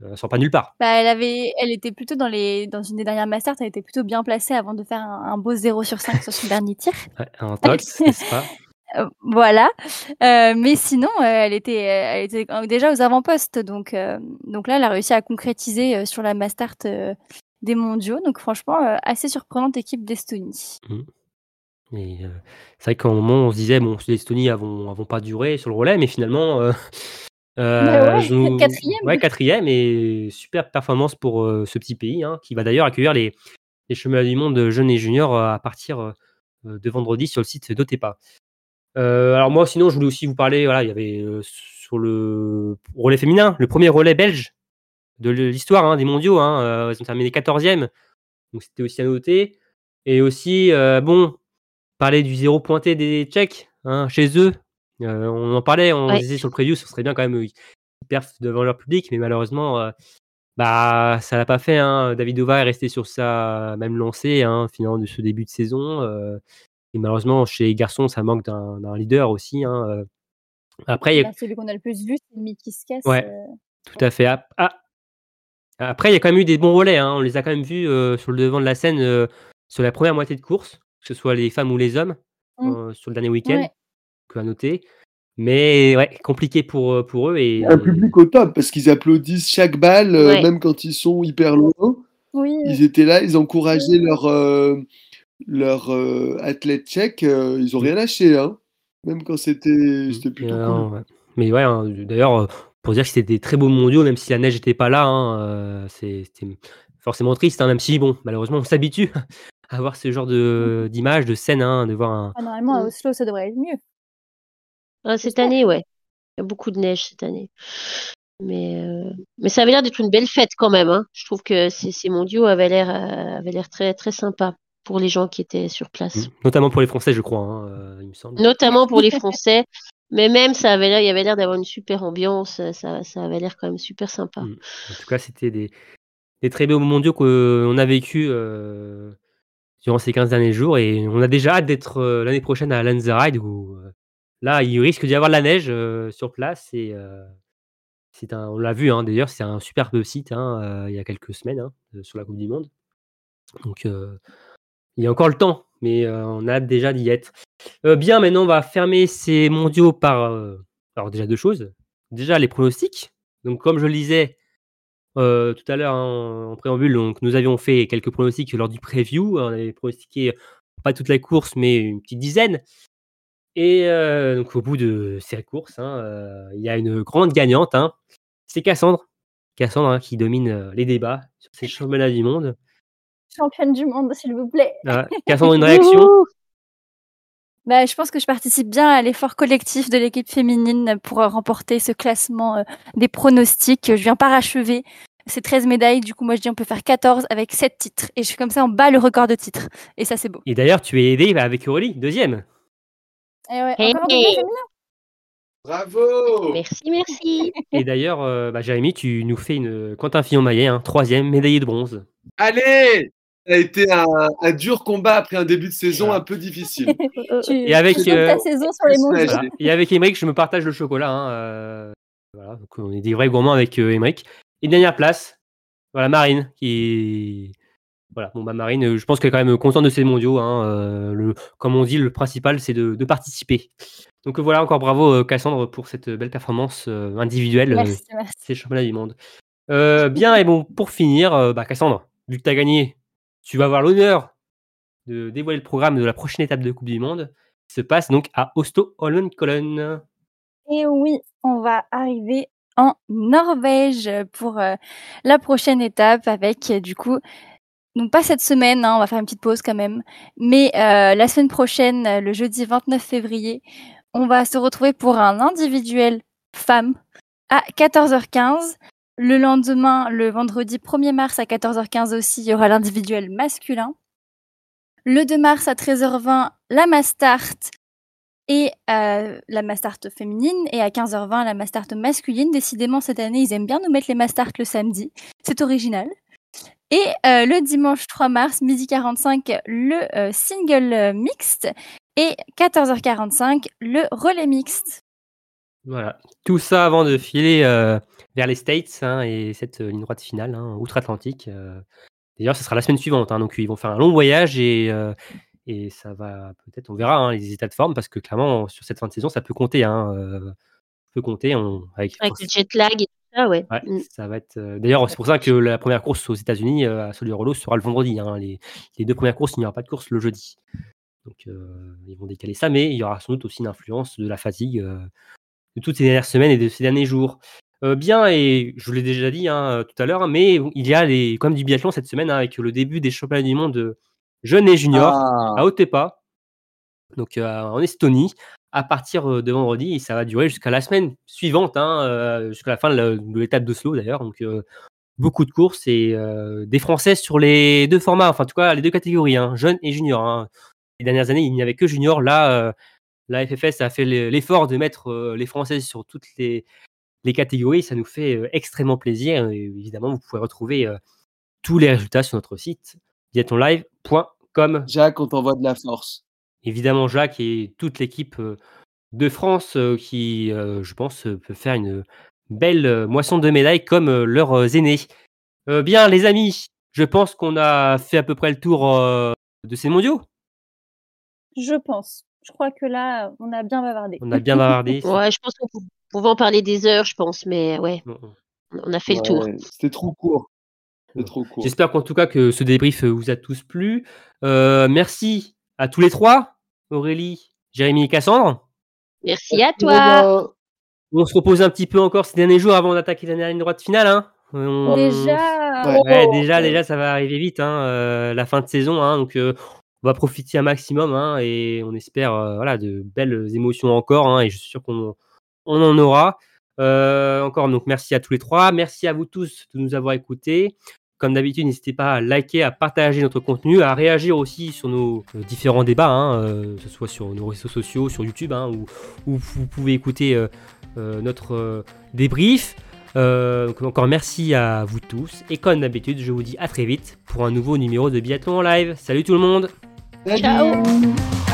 elle sort pas nulle part. Bah, elle avait, elle était plutôt dans les, dans une des dernières Masters, elle était plutôt bien placée avant de faire un, un beau 0 sur 5 sur son dernier tir. Ouais, un tox, n'est-ce pas? Euh, voilà. Euh, mais sinon, euh, elle était, elle était déjà aux avant-postes, donc, donc là, elle a réussi à concrétiser sur la Mastart des mondiaux. Donc franchement, assez surprenante équipe d'Estonie. Euh, c'est vrai qu'à un moment, on se disait, bon, l'Estonie avons pas duré sur le relais, mais finalement, ouais, je quatrième. ouais, quatrième et super performance pour ce petit pays, hein, qui va d'ailleurs accueillir les, les championnats du monde jeunes et juniors à partir de vendredi sur le site d'Otepa. Euh, alors moi, sinon, je voulais aussi vous parler, voilà, il y avait euh, sur le relais féminin, le premier relais belge de l'histoire hein, des mondiaux, hein, euh, ils ont terminé 14e, donc c'était aussi à noter. Et aussi, bon, parler du zéro pointé des Tchèques hein, chez eux. Euh, on en parlait, on Ouais. disait sur le preview, ce serait bien quand même qu'ils perfent devant leur public, mais malheureusement, euh, bah ça l'a pas fait. Hein. Davidova est resté sur sa même lancée, hein, finalement de ce début de saison. euh, et malheureusement, chez les garçons, ça manque d'un leader aussi. Hein. euh. Après, il y a Bah, celui qu'on a le plus vu, c'est. Ouais. euh, tout à fait. Ah, ah. Après, il y a quand même eu des bons relais. hein. On les a quand même vus euh, sur le devant de la scène euh, sur la première moitié de course, que ce soit les femmes ou les hommes, Mm. euh, sur le dernier week-end, Ouais. que à noter. Mais ouais, compliqué pour, pour eux. Et, Un public au top parce qu'ils applaudissent chaque balle, euh, Ouais. même quand ils sont hyper loin. Oui. Ils étaient là, ils encourageaient leur, euh, leur euh, athlète tchèque. euh, ils ont rien lâché, hein. Même quand c'était c'était plutôt Euh, cool. ouais. Mais ouais, hein, d'ailleurs, euh, pour dire que c'était des très beaux mondiaux, même si la neige n'était pas là, hein, euh, c'est- c'était forcément triste, hein, même si, bon, malheureusement, on s'habitue à voir ce genre de- d'images, de scènes, hein, de voir un. Ah, normalement, à. Oslo, ça devrait être mieux. Ah, cette année, ouais. Il y a beaucoup de neige cette année. Mais, euh, mais ça avait l'air d'être une belle fête quand même. Hein. Je trouve que ces, ces mondiaux avaient l'air euh, avaient l'air très, très sympa pour les gens qui étaient sur place. Notamment pour les Français, je crois, hein, euh, il me semble. Notamment pour les Français. Mais même, ça avait l'air, il y avait l'air d'avoir une super ambiance. Ça, ça avait l'air quand même super sympa. Mm. En tout cas, c'était des, des très beaux mondiaux qu'on a vécu euh, durant ces 15 derniers jours et on a déjà hâte d'être euh, l'année prochaine à Lanzerheide où euh, là, il risque d'y avoir de la neige euh, sur place et euh, c'est un, on l'a vu hein, d'ailleurs, c'est un superbe site hein, euh, il y a quelques semaines hein, euh, sur la Coupe du Monde. Donc, euh, il y a encore le temps, mais euh, on a déjà d'y être. Euh, bien, maintenant, on va fermer ces mondiaux par. euh, alors, déjà deux choses. Déjà, les pronostics. Donc, comme je le disais tout à l'heure hein, en préambule, donc, nous avions fait quelques pronostics lors du preview. On avait pronostiqué pas toute la course, mais une petite dizaine. Et donc, au bout de ces courses, hein, il y a une grande gagnante. hein. C'est Cassandre. Cassandre qui domine les débats sur ces championnats du monde. Championne du monde, s'il vous plaît. Ah, Cassandre, une réaction? Bah, je pense que je participe bien à l'effort collectif de l'équipe féminine pour euh, remporter ce classement euh, des pronostics. Je viens parachever ces 13 médailles. Du coup, moi, je dis on peut faire 14 avec 7 titres. Et je suis comme ça, on bat le record de titres. Et ça, c'est beau. Et d'ailleurs, tu es aidé bah, avec Aurélie, deuxième. Et ouais, Hey, hey. féminin? Bravo Merci, merci. Et d'ailleurs, euh, bah, Jérémy, tu nous fais une Quentin Fillon-Maillet, hein, troisième, médaillé de bronze. Allez Ça a été un, un dur combat après un début de saison un peu difficile. Tu, Et avec, tu joues euh, ta saison sur les mondiaux. Voilà. Et avec Emeric, je me partage le chocolat. hein, euh, voilà, donc on est des vrais gourmands avec euh, Emeric. Et dernière place, voilà, Marine, qui Voilà, bon, bah, Marine, euh, je pense qu'elle est quand même contente de ces mondiaux. hein, euh, le, comme on dit, le principal, c'est de, de participer. Donc euh, voilà, encore bravo euh, Cassandre pour cette belle performance euh, individuelle. euh, Merci, merci. c'est le championnat du monde. Euh, bien, et bon, pour finir, euh, bah, Cassandre, vu que tu as gagné, tu vas avoir l'honneur de dévoiler le programme de la prochaine étape de Coupe du Monde, qui se passe donc à Oslo Holmenkollen. Et oui, on va arriver en Norvège pour euh, la prochaine étape avec euh, du coup, donc pas cette semaine, hein, on va faire une petite pause quand même, mais euh, la semaine prochaine, le jeudi 29 février, on va se retrouver pour un individuel femme à 14h15. Le lendemain, le vendredi 1er mars à 14h15 aussi, il y aura l'individuel masculin. Le 2 mars à 13h20, la Mastart et euh, la Mastart féminine et à 15h20 la Mastart masculine. Décidément cette année ils aiment bien nous mettre les Mastart le samedi, c'est original. Et euh, le dimanche 3 mars, midi 45, le euh, single mixte et 14h45, le relais mixte. Voilà, tout ça avant de filer euh, vers les States hein, et cette euh, ligne droite finale, hein, outre-Atlantique. euh. D'ailleurs, ce sera la semaine suivante, hein, donc ils vont faire un long voyage et, et ça va peut-être, on verra les états de forme parce que clairement sur cette fin de saison, ça peut compter. Peut compter on, avec, Avec le jet lag et tout ça, ouais. Ouais, Mm. ça va être. D'ailleurs, c'est pour ça que la première course aux États-Unis, à Solirolo, sera le vendredi. Les, les deux premières courses, il n'y aura pas de course le jeudi. Donc, ils vont décaler ça, mais il y aura sans doute aussi une influence de la fatigue de toutes ces dernières semaines et de ces derniers jours. Euh, bien, et je vous l'ai déjà dit hein, tout à l'heure, hein, mais il y a les, même du biathlon cette semaine hein, avec le début des championnats du monde euh, jeunes et juniors Ah, à Otepa, donc euh, en Estonie, à partir euh, de vendredi. Et ça va durer jusqu'à la semaine suivante, hein, euh, jusqu'à la fin de l'étape d'Oslo d'ailleurs. Donc euh, beaucoup de courses et euh, des Français sur les deux formats, enfin en tout cas les deux catégories, jeunes et juniors. Les dernières années, il n'y avait que juniors. Là, euh, la FFS a fait l'e- l'effort de mettre euh, les Français sur toutes les, les catégories. Ça nous fait euh, extrêmement plaisir. Et évidemment, vous pouvez retrouver euh, tous les résultats sur notre site diatonlive.com. Jacques, on t'envoie de la force. Évidemment, Jacques et toute l'équipe de France qui, je pense, peut faire une belle moisson de médailles comme leurs aînés. Euh, bien, les amis, je pense qu'on a fait à peu près le tour de ces mondiaux? Je pense. Je crois que là, on a bien bavardé. On a bien bavardé. Ouais, je pense qu'on pou- pouvait en parler des heures, je pense, mais ouais, Bon, bon. on a fait le tour. C'était trop court. C'était trop court. J'espère qu'en tout cas que ce débrief euh, vous a tous plu. Euh, merci à tous les trois, Aurélie, Jérémy et Cassandre. Merci à toi. On se repose un petit peu encore ces derniers jours avant d'attaquer la dernière ligne droite finale. Hein. On- Déjà, Ouais. Ouais, déjà, déjà, ça va arriver vite, hein, euh, la fin de saison. hein, donc, euh, on va profiter un maximum hein, et on espère euh, de belles émotions encore. hein, et je suis sûr qu'on on en aura. Euh, encore, donc, merci à tous les trois. Merci à vous tous de nous avoir écoutés. Comme d'habitude, n'hésitez pas à liker, à partager notre contenu, à réagir aussi sur nos euh, différents débats, hein, que ce soit sur nos réseaux sociaux, sur YouTube, où, vous pouvez écouter notre débrief. Encore merci à vous tous. Et comme d'habitude, je vous dis à très vite pour un nouveau numéro de Biathlon live. Salut tout le monde Salut Ciao.